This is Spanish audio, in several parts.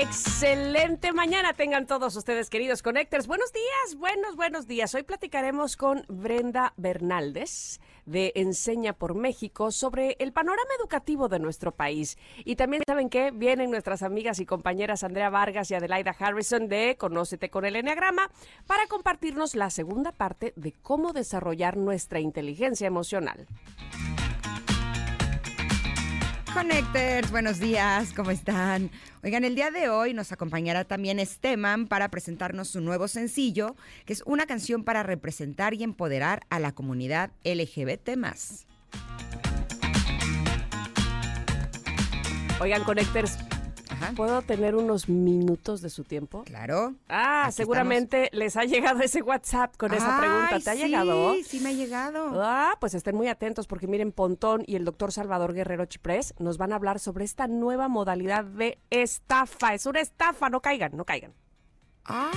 Excelente mañana tengan todos ustedes, queridos Connectors. Buenos días, buenos, buenos días. Hoy platicaremos con Brenda Bernaldez de Enseña por México sobre el panorama educativo de nuestro país. Y también, ¿saben qué? Vienen nuestras amigas y compañeras Andrea Vargas y Adelaida Harrison de Conócete con el Enneagrama para compartirnos la segunda parte de cómo desarrollar nuestra inteligencia emocional. Connectors, buenos días, ¿cómo están? Oigan, el día de hoy nos acompañará también Esteban para presentarnos su nuevo sencillo, que es una canción para representar y empoderar a la comunidad LGBT. Oigan, Connectors, ¿Puedo tener unos minutos de su tiempo? Claro. Ah, seguramente les ha llegado ese WhatsApp con esa pregunta. ¿Te ha llegado? Sí, sí me ha llegado. Ah, pues estén muy atentos porque miren, Pontón y el doctor Salvador Guerrero Chiprés nos van a hablar sobre esta nueva modalidad de estafa. Es una estafa, no caigan, no caigan. Ah.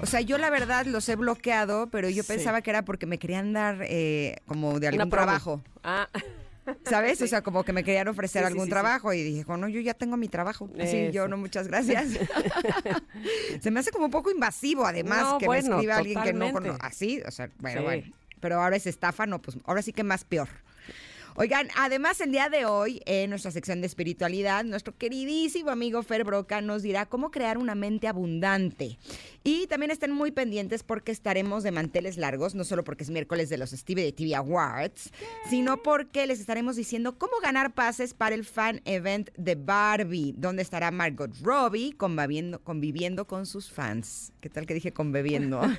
O sea, yo la verdad los he bloqueado, pero yo pensaba que era porque me querían dar eh, como de algún trabajo. Ah. ¿Sabes? O sea, como que me querían ofrecer algún trabajo y dije, bueno, yo ya tengo mi trabajo. Así yo, no, muchas gracias. Se me hace como un poco invasivo, además, que me escriba alguien que no conoce. Así, o sea, bueno, bueno. Pero ahora es estafa, no, pues ahora sí que más peor. Oigan, además el día de hoy, en nuestra sección de espiritualidad, nuestro queridísimo amigo Fer Broca nos dirá cómo crear una mente abundante. Y también estén muy pendientes porque estaremos de manteles largos, no solo porque es miércoles de los Stevie TV Awards, sino porque les estaremos diciendo cómo ganar pases para el fan event de Barbie, donde estará Margot Robbie conviviendo, conviviendo con sus fans. ¿Qué tal que dije conviviendo?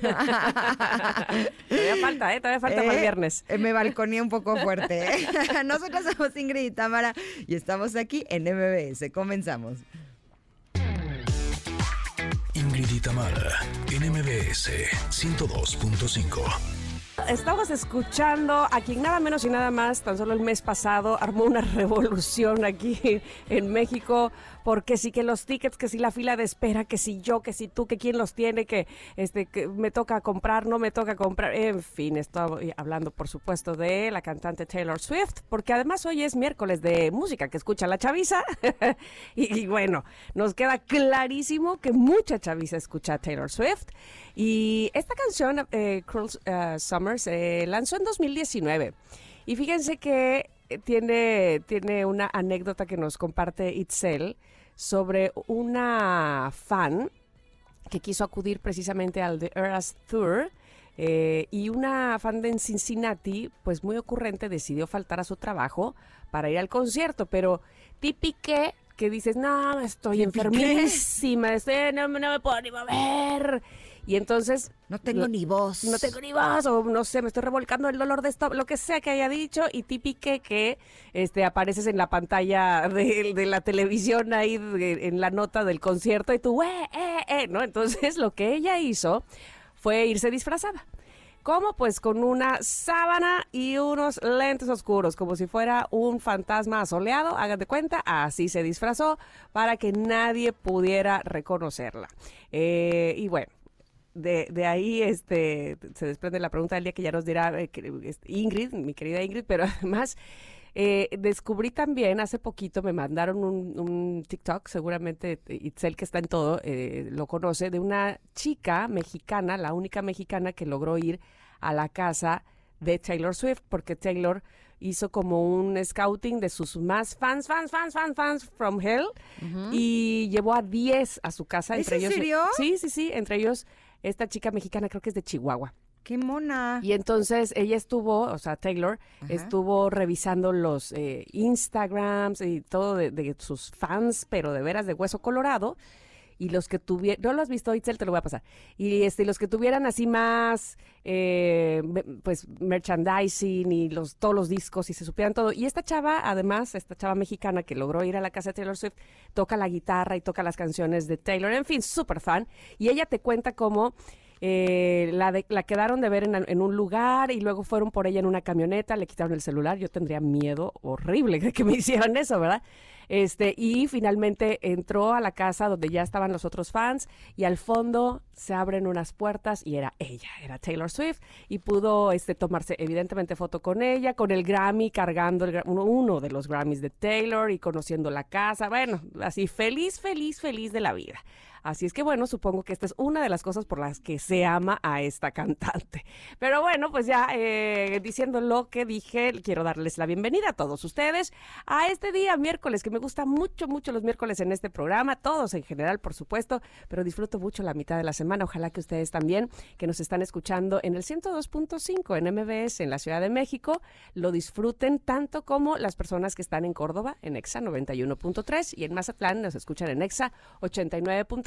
todavía falta, ¿eh? Todavía falta para el eh, viernes. Eh, me balconé un poco fuerte. ¿eh? Nosotros somos Ingrid y Tamara y estamos aquí en MBS. Comenzamos. Ingrid y Tamara en MBS 102.5. Estamos escuchando a quien nada menos y nada más, tan solo el mes pasado, armó una revolución aquí en México porque sí que los tickets, que si la fila de espera, que si yo, que si tú, que quién los tiene, que este que me toca comprar, no me toca comprar, en fin, estoy hablando por supuesto de la cantante Taylor Swift, porque además hoy es miércoles de música que escucha la chaviza y, bueno, nos queda clarísimo que mucha chaviza escucha a Taylor Swift y esta canción, eh, Cruel uh, Summer, se lanzó en 2019 y fíjense que tiene, tiene una anécdota que nos comparte Itzel sobre una fan que quiso acudir precisamente al The Eras Tour. Eh, y una fan de Cincinnati, pues muy ocurrente, decidió faltar a su trabajo para ir al concierto, pero típique que dices, no, estoy enfermísima, no, no me puedo ni mover. Y entonces... No tengo ni voz. No tengo ni voz, o no sé, me estoy revolcando el dolor de esto, lo que sea que haya dicho, y típique que este, apareces en la pantalla de, la televisión ahí, en la nota del concierto, y tú, eh, eh, eh, ¿no? Entonces lo que ella hizo fue irse disfrazada. ¿Cómo? Pues con una sábana y unos lentes oscuros, como si fuera un fantasma asoleado, hagan de cuenta, así se disfrazó para que nadie pudiera reconocerla. Eh, y bueno, de, de, ahí este, se desprende la pregunta del día que ya nos dirá eh, Ingrid, mi querida Ingrid, pero además eh, descubrí también hace poquito, me mandaron un, TikTok, seguramente Itzel que está en todo eh, lo conoce, de una chica mexicana, la única mexicana que logró ir a la casa de Taylor Swift, porque Taylor hizo como un scouting de sus más fans, fans, fans, fans, fans from hell y llevó a 10 a su casa. entre ellos, en serio? Sí, sí, sí, entre ellos esta chica mexicana creo que es de Chihuahua. ¡Qué mona! Y entonces ella estuvo, o sea, Taylor, estuvo revisando los eh, Instagrams y todo de, sus fans, pero de veras de hueso colorado. Y los que tuvieran, no lo has visto, Itzel, te lo voy a pasar, y este, los que tuvieran así más, eh, pues, merchandising y los, todos los discos y se supieran todo. Y esta chava, además, esta chava mexicana que logró ir a la casa de Taylor Swift, toca la guitarra y toca las canciones de Taylor, en fin, súper fan, y ella te cuenta cómo eh, la, la quedaron de ver en, un lugar y luego fueron por ella en una camioneta, le quitaron el celular. Yo tendría miedo horrible de que me hicieran eso, ¿verdad? Este, y finalmente entró a la casa donde ya estaban los otros fans y al fondo se abren unas puertas y era ella, era Taylor Swift y pudo este, tomarse evidentemente foto con ella, con el Grammy cargando uno de los Grammys de Taylor y conociendo la casa, bueno, así feliz, feliz, feliz de la vida. Así es que bueno, supongo que esta es una de las cosas por las que se ama a esta cantante. Pero bueno, pues ya eh, diciendo lo que dije, quiero darles la bienvenida a todos ustedes a este día miércoles, que me gusta mucho, mucho los miércoles en este programa, todos en general, por supuesto, pero disfruto mucho la mitad de la semana. Ojalá que ustedes también, que nos están escuchando en el 102.5 en MBS en la Ciudad de México, lo disfruten tanto como las personas que están en Córdoba en EXA 91.3 y en Mazatlán nos escuchan en EXA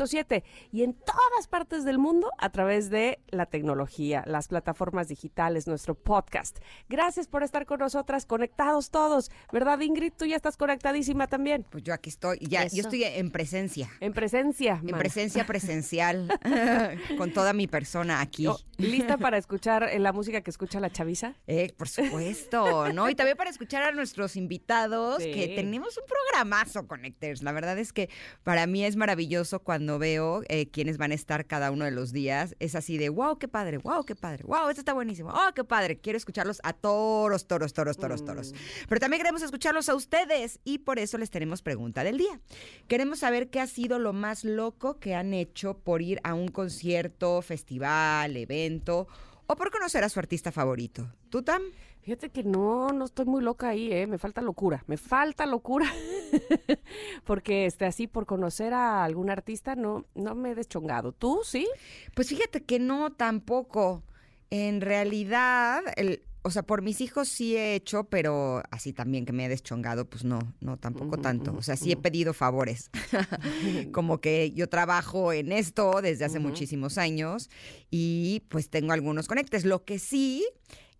89.5 y en todas partes del mundo a través de la tecnología, las plataformas digitales, nuestro podcast. Gracias por estar con nosotras, conectados todos. ¿Verdad, Ingrid? Tú ya estás conectadísima también. Pues yo aquí estoy, ya, yo estoy en presencia. En presencia. En presencia presencial, con toda mi persona aquí. Oh, ¿Lista para escuchar eh, la música que escucha la chaviza? Eh, por supuesto, ¿no? Y también para escuchar a nuestros invitados, que tenemos un programazo, Connectors. La verdad es que para mí es maravilloso cuando veo eh, quiénes van a estar cada uno de los días, es así de, wow, qué padre, wow, qué padre, wow, esto está buenísimo, oh, qué padre, quiero escucharlos a toros, toros, toros, toros, toros. Mm. Pero también queremos escucharlos a ustedes y por eso les tenemos pregunta del día. Queremos saber qué ha sido lo más loco que han hecho por ir a un concierto, festival, evento o por conocer a su artista favorito. ¿Tú, Tam? Fíjate que no, no estoy muy loca ahí, ¿eh? Me falta locura, me falta locura. Porque este, así por conocer a algún artista no, no me he deschongado. ¿Tú sí? Pues fíjate que no tampoco. En realidad, el, o sea, por mis hijos sí he hecho, pero así también que me he deschongado, pues no, no, tampoco tanto. O sea, sí he pedido favores. Como que yo trabajo en esto desde hace muchísimos años y pues tengo algunos conectes. Lo que sí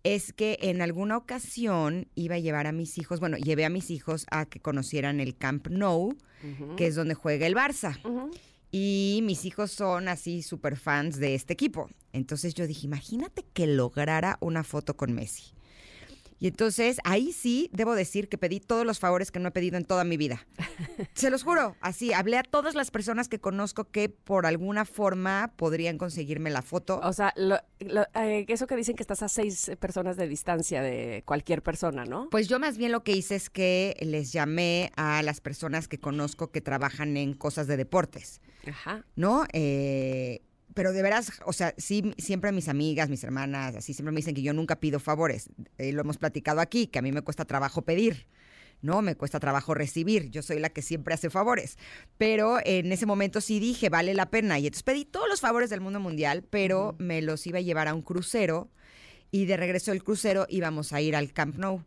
es que en alguna ocasión iba a llevar a mis hijos, bueno, llevé a mis hijos a que conocieran el Camp Nou, que es donde juega el Barça. Y mis hijos son así súper fans de este equipo. Entonces yo dije, imagínate que lograra una foto con Messi. Y entonces ahí sí debo decir que pedí todos los favores que no he pedido en toda mi vida. Se los juro, así, hablé a todas las personas que conozco que por alguna forma podrían conseguirme la foto. O sea, eh, eso que dicen que estás a seis personas de distancia de cualquier persona, ¿no? Pues yo más bien lo que hice es que les llamé a las personas que conozco que trabajan en cosas de deportes. Ajá. ¿No? Eh, pero de veras, o sea, sí, siempre mis amigas, mis hermanas, así siempre me dicen que yo nunca pido favores. Eh, lo hemos platicado aquí, que a mí me cuesta trabajo pedir. ¿no? Me cuesta trabajo recibir, yo soy la que siempre hace favores. Pero en ese momento sí dije, vale la pena. Y entonces pedí todos los favores del mundo mundial, pero me los iba a llevar a un crucero y de regreso del crucero íbamos a ir al Camp Nou.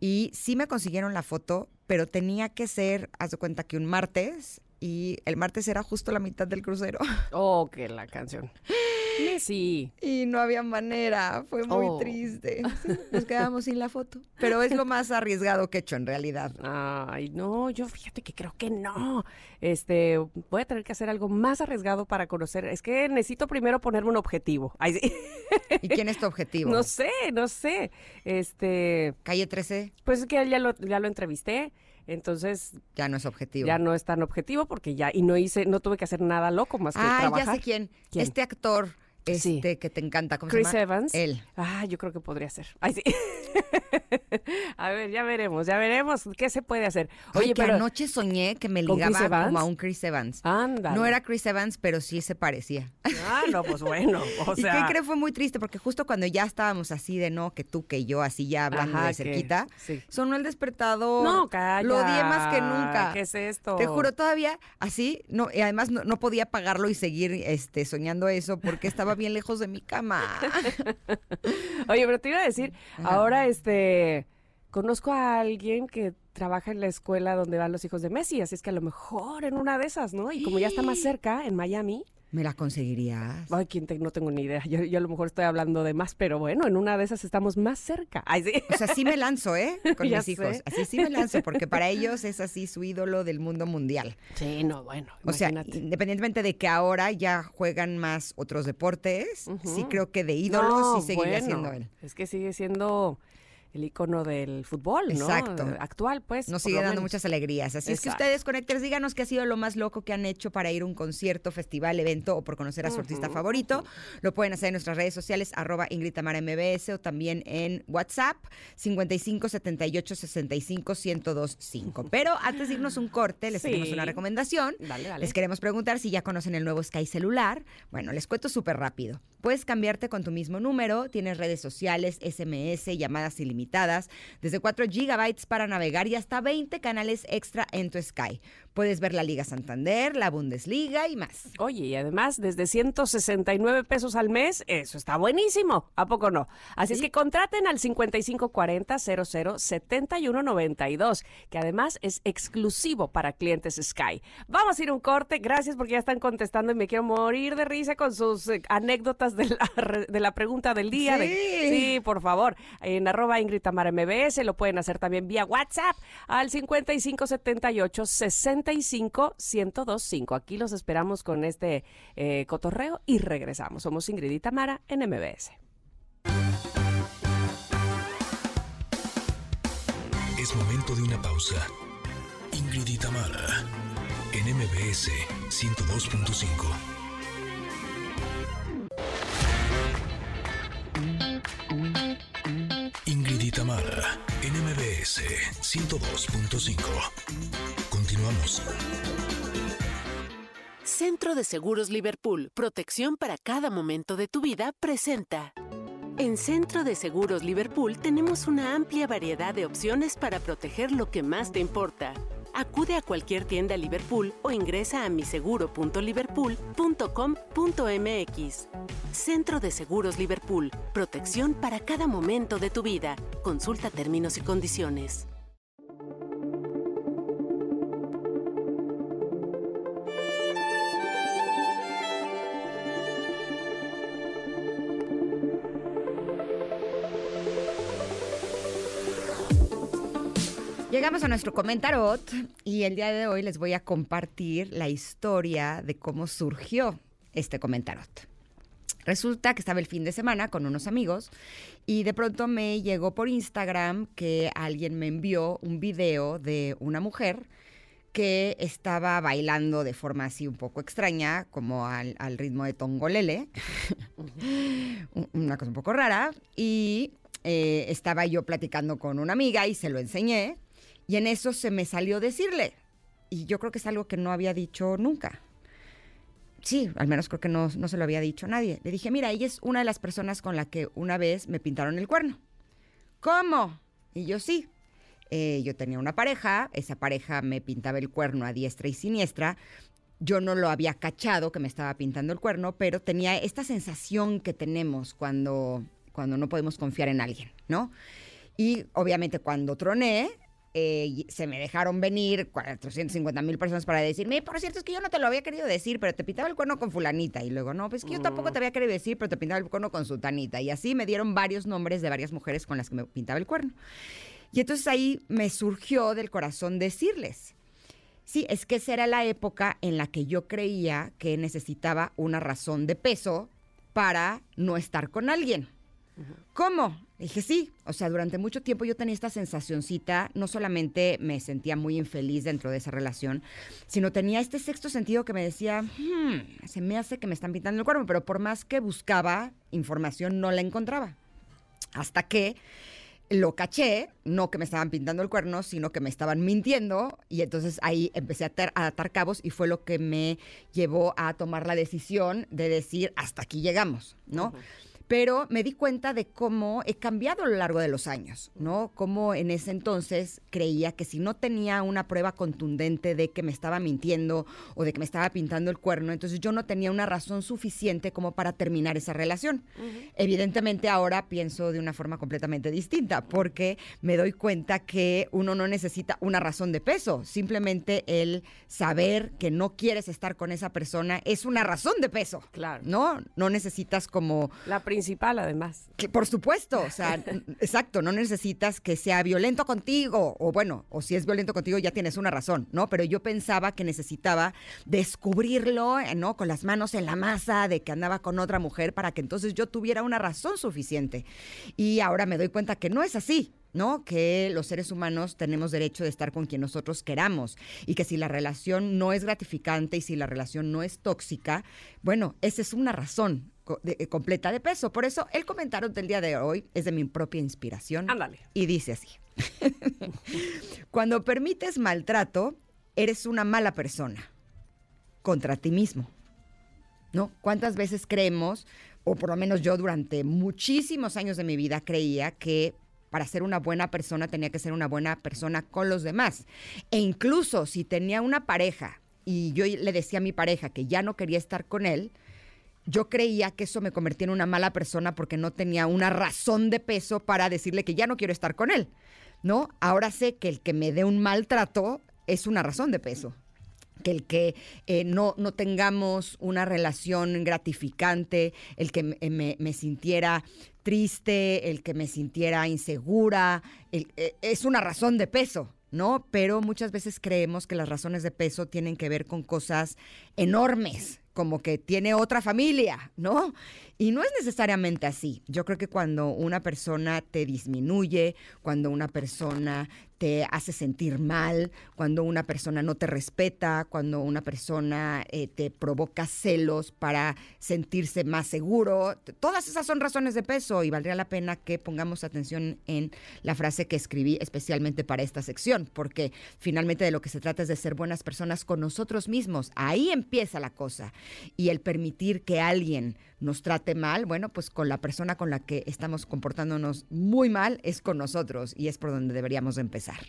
Y sí me consiguieron la foto, pero tenía que ser, haz de cuenta que un martes y el martes era justo la mitad del crucero. Oh, que la canción. Sí. Y no había manera, fue muy oh. triste. nos quedamos sin la foto. Pero es lo más arriesgado que he hecho en realidad. Ay, no, yo fíjate que creo que no. Este, voy a tener que hacer algo más arriesgado para conocer. Es que necesito primero ponerme un objetivo. Ay, sí. ¿Y quién es tu objetivo? No sé, no sé. Este. Calle 13. Pues que ya lo, ya lo entrevisté. Entonces ya no es objetivo. Ya no es tan objetivo porque ya y no hice no tuve que hacer nada loco más que ah, ya sé quién. Este actor este que te encanta. ¿Cómo Chris se llama? Evans. Él. Ah, yo creo que podría ser. Ay, sí. a ver, ya veremos, ya veremos qué se puede hacer. Oye, pero anoche soñé que me ligaba como a un Chris Evans. Anda. No era Chris Evans, pero sí se parecía. Ah, no, pues bueno. O sea... ¿Y qué creo? Fue muy triste porque justo cuando ya estábamos así de no, que tú, que yo, así ya hablando de cerquita, sonó el despertador. No, calla. Lo odié más que nunca. ¿Qué es esto? Te juro, todavía así, no, y además no, podía pagarlo y seguir este, soñando eso porque estaba bien lejos de mi cama. Oye, pero te iba a decir, ahora este conozco a alguien que trabaja en la escuela donde van los hijos de Messi, así es que a lo mejor en una de esas, ¿no? Y como ya está más cerca, en Miami. ¿Me la conseguirías? Ay, ¿quién no tengo ni idea. Yo, a lo mejor estoy hablando de más, pero bueno, en una de esas estamos más cerca. Ay, sí. O sea, sí me lanzo, ¿eh? Con mis hijos. Así sí me lanzo, porque para ellos es así su ídolo del mundo mundial. Sí, no, bueno. O sea, independientemente de que ahora ya juegan más otros deportes, sí creo que de ídolos sí seguiría siendo él. Es que sigue siendo el icono del fútbol, ¿no? Exacto. Actual, pues. Nos sigue dando muchas alegrías. Así es que ustedes, conectores, díganos qué ha sido lo más loco que han hecho para ir a un concierto, festival, evento o por conocer a su artista favorito. Lo pueden hacer en nuestras redes sociales, arroba Ingrid Tamara MBS o también en WhatsApp, 55 78 65 1025. Pero antes de irnos un corte, les tenemos una recomendación. Les queremos preguntar si ya conocen el nuevo Sky Celular. Bueno, les cuento súper rápido. Puedes cambiarte con tu mismo número, tienes redes sociales, SMS, llamadas ilimitadas desde 4 gigabytes para navegar y hasta 20 canales extra en tu Sky. Puedes ver la Liga Santander, la Bundesliga y más. Oye, y además desde 169 pesos al mes, eso está buenísimo, ¿a poco no? Así es que contraten al 5540 007192, que además es exclusivo para clientes Sky. Vamos a ir a un corte, gracias porque ya están contestando y me quiero morir de risa con sus eh, anécdotas de la, de la pregunta del día. Sí. sí, por favor, en arroba Ingrid Tamara MBS, lo pueden hacer también vía WhatsApp al 5578 65 1025. Aquí los esperamos con este eh, cotorreo y regresamos. Somos Ingrid y en MBS. Es momento de una pausa. Ingrid y Tamara en MBS 102.5. Tamara, NMBS 102.5. Centro de Seguros Liverpool, protección para cada momento de tu vida, presenta. En Centro de Seguros Liverpool tenemos una amplia variedad de opciones para proteger lo que más te importa. Acude a cualquier tienda Liverpool o ingresa a miseguro.liverpool.com.mx. Centro de Seguros Liverpool. Protección para cada momento de tu vida. Consulta términos y condiciones. Llegamos a nuestro comentarot y el día de hoy les voy a compartir la historia de cómo surgió este comentarot. Resulta que estaba el fin de semana con unos amigos y de pronto me llegó por Instagram que alguien me envió un video de una mujer que estaba bailando de forma así un poco extraña, como al, ritmo de tongolele, una cosa un poco rara, y eh, estaba yo platicando con una amiga y se lo enseñé, y en eso se me salió decirle. Y yo creo que es algo que no había dicho nunca. Sí, al menos creo que no, se lo había dicho nadie. Le dije, mira, ella es una de las personas con la que una vez me pintaron el cuerno. ¿Cómo? Y yo sí. Eh, yo tenía una pareja, esa pareja me pintaba el cuerno a diestra y siniestra. Yo no lo había cachado que me estaba pintando el cuerno, pero tenía esta sensación que tenemos cuando, cuando no podemos confiar en alguien, ¿no? Y obviamente cuando troné, eh, se me dejaron venir 450 mil personas para decirme, por cierto, es que yo no te lo había querido decir, pero te pintaba el cuerno con fulanita. Y luego, no, pues que yo tampoco te había querido decir, pero te pintaba el cuerno con sultanita. Y así me dieron varios nombres de varias mujeres con las que me pintaba el cuerno. Y entonces ahí me surgió del corazón decirles. Sí, es que esa era la época en la que yo creía que necesitaba una razón de peso para no estar con alguien. ¿Cómo? Dije, sí, o sea, durante mucho tiempo yo tenía esta sensacioncita, no solamente me sentía muy infeliz dentro de esa relación, sino tenía este sexto sentido que me decía, hmm, se me hace que me están pintando el cuerpo, pero por más que buscaba información no la encontraba. Hasta que lo caché, no que me estaban pintando el cuerno, sino que me estaban mintiendo y entonces ahí empecé a, atar cabos y fue lo que me llevó a tomar la decisión de decir, hasta aquí llegamos, ¿no? Pero me di cuenta de cómo he cambiado a lo largo de los años, ¿no? Cómo en ese entonces creía que si no tenía una prueba contundente de que me estaba mintiendo o de que me estaba pintando el cuerno, entonces yo no tenía una razón suficiente como para terminar esa relación. Evidentemente ahora pienso de una forma completamente distinta, porque me doy cuenta que uno no necesita una razón de peso, simplemente el saber que no quieres estar con esa persona es una razón de peso. Claro. ¿No? No necesitas como... La principal, además. Por supuesto, o sea, exacto, no necesitas que sea violento contigo, o bueno, o si es violento contigo ya tienes una razón, ¿no? Pero yo pensaba que necesitaba descubrirlo, eh, ¿no? Con las manos en la masa de que andaba con otra mujer para que entonces yo tuviera una razón suficiente. Y ahora me doy cuenta que no es así. ¿no? Que los seres humanos tenemos derecho de estar con quien nosotros queramos y que si la relación no es gratificante y si la relación no es tóxica, bueno, esa es una razón eh, completa de peso. Por eso el comentario del día de hoy es de mi propia inspiración. Ándale. Y dice así. Cuando permites maltrato, eres una mala persona contra ti mismo. ¿No? ¿Cuántas veces creemos, o por lo menos yo durante muchísimos años de mi vida creía que para ser una buena persona tenía que ser una buena persona con los demás. E incluso si tenía una pareja y yo le decía a mi pareja que ya no quería estar con él, yo creía que eso me convertía en una mala persona porque no tenía una razón de peso para decirle que ya no quiero estar con él, ¿no? Ahora sé que el que me dé un maltrato es una razón de peso que el que eh, no, no tengamos una relación gratificante, el que me, me, sintiera triste, el que me sintiera insegura, eh, es una razón de peso, ¿no? Pero muchas veces creemos que las razones de peso tienen que ver con cosas enormes, como que tiene otra familia, ¿no? Y no es necesariamente así. Yo creo que cuando una persona te disminuye, cuando una persona te hace sentir mal, cuando una persona no te respeta, cuando una persona eh, te provoca celos para sentirse más seguro. Todas esas son razones de peso y valdría la pena que pongamos atención en la frase que escribí especialmente para esta sección, porque finalmente de lo que se trata es de ser buenas personas con nosotros mismos. Ahí empieza la cosa. Y el permitir que alguien nos trate mal, bueno, pues con la persona con la que estamos comportándonos muy mal es con nosotros y es por donde deberíamos empezar.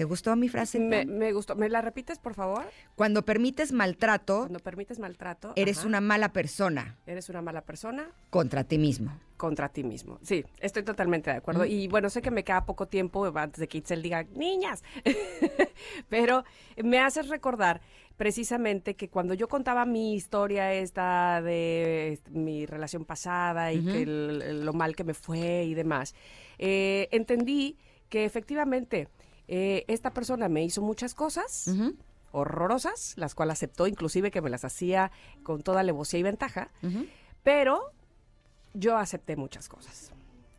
¿Te gustó mi frase? Me, gustó. ¿Me la repites, por favor? Cuando permites maltrato. Cuando permites maltrato. Eres una mala persona. Eres una mala persona. Contra ti mismo. Contra ti mismo. Sí, estoy totalmente de acuerdo. Y bueno, sé que me queda poco tiempo antes de que Itzel diga, niñas. Pero me haces recordar precisamente que cuando yo contaba mi historia esta de este, mi relación pasada y que lo mal que me fue y demás, eh, entendí que efectivamente eh, esta persona me hizo muchas cosas. horrorosas, las cuales aceptó inclusive que me las hacía con toda alevosía y ventaja, pero yo acepté muchas cosas.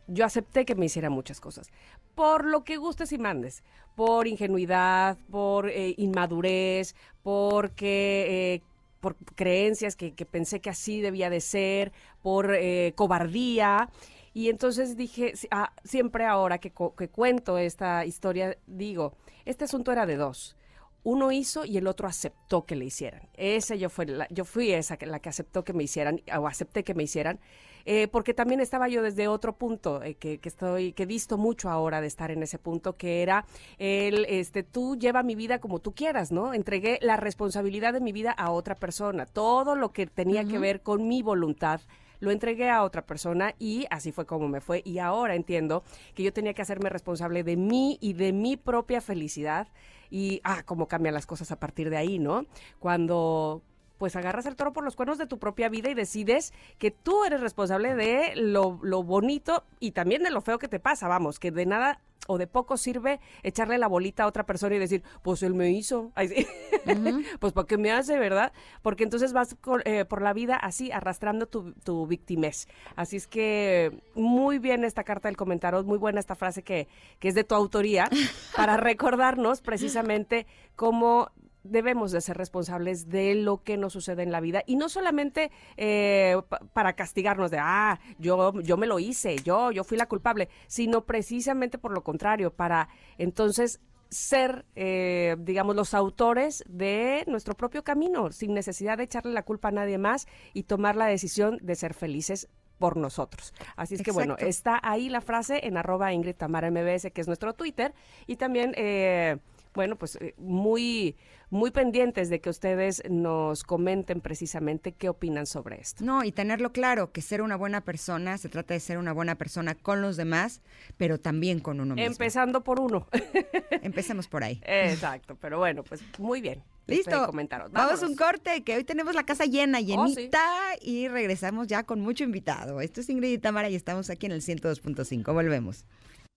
Yo acepté que me hiciera muchas cosas. Por lo que gustes y mandes. Por ingenuidad, por eh, inmadurez, porque... Eh, por creencias que, pensé que así debía de ser, por eh, cobardía. Y entonces dije, ah, siempre ahora que, que, cuento esta historia, digo, este asunto era de dos. Uno hizo y el otro aceptó que le hicieran. Esa yo, fue la, yo fui esa la que aceptó que me hicieran, o acepté que me hicieran. Eh, porque también estaba yo desde otro punto eh, que, que, estoy que visto mucho ahora de estar en ese punto que era el este tú lleva mi vida como tú quieras no entregué la responsabilidad de mi vida a otra persona todo lo que tenía que ver con mi voluntad lo entregué a otra persona y así fue como me fue. Y ahora entiendo que yo tenía que hacerme responsable de mí y de mi propia felicidad. Y, ah, cómo cambian las cosas a partir de ahí, ¿no? Cuando pues agarras el toro por los cuernos de tu propia vida y decides que tú eres responsable de lo, bonito y también de lo feo que te pasa, vamos, que de nada o de poco sirve echarle la bolita a otra persona y decir, pues él me hizo, pues ¿para qué me hace, verdad? Porque entonces vas eh, por la vida así, arrastrando tu, tu victimez. Así es que muy bien esta carta del comentario, muy buena esta frase que, que es de tu autoría, para recordarnos precisamente cómo debemos de ser responsables de lo que nos sucede en la vida y no solamente eh, para castigarnos de ah yo yo me lo hice yo yo fui la culpable sino precisamente por lo contrario para entonces ser eh, digamos los autores de nuestro propio camino sin necesidad de echarle la culpa a nadie más y tomar la decisión de ser felices por nosotros. Así es que bueno, está ahí la frase en arroba Ingrid Tamara MBS, que es nuestro Twitter, y también, eh, bueno, pues eh, muy muy pendientes de que ustedes nos comenten precisamente qué opinan sobre esto. No, y tenerlo claro, que ser una buena persona, se trata de ser una buena persona con los demás, pero también con uno mismo. Empezando por uno. Empecemos por ahí. Exacto, pero bueno, pues muy bien. Listo. Vamos a un corte, que hoy tenemos la casa llena, oh, llenita, y regresamos ya con mucho invitado. Esto es Ingrid y Tamara y estamos aquí en el 102.5. Volvemos.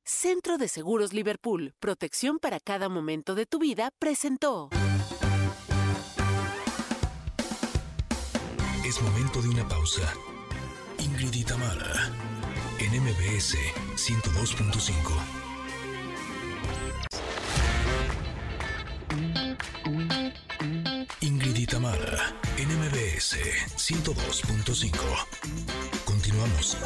Centro de Seguros Liverpool, protección para cada momento de tu vida, presentó. Es momento de una pausa. Ingrid y Tamara, en MBS 102.5. Ingrid y Tamara, en MBS 102.5. Continuamos.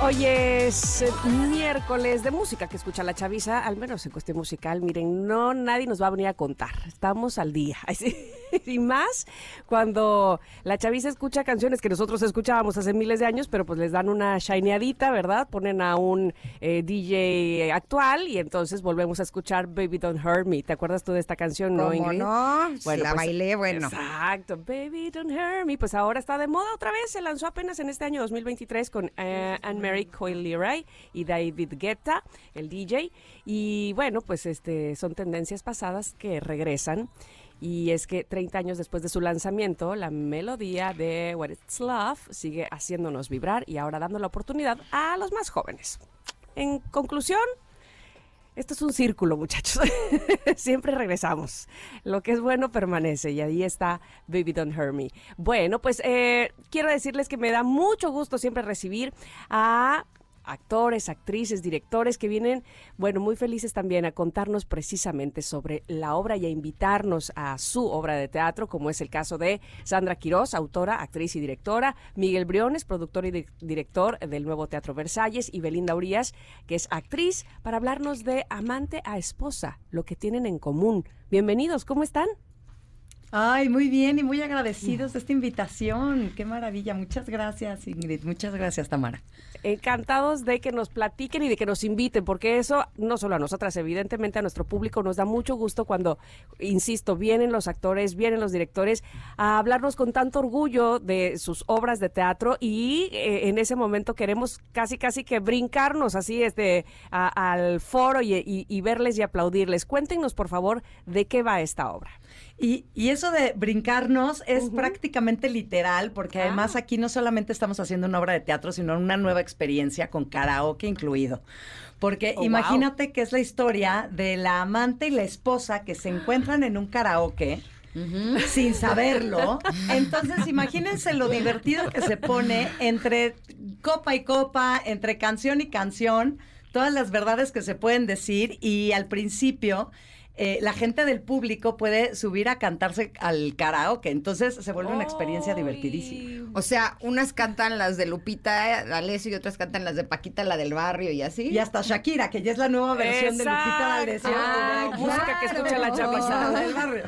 Hoy es eh, miércoles de música que escucha la chaviza, al menos en cuestión musical. Miren, no nadie nos va a venir a contar. Estamos al día. y más cuando la chaviza escucha canciones que nosotros escuchábamos hace miles de años, pero pues les dan una shineadita, ¿verdad? Ponen a un eh, DJ actual y entonces volvemos a escuchar Baby Don't Hurt Me. ¿Te acuerdas tú de esta canción, no, Ingrid? no? Bueno, la pues, bailé, bueno. Exacto, Baby Don't Hurt Me. Pues ahora está de moda otra vez. Se lanzó apenas en este año 2023 con eh, Anne-Marie Coyle Leray y David Guetta, el DJ. Y bueno, pues este son tendencias pasadas que regresan. Y es que 30 años después de su lanzamiento, la melodía de What It's Love sigue haciéndonos vibrar y ahora dando la oportunidad a los más jóvenes. En conclusión, esto es un círculo, muchachos. Siempre regresamos. Lo que es bueno permanece y ahí está Baby Don't Hurt Me. Bueno, pues eh, quiero decirles que me da mucho gusto siempre recibir a actores, actrices, directores que vienen, bueno, muy felices también a contarnos precisamente sobre la obra y a invitarnos a su obra de teatro, como es el caso de Sandra Quiroz, autora, actriz y directora, Miguel Briones, productor y director del nuevo Teatro Versalles, y Belinda Urias, que es actriz, para hablarnos de Amante a Esposa, lo que tienen en común. Bienvenidos, ¿cómo están? Ay, muy bien y muy agradecidos de esta invitación. Qué maravilla. Muchas gracias, Ingrid. Muchas gracias, Tamara. Encantados de que nos platiquen y de que nos inviten, porque eso no solo a nosotras, evidentemente a nuestro público nos da mucho gusto cuando, insisto, vienen los actores, vienen los directores a hablarnos con tanto orgullo de sus obras de teatro y eh, en ese momento queremos casi, casi que brincarnos así este, al foro y verles y aplaudirles. Cuéntenos, por favor, de qué va esta obra. Y, y, eso de brincarnos es prácticamente literal, porque además ah. aquí no solamente estamos haciendo una obra de teatro, sino una nueva experiencia con karaoke incluido. Porque oh, imagínate que es la historia de la amante y la esposa que se encuentran en un karaoke. sin saberlo. Entonces, imagínense lo divertido que se pone entre copa y copa, entre canción y canción, todas las verdades que se pueden decir y al principio eh, la gente del público puede subir a cantarse al karaoke. Entonces se vuelve una experiencia divertidísima. O sea, unas cantan las de Lupita D'Alessio y otras cantan las de Paquita, la del barrio y así. Y hasta Shakira, que ya es la nueva versión de Lupita D'Alessio. Ah, música que escucha la chaviza del barrio.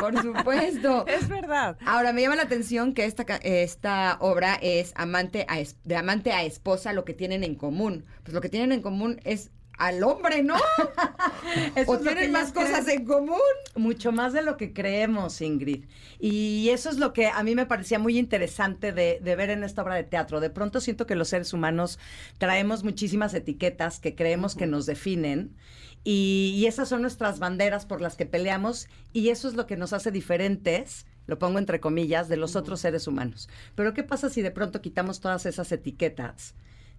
Por supuesto. Es verdad. Ahora, me llama la atención que esta, esta obra es amante de amante a esposa, lo que tienen en común. Pues lo que tienen en común es al hombre, ¿no? o tienen más cosas en común. Mucho más de lo que creemos, Ingrid. Y eso es lo que a mí me parecía muy interesante de, ver en esta obra de teatro. De pronto siento que los seres humanos traemos muchísimas etiquetas que creemos que nos definen. Y, y esas son nuestras banderas por las que peleamos. Y eso es lo que nos hace diferentes lo pongo entre comillas, de los otros seres humanos. Pero ¿qué pasa si de pronto quitamos todas esas etiquetas?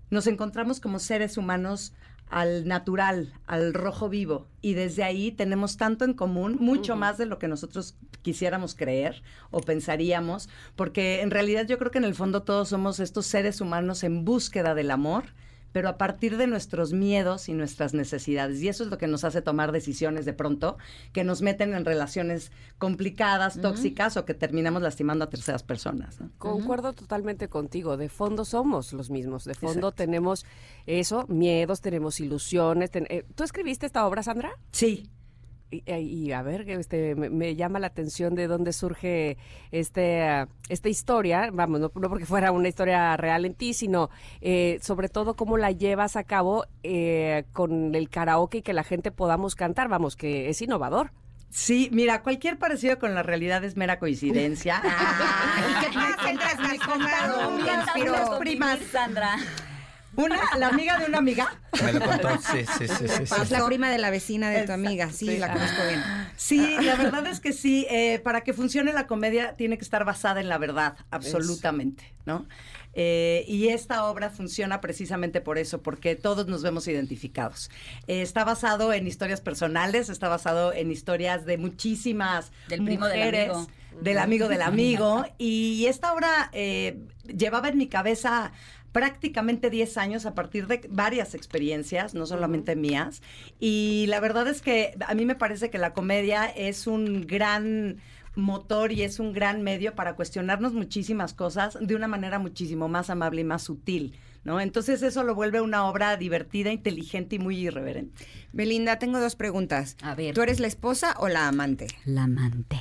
Nos encontramos como seres humanos al natural, al rojo vivo. Y desde ahí tenemos tanto en común, mucho más de lo que nosotros quisiéramos creer o pensaríamos, porque en realidad yo creo que en el fondo todos somos estos seres humanos en búsqueda del amor pero a partir de nuestros miedos y nuestras necesidades. Y eso es lo que nos hace tomar decisiones de pronto que nos meten en relaciones complicadas, tóxicas o que terminamos lastimando a terceras personas. Concuerdo totalmente contigo. De fondo somos los mismos. De fondo tenemos eso, miedos, tenemos ilusiones. Eh, ¿Tú escribiste esta obra, Sandra? Sí. Y, a ver, este, me, llama la atención de dónde surge este, esta historia, vamos, no, porque fuera una historia real en ti, sino eh, sobre todo cómo la llevas a cabo eh, con el karaoke y que la gente podamos cantar, vamos, que es innovador. Sí, mira, cualquier parecido con la realidad es mera coincidencia. ¿Y qué me primas, Sandra. Una, la amiga de una amiga. Me lo contó, sí, sí, sí. sí, Es la prima de la vecina de tu amiga, sí, la conozco bien. Sí, la verdad es que sí, eh, para que funcione la comedia tiene que estar basada en la verdad, absolutamente, ¿no? Eh, y esta obra funciona precisamente por eso, porque todos nos vemos identificados. Eh, está basado en historias personales, está basado en historias de muchísimas del primo mujeres, del amigo del amigo, y esta obra llevaba en mi cabeza prácticamente 10 años a partir de varias experiencias, no solamente mías. Y la verdad es que a mí me parece que la comedia es un gran motor y es un gran medio para cuestionarnos muchísimas cosas de una manera muchísimo más amable y más sutil. ¿No? Entonces eso lo vuelve una obra divertida, inteligente y muy irreverente. Belinda, tengo dos preguntas. A ver. ¿Tú eres la esposa o la amante? La amante.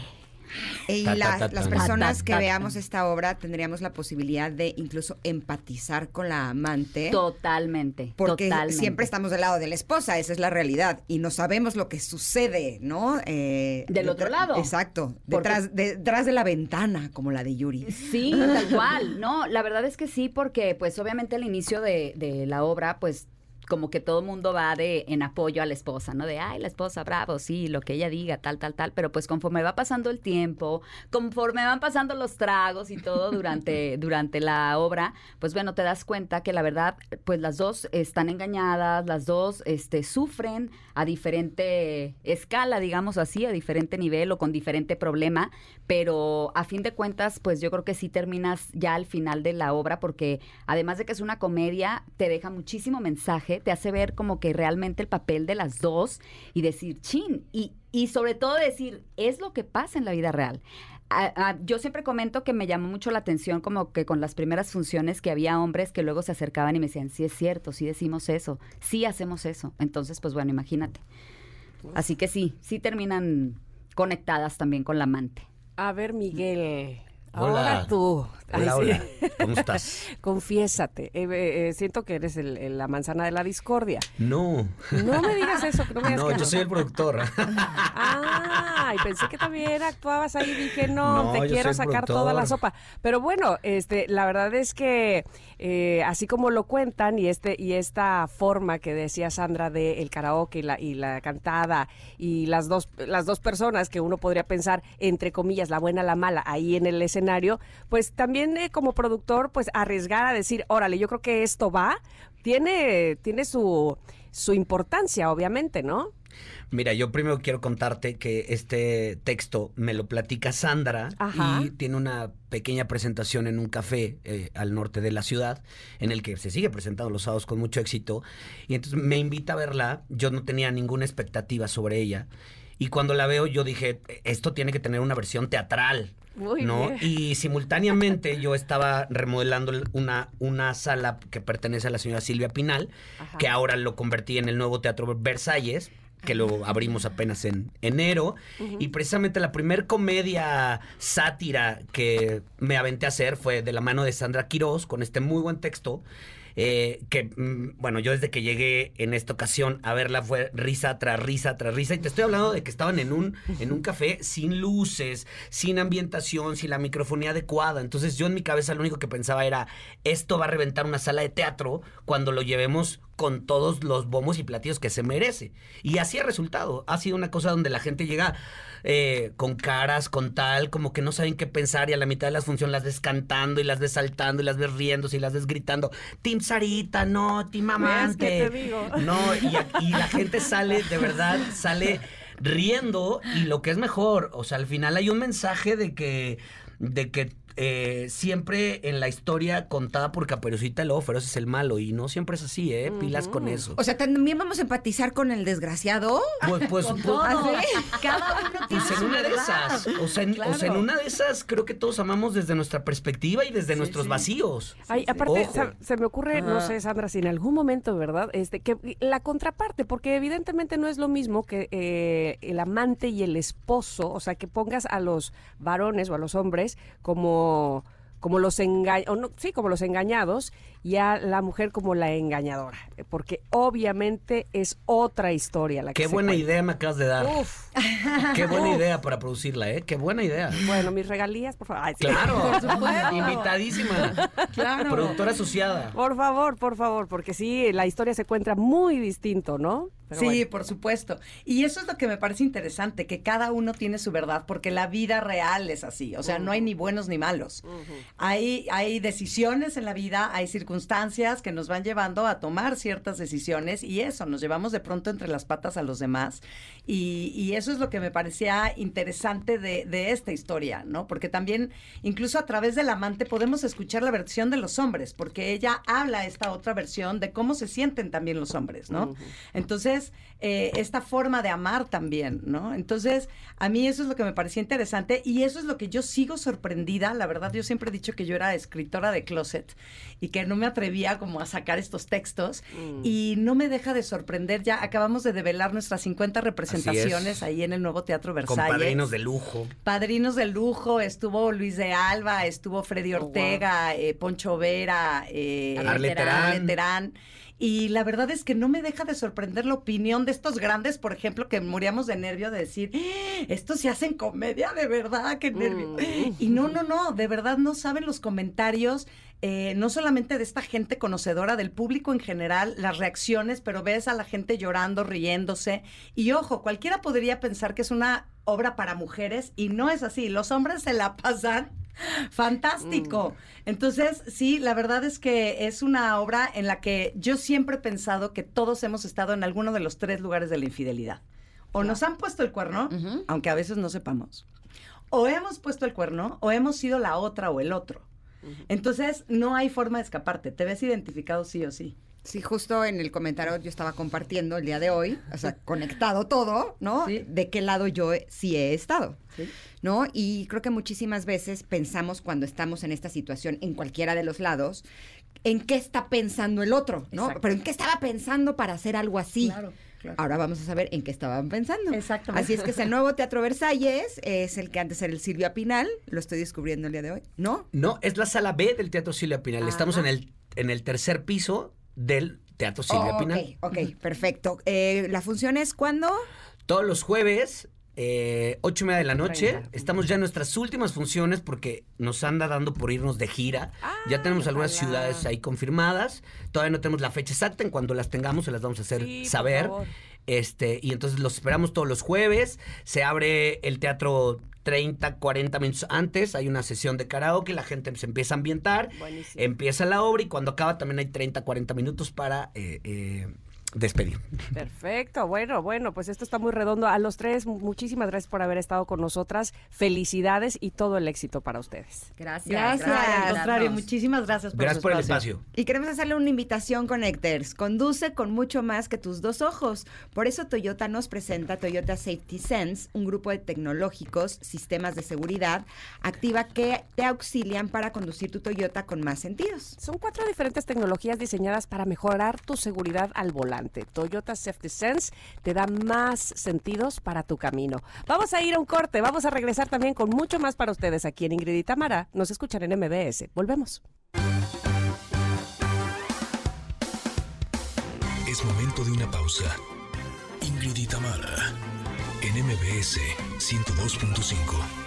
Y las personas que veamos esta obra tendríamos la posibilidad de incluso empatizar con la amante. Totalmente. Porque siempre estamos del lado de la esposa, esa es la realidad. Y no sabemos lo que sucede, ¿no? Eh, del otro lado. Exacto. Detrás, detrás de la ventana, como la de Yuri. Sí, tal cual. No, la verdad es que sí, porque pues obviamente al inicio de, de la obra, pues como que todo el mundo va de en apoyo a la esposa, ¿no? De, ay, la esposa, bravo, sí, lo que ella diga, tal, tal, tal, pero pues conforme va pasando el tiempo, conforme van pasando los tragos y todo durante, durante la obra, pues bueno, te das cuenta que la verdad, pues las dos están engañadas, las dos este, sufren a diferente escala, digamos así, a diferente nivel o con diferente problema, pero a fin de cuentas, pues yo creo que sí terminas ya al final de la obra, porque además de que es una comedia, te deja muchísimo mensaje te hace ver como que realmente el papel de las dos y decir, chin, y, y sobre todo decir, es lo que pasa en la vida real. yo siempre comento que me llamó mucho la atención como que con las primeras funciones que había hombres que luego se acercaban y me decían, sí es cierto, sí decimos eso, sí hacemos eso. Entonces, pues bueno, imagínate. Así que sí, sí terminan conectadas también con la amante. A ver, Miguel, Ahora tú. Hola, hola. ¿Cómo estás? Confiésate. Eh, eh, siento que eres la manzana de la discordia. No. No me digas eso. No, me no yo soy el productor. ah, y pensé que también actuabas ahí. Dije, no, te quiero sacar toda la sopa. Pero bueno, este, la verdad es que eh, así como lo cuentan y este y esta forma que decía Sandra de el karaoke y la, y la cantada y las dos las dos personas que uno podría pensar entre comillas la buena la mala ahí en el escenario pues también eh, como productor, pues arriesgar a decir, órale, yo creo que esto va, tiene, tiene su, su importancia, obviamente, ¿no? Mira, yo primero quiero contarte que este texto me lo platica Sandra y tiene una pequeña presentación en un café eh, al norte de la ciudad, en el que se sigue presentando los sábados con mucho éxito. Y entonces me invita a verla. Yo no tenía ninguna expectativa sobre ella. Y cuando la veo, yo dije, esto tiene que tener una versión teatral. ¿No? Y simultáneamente yo estaba remodelando una, una sala que pertenece a la señora Silvia Pinal, que ahora lo convertí en el nuevo Teatro Versalles que lo abrimos apenas en enero. Y precisamente la primer comedia sátira que me aventé a hacer fue de la mano de Sandra Quiroz, con este muy buen texto, eh, que, mm, bueno, yo desde que llegué en esta ocasión a verla fue risa tras risa tras risa. Y te estoy hablando de que estaban en un, en un café sin luces, sin ambientación, sin la microfonía adecuada. Entonces yo en mi cabeza lo único que pensaba era, esto va a reventar una sala de teatro cuando lo llevemos con todos los bombos y platillos que se merece. Y así ha resultado. Ha sido una cosa donde la gente llega eh, con caras, con tal, como que no saben qué pensar y a la mitad de la función las ves cantando y las ves saltando y las ves riendo y las ves gritando, Team Sarita, no, Team Amante. No, y, la gente sale, de verdad, sale riendo y lo que es mejor, o sea, al final hay un mensaje de que, de que eh, siempre en la historia contada por Caperucita el Feroz es el malo y no siempre es así, ¿eh? Pilas con eso. O sea, también vamos a empatizar con el desgraciado. Pues, pues, pues cada uno tiene pues en una de esas, o sea, en, una de esas creo que todos amamos desde nuestra perspectiva y desde nuestros vacíos. Ay, aparte, se, me ocurre, no sé, Sandra, si en algún momento, ¿verdad? Este, que la contraparte, porque evidentemente no es lo mismo que eh, el amante y el esposo, o sea, que pongas a los varones o a los hombres como como los engañados, no, sí, como los engañados y a la mujer como la engañadora, porque obviamente es otra historia la que Qué buena idea me acabas de dar. Uf. Qué buena idea para producirla, ¿eh? Qué buena idea. Bueno, mis regalías, por favor. claro, invitadísima. Claro. Productora asociada. Por favor, por favor, porque sí, la historia se encuentra muy distinto, ¿no? sí, por supuesto. Y eso es lo que me parece interesante, que cada uno tiene su verdad, porque la vida real es así. O sea, no hay ni buenos ni malos. hay, hay decisiones en la vida, hay circunstancias que nos van llevando a tomar ciertas decisiones y eso, nos llevamos de pronto entre las patas a los demás. Y, y eso es lo que me parecía interesante de, de esta historia, ¿no? Porque también, incluso a través del amante, podemos escuchar la versión de los hombres, porque ella habla esta otra versión de cómo se sienten también los hombres, ¿no? Entonces, eh, esta forma de amar también, ¿no? Entonces, a mí eso es lo que me parecía interesante y eso es lo que yo sigo sorprendida. La verdad, yo siempre he dicho que yo era escritora de closet y que no me atrevía como a sacar estos textos mm. y no me deja de sorprender. Ya acabamos de develar nuestras 50 representaciones ahí en el nuevo Teatro Versalles. Con padrinos de lujo. Padrinos de lujo. Estuvo Luis de Alba, estuvo Freddy oh, Ortega, eh, Poncho Vera, eh, Arleterán. Y la verdad es que no me deja de sorprender la opinión de estos grandes, por ejemplo, que moríamos de nervio de decir, ¡Eh! estos se hacen comedia, de verdad, qué nervio. Mm. Y no, no, no, de verdad no saben los comentarios. Eh, no solamente de esta gente conocedora, del público en general, las reacciones, pero ves a la gente llorando, riéndose. Y ojo, cualquiera podría pensar que es una obra para mujeres y no es así. Los hombres se la pasan Fantástico. Mm. Entonces, sí, la verdad es que es una obra en la que yo siempre he pensado que todos hemos estado en alguno de los tres lugares de la infidelidad. O nos han puesto el cuerno, aunque a veces no sepamos. O hemos puesto el cuerno, o hemos sido la otra o el otro. Entonces, no hay forma de escaparte. Te ves identificado sí o sí. Sí, justo en el comentario yo estaba compartiendo el día de hoy, o sea, conectado todo, ¿no? De qué lado yo sí he estado, ¿no? Y creo que muchísimas veces pensamos cuando estamos en esta situación, en cualquiera de los lados, en qué está pensando el otro, ¿no? Pero en qué estaba pensando para hacer algo así. Claro. Ahora vamos a saber en qué estaban pensando. Exactamente. Así es que es el nuevo Teatro Versalles, es el que antes era el Silvia Pinal, lo estoy descubriendo el día de hoy, ¿no? No, es la sala B del Teatro Silvia Pinal. Estamos en el, en el tercer piso del Teatro Silvia oh, Pinal. Ok, perfecto. Eh, ¿La función es cuándo? Todos los jueves, eh, ocho y media de la noche. Estamos ya en nuestras últimas funciones porque nos anda dando por irnos de gira. ya tenemos algunas ciudades ahí confirmadas. Todavía no tenemos la fecha exacta. En cuando las tengamos, se las vamos a hacer saber. Este, y entonces los esperamos todos los jueves. Se abre el teatro 30, 40 minutos antes. Hay una sesión de karaoke, la gente se empieza a ambientar. Empieza la obra y cuando acaba también hay 30, 40 minutos para eh, eh, despedir. Perfecto, bueno, bueno, pues esto está muy redondo. A los tres, muchísimas gracias por haber estado con nosotras. Felicidades y todo el éxito para ustedes. Gracias. Gracias. Al contrario, muchísimas gracias por, gracias por el espacio. Y queremos hacerle una invitación, Connectors. Conduce con mucho más que tus dos ojos. Por eso Toyota nos presenta Toyota Safety Sense, un grupo de tecnológicos, sistemas de seguridad activa que te auxilian para conducir tu Toyota con más sentidos. Son cuatro diferentes tecnologías diseñadas para mejorar tu seguridad al volante. Toyota Safety Sense te da más sentidos para tu camino. Vamos a ir a un corte, vamos a regresar también con mucho más para ustedes aquí en Ingrid y Tamara. Nos escuchan en MBS. Volvemos. Es momento de una pausa. Ingrid y Tamara en MBS 102.5.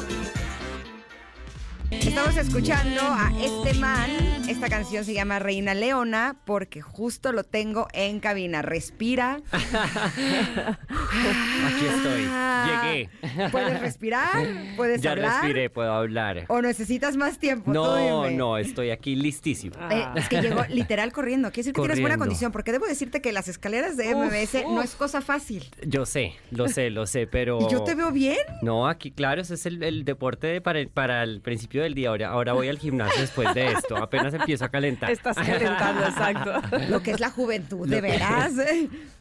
Estamos escuchando a este man. Esta canción se llama Reina Leona porque justo lo tengo en cabina. Respira. Aquí estoy. Llegué. ¿Puedes respirar? ¿Puedes ya hablar? Ya respiré, puedo hablar. ¿O necesitas más tiempo? No, no, estoy aquí listísimo. Eh, es que llegó literal corriendo. Quiere decir que tienes buena condición, porque debo decirte que las escaleras de MBS no es cosa fácil. Yo sé, lo sé, lo sé, pero... ¿Y yo te veo bien? No, aquí, claro, ese es el, deporte para, el, para el principio del día. Ahora, ahora voy al gimnasio después de esto. Apenas empiezo a calentar. Estás calentando, exacto. Lo que es la juventud, de veras.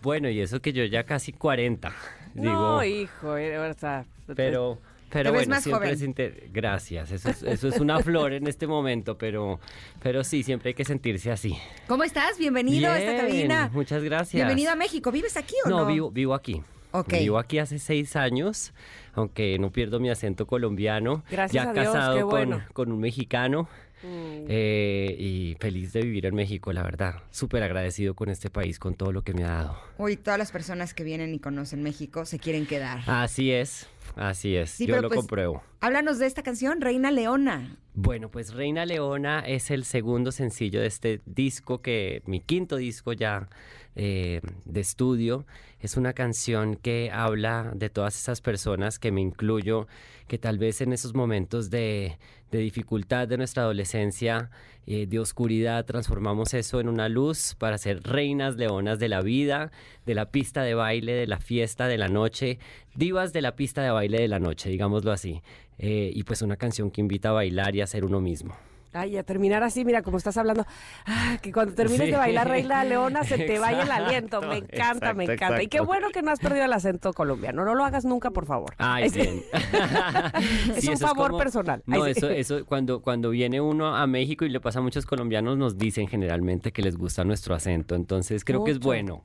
Bueno, y eso que yo ya casi 40. No, hijo, eh, o sea, pero... Pero bueno, siempre es Gracias, eso es, eso es una flor en este momento, pero, pero sí, siempre hay que sentirse así. ¿Cómo estás? Bienvenido a esta cabina. Muchas gracias. Bienvenido a México. ¿Vives aquí o no? No, vivo, vivo aquí. Vivo aquí hace seis años, aunque no pierdo mi acento colombiano. Gracias ya a casado Dios, con, con un mexicano. Mm. Eh, y feliz de vivir en México, la verdad. Súper agradecido con este país, con todo lo que me ha dado. Hoy todas las personas que vienen y conocen México se quieren quedar. Así es, así es. Yo lo pues, compruebo. Háblanos de esta canción, Reina Leona. Bueno, pues Reina Leona es el segundo sencillo de este disco que, mi quinto disco ya eh, de estudio. Es una canción que habla de todas esas personas que me incluyo, que tal vez en esos momentos de, dificultad de nuestra adolescencia, eh, de oscuridad, transformamos eso en una luz para ser reinas leonas de la vida, de la pista de baile, de la fiesta, de la noche, divas de la pista de baile de la noche, digámoslo así. Eh, y pues una canción que invita a bailar y a ser uno mismo. Ay, a terminar así, mira, como estás hablando, ah, que cuando termines de bailar Reina Leona se te vaya el aliento. Me encanta, me encanta. Y qué bueno que no has perdido el acento colombiano. No lo hagas nunca, por favor. Ay, bien. es un favor personal. No, eso, eso, cuando, cuando viene uno a México y le pasa a muchos colombianos, nos dicen generalmente que les gusta nuestro acento. Entonces creo que es bueno.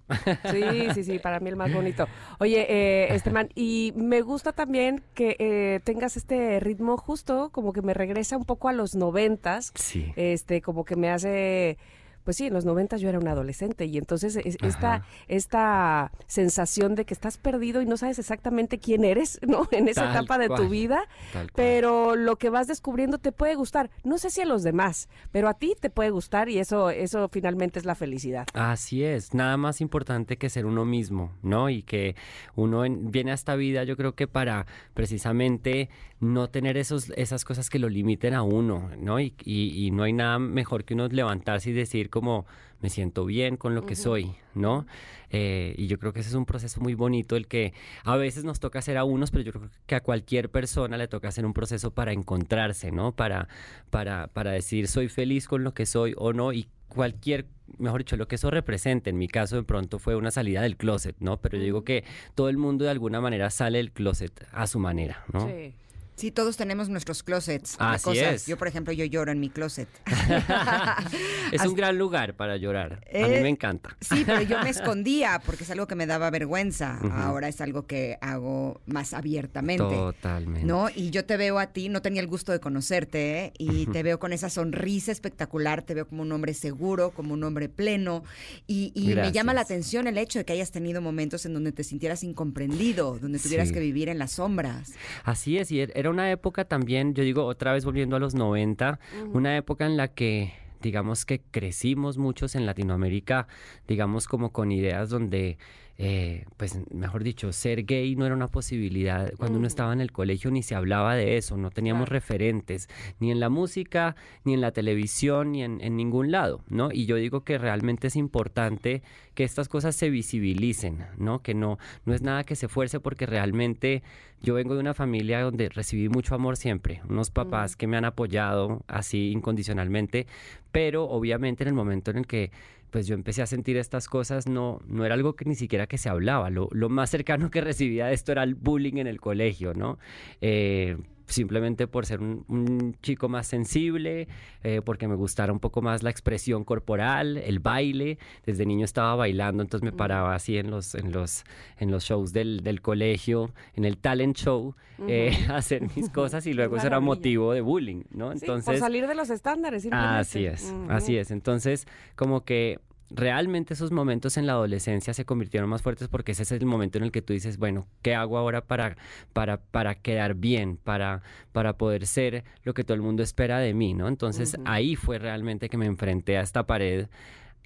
sí, sí, sí, para mí el más bonito. Oye, eh, Esteban, y me gusta también que eh, tengas este ritmo justo, como que me regresa un poco a los 90 Sí. Este, como que me hace pues sí, en los 90 yo era un adolescente y entonces esta, esta sensación de que estás perdido y no sabes exactamente quién eres, ¿no? En esa etapa de tu vida, pero lo que vas descubriendo te puede gustar. No sé si a los demás, pero a ti te puede gustar y eso, eso finalmente es la felicidad. Así es, nada más importante que ser uno mismo, ¿no? Y que uno viene a esta vida, yo creo que para precisamente no tener esos, esas cosas que lo limiten a uno, ¿no? Y, y, y no hay nada mejor que uno levantarse y decir, como me siento bien con lo que soy, ¿no? Eh, y yo creo que ese es un proceso muy bonito, el que a veces nos toca hacer a unos, pero yo creo que a cualquier persona le toca hacer un proceso para encontrarse, ¿no? Para, para, para decir soy feliz con lo que soy o no y cualquier, mejor dicho, lo que eso represente. En mi caso, de pronto fue una salida del closet, ¿no? Pero yo digo que todo el mundo de alguna manera sale del closet a su manera, ¿no? Sí. Sí, todos tenemos nuestros closets. Así Es. Yo, por ejemplo, yo lloro en mi closet. es un gran lugar para llorar. a mí me encanta. Sí, pero yo me escondía porque es algo que me daba vergüenza. Ahora es algo que hago más abiertamente. Totalmente. ¿No? Y yo te veo a ti, no tenía el gusto de conocerte, ¿eh? y te veo con esa sonrisa espectacular, te veo como un hombre seguro, como un hombre pleno. Y, me llama la atención el hecho de que hayas tenido momentos en donde te sintieras incomprendido, donde tuvieras que vivir en las sombras. Así es, y er, era una época también, yo digo otra vez volviendo a los 90, una época en la que digamos que crecimos muchos en Latinoamérica, digamos como con ideas donde eh, pues mejor dicho, ser gay no era una posibilidad. Cuando uno estaba en el colegio ni se hablaba de eso, no teníamos referentes, ni en la música, ni en la televisión, ni en, en, ningún lado, ¿no? Y yo digo que realmente es importante que estas cosas se visibilicen, ¿no? Que no, no es nada que se fuerce porque realmente yo vengo de una familia donde recibí mucho amor siempre, unos papás que me han apoyado así incondicionalmente, pero obviamente en el momento en el que pues yo empecé a sentir estas cosas, no, no era algo que ni siquiera que se hablaba. Lo, lo más cercano que recibía de esto era el bullying en el colegio, ¿no? Eh, simplemente por ser un, chico más sensible, eh, porque me gustara un poco más la expresión corporal, el baile. Desde niño estaba bailando, entonces me paraba así en los, en los, en los shows del, del colegio, en el talent show, eh, a hacer mis cosas y luego eso era motivo de bullying, ¿no? Entonces, por salir de los estándares. Así es, así es. Entonces, como que realmente esos momentos en la adolescencia se convirtieron más fuertes porque ese es el momento en el que tú dices, bueno, ¿qué hago ahora para, para, para quedar bien, para, para poder ser lo que todo el mundo espera de mí, ¿no? Entonces ahí fue realmente que me enfrenté a esta pared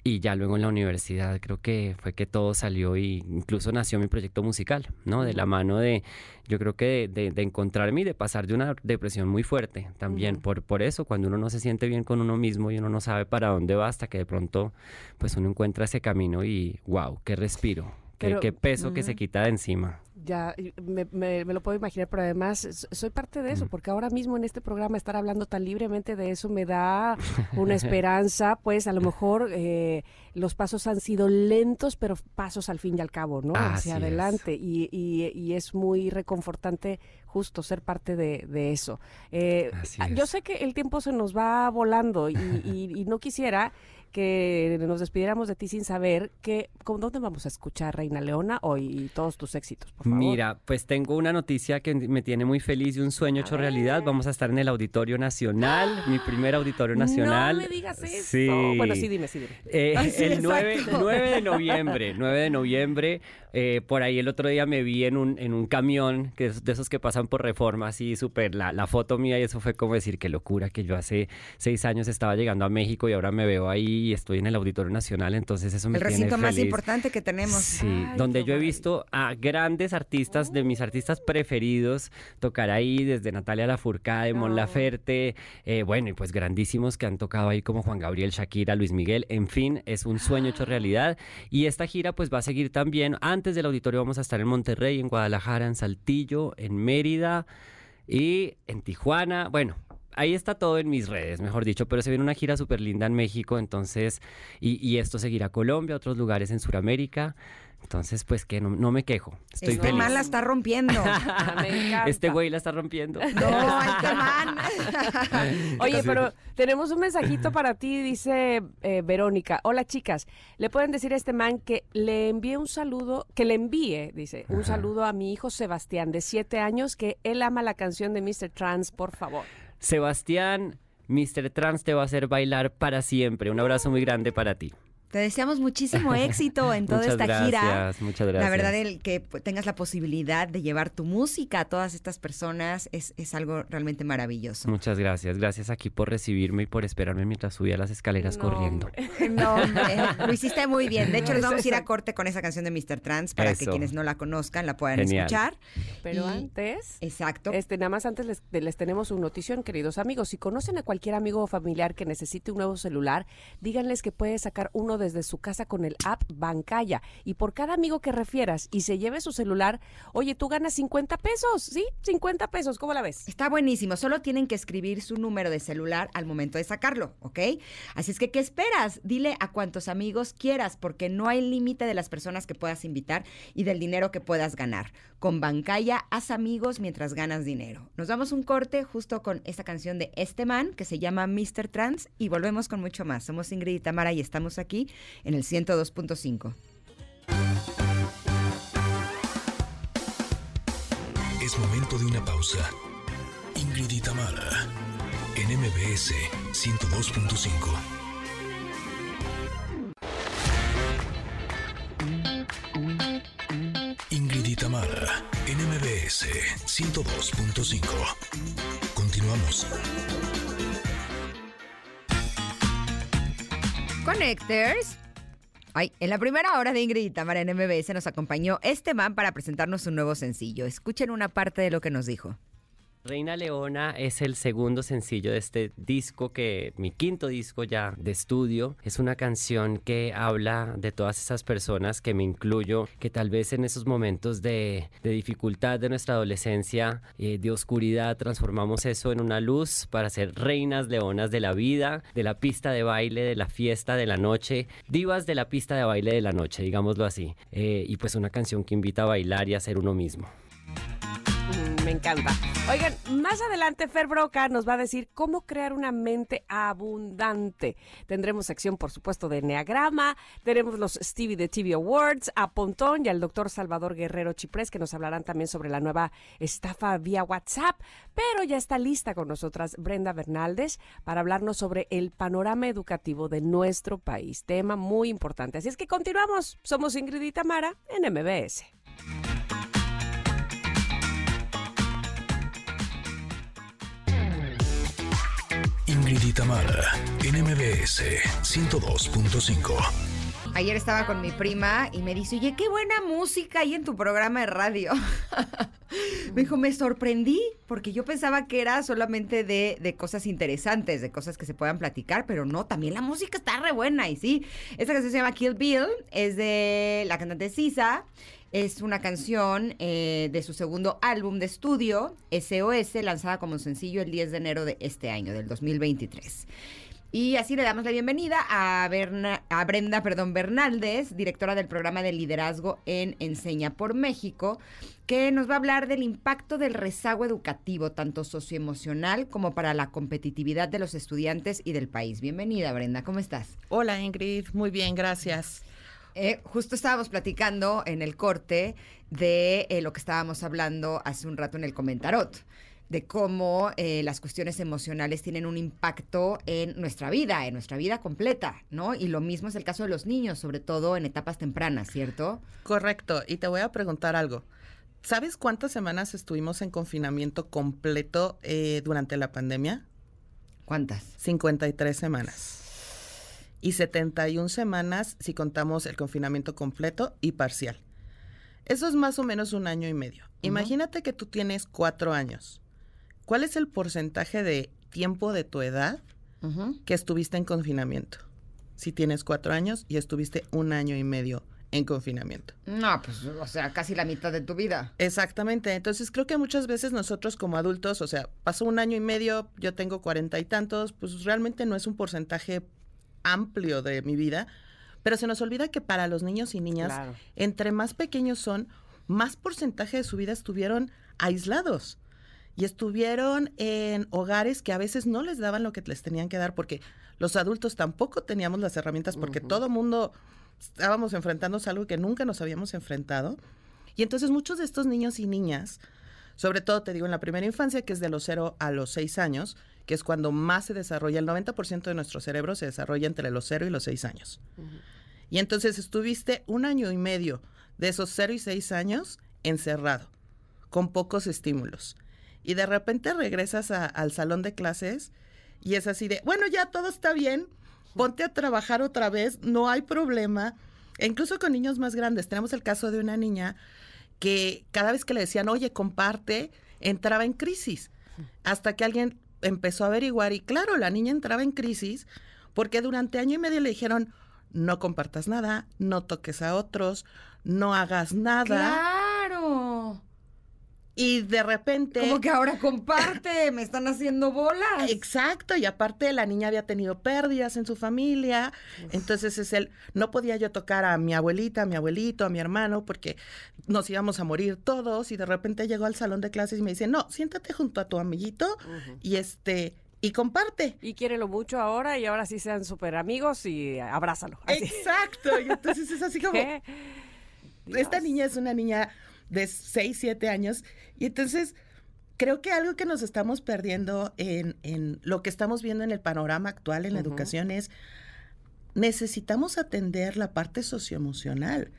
y ya luego en la universidad creo que fue que todo salió y incluso nació mi proyecto musical, ¿no? De la mano de, yo creo que de, de, encontrarme y de pasar de una depresión muy fuerte también. por, por eso, cuando uno no se siente bien con uno mismo y uno no sabe para dónde va hasta que de pronto pues uno encuentra ese camino y wow, qué respiro, qué, qué peso que se quita de encima. Ya, me, me, lo puedo imaginar, pero además soy parte de eso, porque ahora mismo en este programa estar hablando tan libremente de eso me da una esperanza, pues a lo mejor eh, los pasos han sido lentos, pero pasos al fin y al cabo, ¿no? Hacia adelante. Y, y, es muy reconfortante justo ser parte de, de eso. Eh, yo sé que el tiempo se nos va volando y, y no quisiera que nos despidiéramos de ti sin saber que, ¿con dónde vamos a escuchar Reina Leona hoy y todos tus éxitos, por favor? Mira, pues tengo una noticia que me tiene muy feliz y un sueño hecho realidad. Vamos a estar en el Auditorio Nacional, mi primer Auditorio Nacional. No me digas eso. Sí. Bueno, sí, dime, sí, dime. Eh, el 9, 9, de noviembre, 9 de noviembre, eh, por ahí el otro día me vi en un, en un camión que de esos que pasan por reforma, así súper, la, la foto mía y eso fue como decir, qué locura que yo hace seis años estaba llegando a México y ahora me veo ahí y estoy en el Auditorio Nacional, entonces eso me El recinto más importante que tenemos. Sí, donde yo he visto a grandes artistas, de mis artistas preferidos, tocar ahí, desde Natalia Lafourcade, Mon Laferte, eh, bueno, y pues grandísimos que han tocado ahí como Juan Gabriel, Shakira, Luis Miguel, en fin, es un sueño hecho realidad. Y esta gira pues va a seguir también, antes del auditorio vamos a estar en Monterrey, en Guadalajara, en Saltillo, en Mérida y en Tijuana, bueno, ahí está todo en mis redes, mejor dicho, pero se viene una gira súper linda en México, entonces, y, y esto seguirá a Colombia, otros lugares en Sudamérica. Entonces, pues que no, me quejo. Estoy este man la está rompiendo. este güey la está rompiendo. No, este man. Oye, pero tenemos un mensajito para ti, dice eh, Verónica. Hola, chicas. Le pueden decir a este man que le envíe un saludo, que le envíe, dice, un saludo a mi hijo Sebastián, de siete años, que él ama la canción de Mr. Trans, por favor. Sebastián, Mr. Trans te va a hacer bailar para siempre. Un abrazo muy grande para ti. Te deseamos muchísimo éxito en toda esta gira. Muchas gracias. La verdad, el que tengas la posibilidad de llevar tu música a todas estas personas es, es algo realmente maravilloso. Muchas gracias. Gracias aquí por recibirme y por esperarme mientras subía las escaleras corriendo. No, lo hiciste muy bien. De hecho, les vamos a ir a corte con esa canción de Mr. Trans para que quienes no la conozcan la puedan escuchar. Pero antes. Exacto. Este, nada más antes les, les tenemos una notición, queridos amigos. Si conocen a cualquier amigo o familiar que necesite un nuevo celular, díganles que puede sacar uno desde su casa con el app Bancaya. Y por cada amigo que refieras y se lleve su celular, oye, tú ganas 50 pesos, ¿sí? 50 pesos, ¿cómo la ves? Está buenísimo. Solo tienen que escribir su número de celular al momento de sacarlo, ¿ok? Así es que, ¿qué esperas? Dile a cuantos amigos quieras, porque no hay límite de las personas que puedas invitar y del dinero que puedas ganar. Con Bancaya, haz amigos mientras ganas dinero. Nos damos un corte justo con esta canción de este man que se llama Mr. Trans y volvemos con mucho más. Somos Ingrid y Tamara y estamos aquí en el 102.5. Es momento de una pausa. Ingrid y Tamara en MBS 102.5. Ingrid y Tamara en MBS 102.5. Continuamos. Connectors. Ay, en la primera hora de Ingrid y Tamara en MBS nos acompañó este man para presentarnos un nuevo sencillo. Escuchen una parte de lo que nos dijo. Reina Leona es el segundo sencillo de este disco que mi quinto disco ya de estudio. Es una canción que habla de todas esas personas que me incluyo que tal vez en esos momentos de, dificultad de nuestra adolescencia eh, de oscuridad transformamos eso en una luz para ser reinas leonas de la vida de la pista de baile de la fiesta de la noche divas de la pista de baile de la noche digámoslo así. Eh, y pues una canción que invita a bailar y a ser uno mismo me encanta. Oigan, más adelante Fer Broca nos va a decir cómo crear una mente abundante. Tendremos sección, por supuesto, de Enneagrama, tenemos los Stevie de TV Awards, a Pontón y al doctor Salvador Guerrero Chiprés, que nos hablarán también sobre la nueva estafa vía WhatsApp. Pero ya está lista con nosotras Brenda Bernaldez para hablarnos sobre el panorama educativo de nuestro país. Tema muy importante. Así es que continuamos. Somos Ingrid y Tamara en MBS. Ingrid Tamara, en MBS 102.5. Ayer estaba con mi prima y me dice, oye, qué buena música hay en tu programa de radio. me dijo, me sorprendí porque yo pensaba que era solamente de, de, cosas interesantes, de cosas que se puedan platicar, pero no, también la música está re buena y sí. Esta canción se llama Kill Bill, es de la cantante Sisa. Es una canción eh, de su segundo álbum de estudio, SOS, lanzada como sencillo el 10 de enero de este año, del 2023. Y así le damos la bienvenida a, Brenda perdón, Bernaldez, directora del programa de liderazgo en Enseña por México, que nos va a hablar del impacto del rezago educativo, tanto socioemocional como para la competitividad de los estudiantes y del país. Bienvenida, Brenda, ¿cómo estás? Hola, Ingrid, muy bien, gracias. Eh, justo estábamos platicando en el corte de eh, lo que estábamos hablando hace un rato en el comentarot, de cómo eh, las cuestiones emocionales tienen un impacto en nuestra vida, en nuestra vida completa, ¿no? Y lo mismo es el caso de los niños, sobre todo en etapas tempranas, ¿cierto? Correcto. Y te voy a preguntar algo. ¿Sabes cuántas semanas estuvimos en confinamiento completo durante la pandemia? ¿Cuántas? 53 semanas y 71 semanas si contamos el confinamiento completo y parcial. Eso es más o menos un año y medio. Imagínate que tú tienes cuatro años. ¿Cuál es el porcentaje de tiempo de tu edad que estuviste en confinamiento? Si tienes cuatro años y estuviste un año y medio en confinamiento. No, pues, o sea, casi la mitad de tu vida. Exactamente. Entonces, creo que muchas veces nosotros como adultos, o sea, pasó un año y medio, yo tengo cuarenta y tantos, pues realmente no es un porcentaje amplio de mi vida, pero se nos olvida que para los niños y niñas, entre más pequeños son, más porcentaje de su vida estuvieron aislados y estuvieron en hogares que a veces no les daban lo que les tenían que dar porque los adultos tampoco teníamos las herramientas porque todo mundo estábamos enfrentándose a algo que nunca nos habíamos enfrentado. Y entonces muchos de estos niños y niñas, sobre todo te digo en la primera infancia, que es de los 0 a los 6 años, que es cuando más se desarrolla, el 90% de nuestro cerebro se desarrolla entre los 0 y los 6 años. Y entonces estuviste un año y medio de esos 0 y 6 años encerrado, con pocos estímulos. Y de repente regresas al salón de clases y es así de, bueno, ya todo está bien, ponte a trabajar otra vez, no hay problema. E incluso con niños más grandes, tenemos el caso de una niña que cada vez que le decían, oye, comparte, entraba en crisis, hasta que alguien empezó a averiguar y claro, la niña entraba en crisis porque durante año y medio le dijeron, no compartas nada, no toques a otros, no hagas nada. Y de repente... Como que ahora comparte, me están haciendo bolas. Exacto, y aparte la niña había tenido pérdidas en su familia, entonces es el, no podía yo tocar a mi abuelita, a mi abuelito, a mi hermano, porque nos íbamos a morir todos, y de repente llegó al salón de clases y me dice, no, siéntate junto a tu amiguito y este... Y comparte. Y quiérelo mucho ahora y ahora sí sean súper amigos y abrázalo. Exacto. Y entonces es así como... Esta niña es una niña de 6, 7 años. Y entonces creo que algo que nos estamos perdiendo en, en lo que estamos viendo en el panorama actual en la educación es necesitamos atender la parte socioemocional.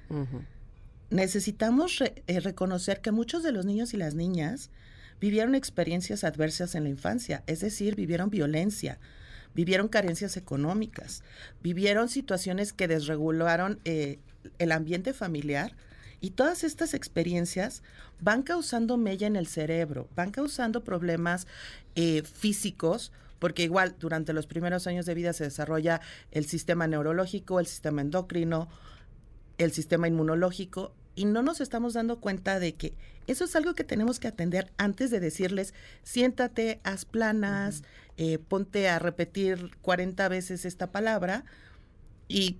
Necesitamos eh, reconocer que muchos de los niños y las niñas vivieron experiencias adversas en la infancia, es decir, vivieron violencia, vivieron carencias económicas, vivieron situaciones que desregularon eh, el ambiente familiar y todas estas experiencias van causando mella en el cerebro, van causando problemas eh, físicos, porque igual durante los primeros años de vida se desarrolla el sistema neurológico, el sistema endocrino, el sistema inmunológico, y no nos estamos dando cuenta de que eso es algo que tenemos que atender antes de decirles, siéntate, haz planas, eh, ponte a repetir 40 veces esta palabra, y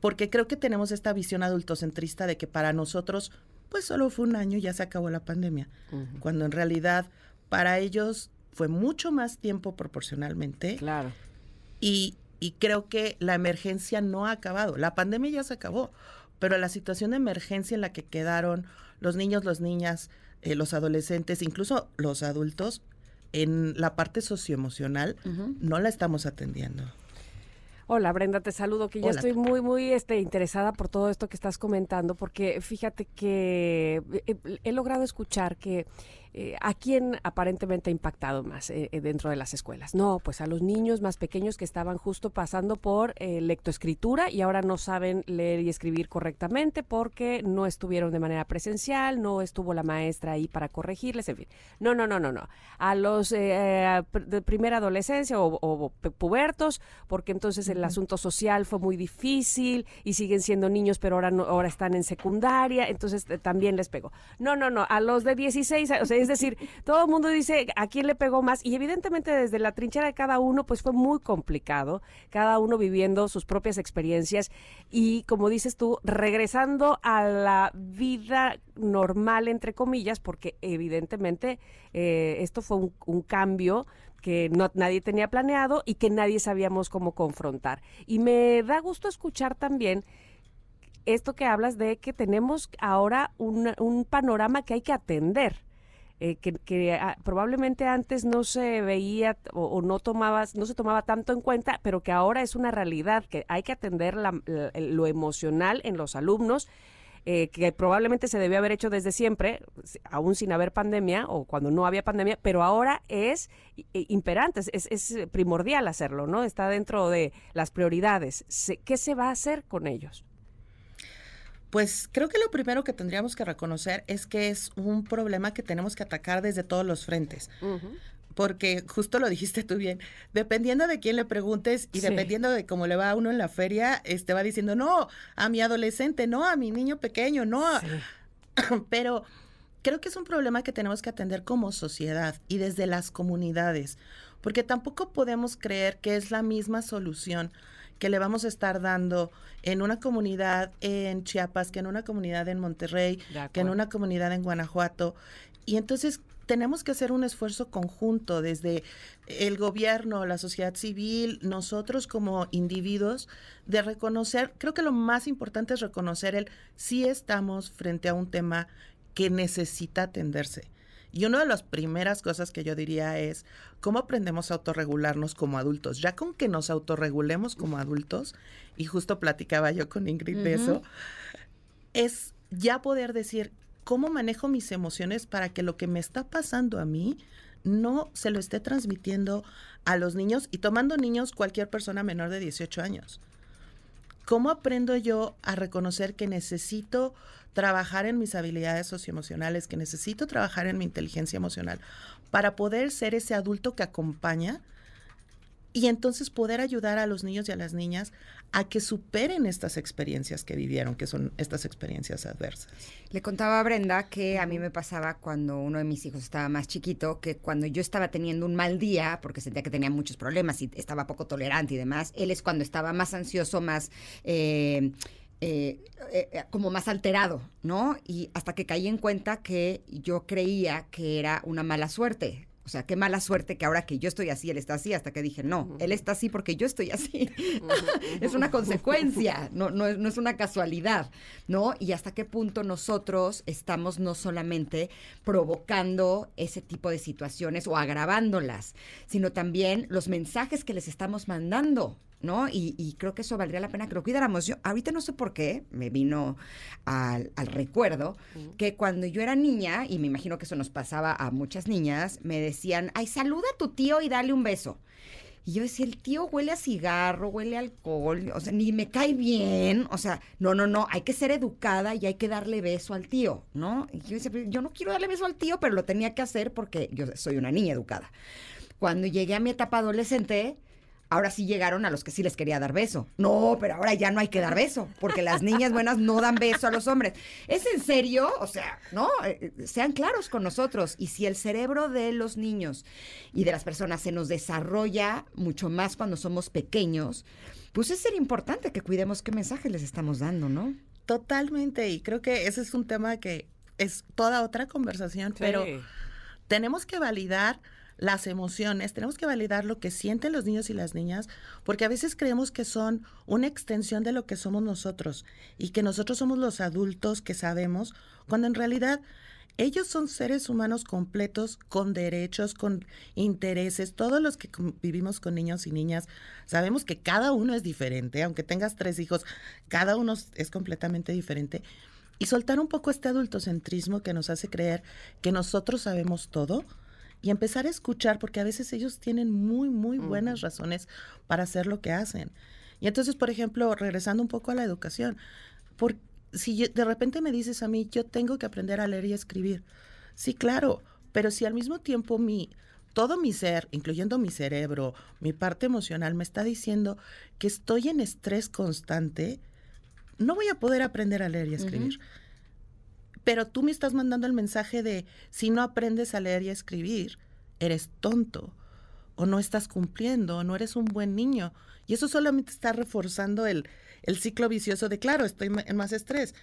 porque creo que tenemos esta visión adultocentrista de que para nosotros, pues solo fue un año y ya se acabó la pandemia, cuando en realidad para ellos fue mucho más tiempo proporcionalmente. Claro. Y, y creo que la emergencia no ha acabado, la pandemia ya se acabó, pero la situación de emergencia en la que quedaron los niños, las niñas, eh, los adolescentes, incluso los adultos, en la parte socioemocional, no la estamos atendiendo. Hola Brenda, te saludo, que ya estoy muy, muy este, interesada por todo esto que estás comentando, porque fíjate que he, logrado escuchar que eh, ¿a quién aparentemente ha impactado más eh, eh, dentro de las escuelas? No, pues a los niños más pequeños que estaban justo pasando por lectoescritura y ahora no saben leer y escribir correctamente porque no estuvieron de manera presencial, no estuvo la maestra ahí para corregirles, en fin. No, no, no, no, no. A los de primera adolescencia o, pubertos, porque entonces el asunto social fue muy difícil y siguen siendo niños, pero ahora, no, ahora están en secundaria, entonces también les pegó. No, no, no. A los de 16, o sea, es decir, todo el mundo dice a quién le pegó más y evidentemente desde la trinchera de cada uno pues fue muy complicado, cada uno viviendo sus propias experiencias y como dices tú, regresando a la vida normal entre comillas, porque evidentemente eh, esto fue un, cambio que nadie tenía planeado y que nadie sabíamos cómo confrontar. Y me da gusto escuchar también esto que hablas de que tenemos ahora un, un panorama que hay que atender. Eh, que, ah, probablemente antes no se veía o, no tomabas, no se tomaba tanto en cuenta, pero que ahora es una realidad, que hay que atender lo emocional en los alumnos, eh, que probablemente se debió haber hecho desde siempre, aún sin haber pandemia o cuando no había pandemia, pero ahora es imperante, es, es primordial hacerlo, ¿no? Está dentro de las prioridades. ¿Qué se va a hacer con ellos? Pues creo que lo primero que tendríamos que reconocer es que es un problema que tenemos que atacar desde todos los frentes. Porque justo lo dijiste tú bien, dependiendo de quién le preguntes y dependiendo de cómo le va a uno en la feria, este va diciendo, no, a mi adolescente, no, a mi niño pequeño, no. Pero creo que es un problema que tenemos que atender como sociedad y desde las comunidades, porque tampoco podemos creer que es la misma solución que le vamos a estar dando en una comunidad en Chiapas, que en una comunidad en Monterrey, que en una comunidad en Guanajuato. Y entonces tenemos que hacer un esfuerzo conjunto desde el gobierno, la sociedad civil, nosotros como individuos, de reconocer, creo que lo más importante es reconocer el si estamos frente a un tema que necesita atenderse. Y una de las primeras cosas que yo diría es cómo aprendemos a autorregularnos como adultos. Ya con que nos autorregulemos como adultos, y justo platicaba yo con Ingrid de eso, es ya poder decir cómo manejo mis emociones para que lo que me está pasando a mí no se lo esté transmitiendo a los niños y tomando niños cualquier persona menor de 18 años. ¿Cómo aprendo yo a reconocer que necesito trabajar en mis habilidades socioemocionales, que necesito trabajar en mi inteligencia emocional para poder ser ese adulto que acompaña y entonces poder ayudar a los niños y a las niñas a que superen estas experiencias que vivieron, que son estas experiencias adversas. Le contaba a Brenda que a mí me pasaba cuando uno de mis hijos estaba más chiquito, que cuando yo estaba teniendo un mal día, porque sentía que tenía muchos problemas y estaba poco tolerante y demás, él es cuando estaba más ansioso, más... Eh, eh, eh, como más alterado, ¿no? Y hasta que caí en cuenta que yo creía que era una mala suerte. O sea, qué mala suerte que ahora que yo estoy así, él está así, hasta que dije, no, él está así porque yo estoy así. es una consecuencia, no, no, no, es una casualidad, ¿no? Y hasta qué punto nosotros estamos no solamente provocando ese tipo de situaciones o agravándolas, sino también los mensajes que les estamos mandando, ¿no? Y, creo que eso valdría la pena que lo cuidáramos. Yo ahorita no sé por qué, me vino al, recuerdo que cuando yo era niña, y me imagino que eso nos pasaba a muchas niñas, me decían, ay, saluda a tu tío y dale un beso. Y yo decía, el tío huele a cigarro, huele a alcohol, o sea, ni me cae bien, o sea, no, no, no, hay que ser educada y hay que darle beso al tío, ¿no? Y yo decía, yo no quiero darle beso al tío, pero lo tenía que hacer porque yo soy una niña educada. Cuando llegué a mi etapa adolescente, ahora sí llegaron a los que sí les quería dar beso. No, pero ahora ya no hay que dar beso, porque las niñas buenas no dan beso a los hombres. ¿Es en serio? O sea, ¿no? Eh, eh, sean claros con nosotros. Y si el cerebro de los niños y de las personas se nos desarrolla mucho más cuando somos pequeños, pues es ser importante que cuidemos qué mensaje les estamos dando, ¿no? Totalmente. Y creo que ese es un tema que es toda otra conversación, pero tenemos que validar las emociones, tenemos que validar lo que sienten los niños y las niñas, porque a veces creemos que son una extensión de lo que somos nosotros y que nosotros somos los adultos que sabemos, cuando en realidad ellos son seres humanos completos, con derechos, con intereses. Todos los que vivimos con niños y niñas sabemos que cada uno es diferente, aunque tengas tres hijos, cada uno es completamente diferente. y soltar un poco este adultocentrismo que nos hace creer que nosotros sabemos todo y empezar a escuchar, porque a veces ellos tienen muy, muy buenas razones para hacer lo que hacen. Y entonces, por ejemplo, regresando un poco a la educación, por, si de repente me dices a mí, yo tengo que aprender a leer y escribir, sí, claro, pero si al mismo tiempo mi, todo mi ser, incluyendo mi cerebro, mi parte emocional, me está diciendo que estoy en estrés constante, no voy a poder aprender a leer y escribir. Pero tú me estás mandando el mensaje de, si no aprendes a leer y a escribir, eres tonto, o no estás cumpliendo, o no eres un buen niño. Y eso solamente está reforzando el, ciclo vicioso de, claro, estoy en más estrés.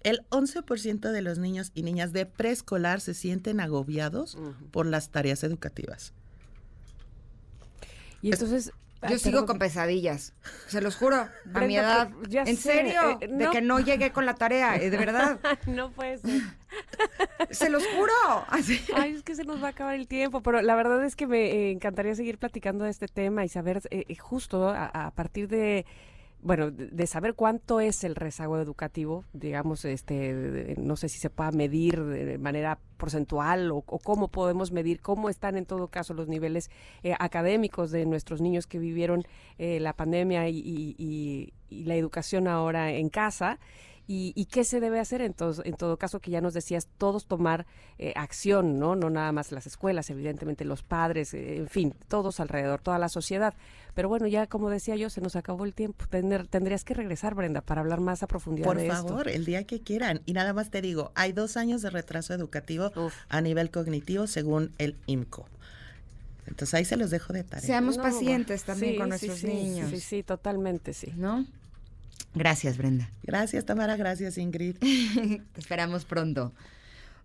El 11% de los niños y niñas de preescolar se sienten agobiados por las tareas educativas. Y entonces, yo sigo con pesadillas, se los juro, a mi edad. ¿En serio? Eh, de que no llegué con la tarea, eh, de verdad. no puede ser. se los juro. Ay, es que se nos va a acabar el tiempo, pero la verdad es que me encantaría seguir platicando de este tema y saber eh, justo a, partir de bueno, de saber cuánto es el rezago educativo, digamos, este, no sé si se pueda medir de manera porcentual o, cómo podemos medir cómo están en todo caso los niveles eh, académicos de nuestros niños que vivieron eh, la pandemia y, la educación ahora en casa. Y, qué se debe hacer en, en todo caso que ya nos decías, todos tomar eh, acción, ¿no? No nada más las escuelas, evidentemente los padres, en fin, todos alrededor, toda la sociedad. Pero bueno, ya como decía yo, se nos acabó el tiempo. tendrías que regresar, Brenda, para hablar más a profundidad Por de esto. Por favor, el día que quieran. Y nada más te digo, hay dos años de retraso educativo a nivel cognitivo según el IMCO. Entonces ahí se los dejo de tarea. Seamos pacientes también con nuestros niños. Sí, sí, totalmente, sí. ¿No? Gracias, Brenda. Gracias, Tamara. Gracias, Ingrid. Te esperamos pronto.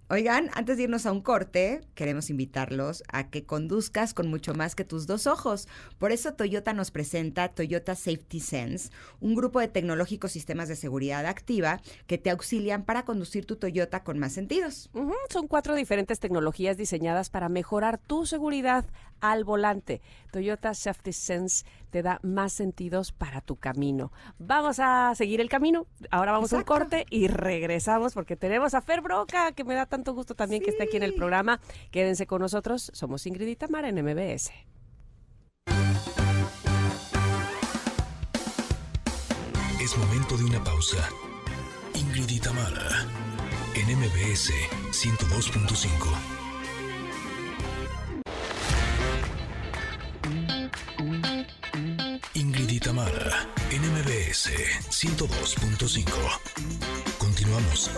Oigan, antes de irnos a un corte, queremos invitarlos a que conduzcas con mucho más que tus dos ojos. Por eso Toyota nos presenta Toyota Safety Sense, un grupo de tecnológicos sistemas de seguridad activa que te auxilian para conducir tu Toyota con más sentidos. Son cuatro diferentes tecnologías diseñadas para mejorar tu seguridad al volante. Toyota Safety Sense te da más sentidos para tu camino. Vamos a seguir el camino. Ahora vamos a un corte y regresamos porque tenemos a Fer Broca, que me da tanto gusto también que esté aquí en el programa. Quédense con nosotros. Somos Ingrid y Tamara en MBS. Es momento de una pausa. Ingrid y Tamara en MBS 102.5. Tamara en MBS 102.5. Continuamos.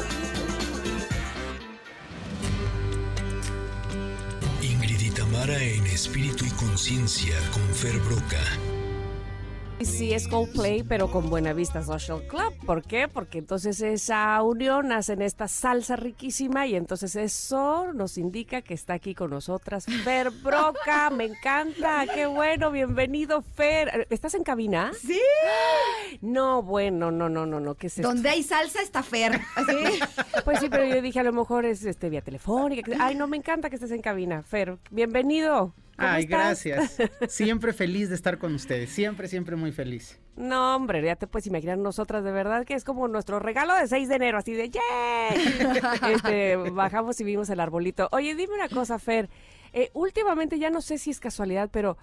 Tamara en espíritu y conciencia con Fer Broca Sí, es Coldplay, pero con Buena Vista Social Club. ¿Por qué? Porque entonces esa unión hace en esta salsa riquísima y entonces eso nos indica que está aquí con nosotras Fer Broca. Me encanta, qué bueno, bienvenido Fer. ¿Estás en cabina? Sí. No, bueno, no, no, no, no, ¿qué es esto? Donde hay salsa está Fer. Pues sí, pero yo dije a lo mejor es este vía telefónica. Ay, no, me encanta que estés en cabina. Fer, bienvenido. Ay, gracias. Siempre feliz de estar con ustedes. Siempre, siempre muy feliz. No, hombre, ya te puedes imaginar nosotras de verdad que es como nuestro regalo de 6 de enero, así de ¡yay! Este, bajamos y vimos el arbolito. Oye, dime una cosa, Fer. Eh, últimamente ya no sé si es casualidad, pero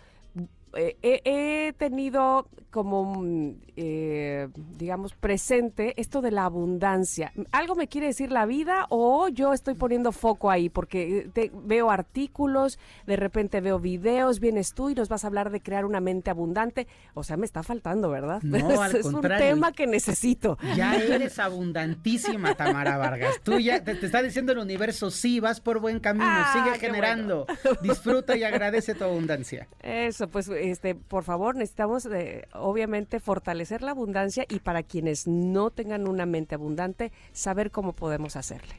eh, he tenido como, mm, eh, digamos, presente esto de la abundancia. ¿Algo me quiere decir la vida o yo estoy poniendo foco ahí? Porque te, veo artículos, de repente veo videos, vienes tú y nos vas a hablar de crear una mente abundante. O sea, me está faltando, ¿verdad? No, al es un tema que necesito. Ya eres abundantísima, Tamara Vargas. Tú ya te, está diciendo el universo, sí, vas por buen camino, ah, sigue generando. Disfruta y agradece tu abundancia. Eso, pues este, por favor, necesitamos eh, obviamente fortalecer la abundancia y para quienes no tengan una mente abundante, saber cómo podemos hacerle.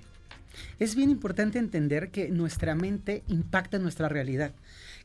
Es bien importante entender que nuestra mente impacta nuestra realidad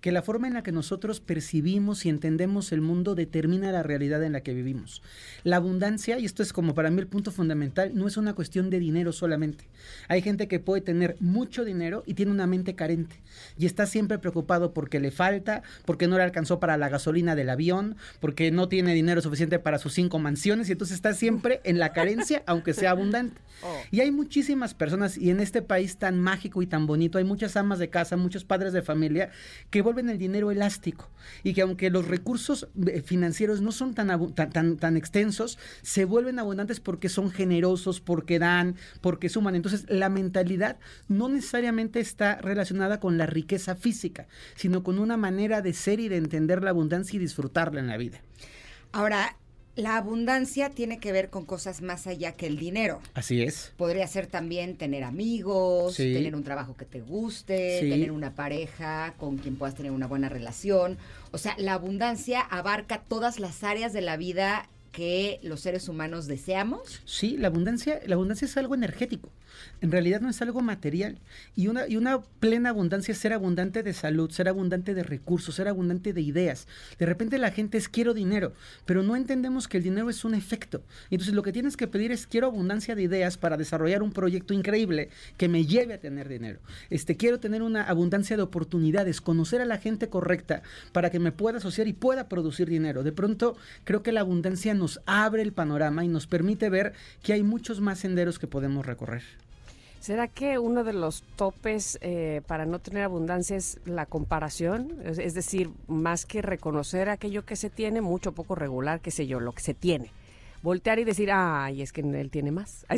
que la forma en la que nosotros percibimos y entendemos el mundo determina la realidad en la que vivimos. La abundancia, y esto es como para mí el punto fundamental, no es una cuestión de dinero solamente. Hay gente que puede tener mucho dinero y tiene una mente carente y está siempre preocupado porque le falta, porque no le alcanzó para la gasolina del avión, porque no tiene dinero suficiente para sus cinco mansiones y entonces está siempre en la carencia, aunque sea abundante. Oh. Y hay muchísimas personas, y en este país tan mágico y tan bonito, hay muchas amas de casa, muchos padres de familia que vuelven el dinero elástico y que aunque los recursos eh, financieros no son tan, tan, tan, extensos, se vuelven abundantes porque son generosos, porque dan, porque suman. Entonces, la mentalidad no necesariamente está relacionada con la riqueza física, sino con una manera de ser y de entender la abundancia y disfrutarla en la vida. Ahora, la abundancia tiene que ver con cosas más allá que el dinero. Así es. Podría ser también tener amigos, tener un trabajo que te guste, tener una pareja con quien puedas tener una buena relación. O sea, la abundancia abarca todas las áreas de la vida que los seres humanos deseamos. Sí, la abundancia, la abundancia es algo energético en realidad no es algo material. Y una, y una plena abundancia es ser abundante de salud, ser abundante de recursos, ser abundante de ideas. De repente la gente es quiero dinero, pero no entendemos que el dinero es un efecto. Entonces lo que tienes que pedir es quiero abundancia de ideas para desarrollar un proyecto increíble que me lleve a tener dinero. Este, quiero tener una abundancia de oportunidades, conocer a la gente correcta para que me pueda asociar y pueda producir dinero. De pronto creo que la abundancia nos abre el panorama y nos permite ver que hay muchos más senderos que podemos recorrer. ¿Será que uno de los topes eh, para no tener abundancia es la comparación? Es, decir, más que reconocer aquello que se tiene, mucho poco regular, qué sé yo, lo que se tiene voltear y decir, ay, es que él tiene más.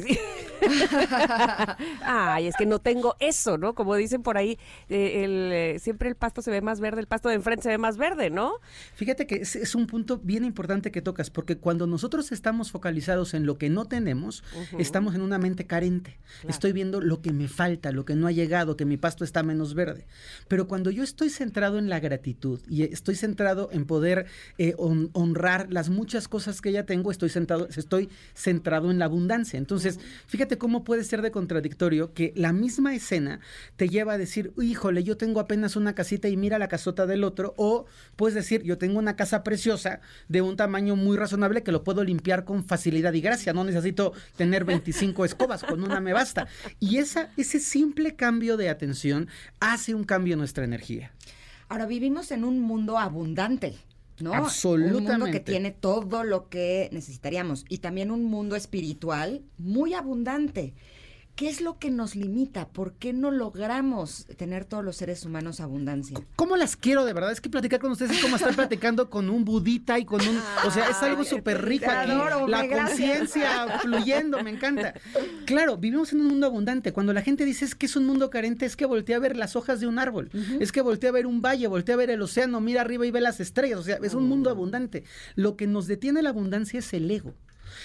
Ay, es que no tengo eso, ¿no? Como dicen por ahí, eh, el, eh, siempre el pasto se ve más verde, el pasto de enfrente se ve más verde, ¿no? Fíjate que es, un punto bien importante que tocas, porque cuando nosotros estamos focalizados en lo que no tenemos, estamos en una mente carente. Estoy viendo lo que me falta, lo que no ha llegado, que mi pasto está menos verde. Pero cuando yo estoy centrado en la gratitud y estoy centrado en poder eh, honrar las muchas cosas que ya tengo, estoy centrado estoy centrado en la abundancia. Entonces, fíjate cómo puede ser de contradictorio que la misma escena te lleva a decir, híjole, yo tengo apenas una casita y mira la casota del otro, o puedes decir, yo tengo una casa preciosa de un tamaño muy razonable que lo puedo limpiar con facilidad y gracia, no necesito tener 25 escobas, con una me basta. Y esa, ese simple cambio de atención hace un cambio en nuestra energía. Ahora vivimos en un mundo abundante. ¿No? Absolutamente. Un mundo que tiene todo lo que necesitaríamos y también un mundo espiritual muy abundante. ¿Qué es lo que nos limita? ¿Por qué no logramos tener todos los seres humanos abundancia? ¿Cómo las quiero de verdad? Es que platicar con ustedes es como estar platicando con un budita y con un... O sea, es algo súper rico aquí. la conciencia fluyendo, me encanta. Claro, vivimos en un mundo abundante. Cuando la gente dice es que es un mundo carente, es que voltea a ver las hojas de un árbol. Es que voltea a ver un valle, voltea a ver el océano, mira arriba y ve las estrellas. O sea, es un mundo abundante. Lo que nos detiene la abundancia es el ego.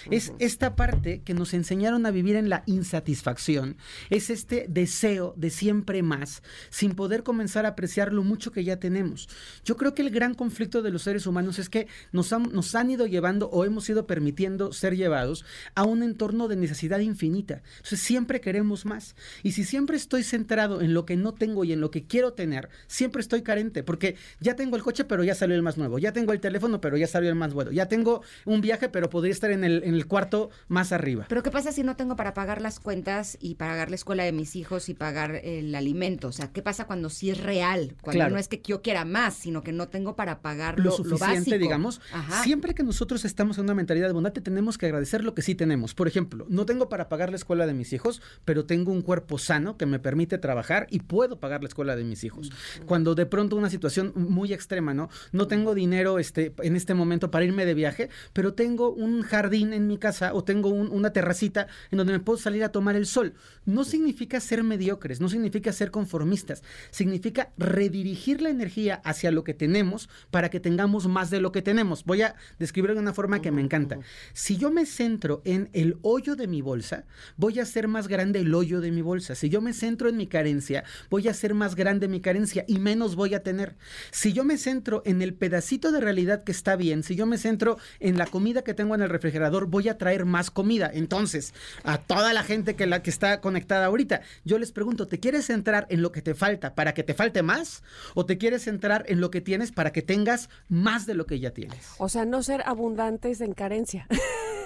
Es esta parte que nos enseñaron a vivir en la insatisfacción, es este deseo de siempre más, sin poder comenzar a apreciar lo mucho que ya tenemos. Yo creo que el gran conflicto de los seres humanos es que nos han, nos han ido llevando o hemos ido permitiendo ser llevados a un entorno de necesidad infinita. Entonces siempre queremos más. Y si siempre estoy centrado en lo que no tengo y en lo que quiero tener, siempre estoy carente, porque ya tengo el coche, pero ya salió el más nuevo, ya tengo el teléfono, pero ya salió el más bueno, ya tengo un viaje, pero podría estar en el en el cuarto más arriba. Pero ¿qué pasa si no tengo para pagar las cuentas y pagar la escuela de mis hijos y pagar el alimento? O sea, ¿qué pasa cuando sí es real? Cuando no es que yo quiera más, sino que no tengo para pagar lo, suficiente, digamos. Siempre que nosotros estamos en una mentalidad de bondad, tenemos que agradecer lo que sí tenemos. Por ejemplo, no tengo para pagar la escuela de mis hijos, pero tengo un cuerpo sano que me permite trabajar y puedo pagar la escuela de mis hijos. Cuando de pronto una situación muy extrema, ¿no? No tengo dinero este, en este momento para irme de viaje, pero tengo un jardín en mi casa o tengo una terracita en donde me puedo salir a tomar el sol. No significa ser mediocres, no significa ser conformistas, significa redirigir la energía hacia lo que tenemos para que tengamos más de lo que tenemos. Voy a describirlo de una forma que me encanta. Si yo me centro en el hoyo de mi bolsa, voy a hacer más grande el hoyo de mi bolsa. Si yo me centro en mi carencia, voy a hacer más grande mi carencia y menos voy a tener. Si yo me centro en el pedacito de realidad que está bien, si yo me centro en la comida que tengo en el refrigerador, voy a traer más comida. Entonces, a toda la gente que, la, que está conectada ahorita, yo les pregunto, ¿te quieres centrar en lo que te falta para que te falte más? ¿O te quieres centrar en lo que tienes para que tengas más de lo que ya tienes? O sea, no ser abundantes en carencia.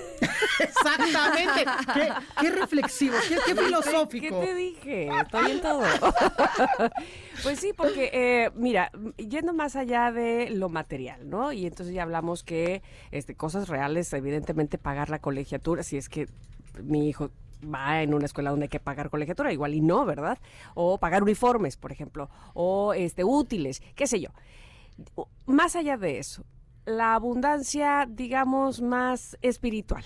Exactamente. Qué, reflexivo, qué, filosófico. ¿Qué te dije? Estoy en todo. pues sí, porque, eh, mira, yendo más allá de lo material, ¿no? Y entonces ya hablamos que este, cosas reales, evidentemente pagar la colegiatura, si es que mi hijo va en una escuela donde hay que pagar colegiatura, igual y no, ¿verdad? O pagar uniformes, por ejemplo, o este útiles, qué sé yo. Más allá de eso, la abundancia, digamos, más espiritual.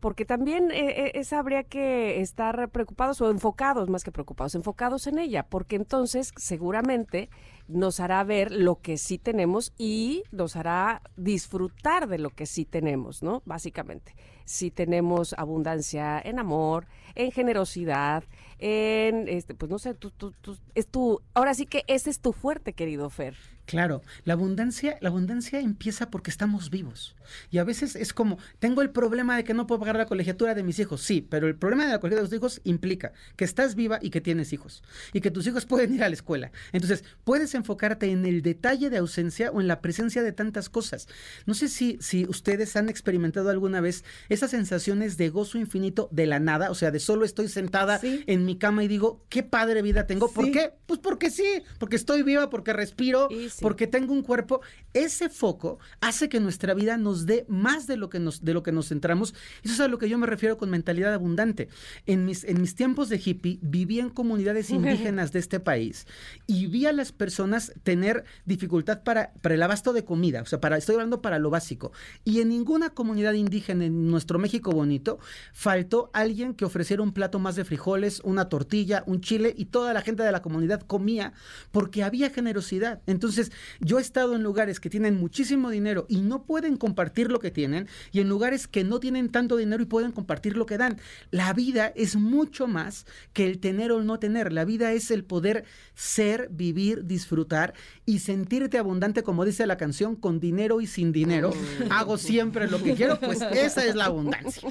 Porque también eh, eh, esa habría que estar preocupados o enfocados, más que preocupados, enfocados en ella, porque entonces seguramente nos hará ver lo que sí tenemos y nos hará disfrutar de lo que sí tenemos, ¿no? Básicamente, si tenemos abundancia en amor, en generosidad, en, este, pues no sé, tú, tú, tú, es tu, ahora sí que ese es tu fuerte, querido Fer. Claro, la abundancia, la abundancia empieza porque estamos vivos. Y a veces es como, tengo el problema de que no puedo pagar la colegiatura de mis hijos. Sí, pero el problema de la colegiatura de tus hijos implica que estás viva y que tienes hijos. Y que tus hijos pueden ir a la escuela. Entonces, puedes enfocarte en el detalle de ausencia o en la presencia de tantas cosas. No sé si, si ustedes han experimentado alguna vez esas sensaciones de gozo infinito de la nada, o sea, de solo estoy sentada en mi cama y digo, qué padre vida tengo. ¿Por qué? Pues porque sí, porque estoy viva, porque respiro porque tengo un cuerpo, ese foco hace que nuestra vida nos dé más de lo que nos, de lo que nos centramos. Eso es a lo que yo me refiero con mentalidad abundante. En mis, en mis tiempos de hippie viví en comunidades indígenas de este país y vi a las personas tener dificultad para, para el abasto de comida, o sea, para, estoy hablando para lo básico. Y en ninguna comunidad indígena en nuestro México bonito faltó alguien que ofreciera un plato más de frijoles, una tortilla, un chile y toda la gente de la comunidad comía porque había generosidad. Entonces, yo he estado en lugares que tienen muchísimo dinero y no pueden compartir lo que tienen, y en lugares que no tienen tanto dinero y pueden compartir lo que dan. La vida es mucho más que el tener o el no tener. La vida es el poder ser, vivir, disfrutar y sentirte abundante, como dice la canción, con dinero y sin dinero. Hago siempre lo que quiero, pues esa es la abundancia.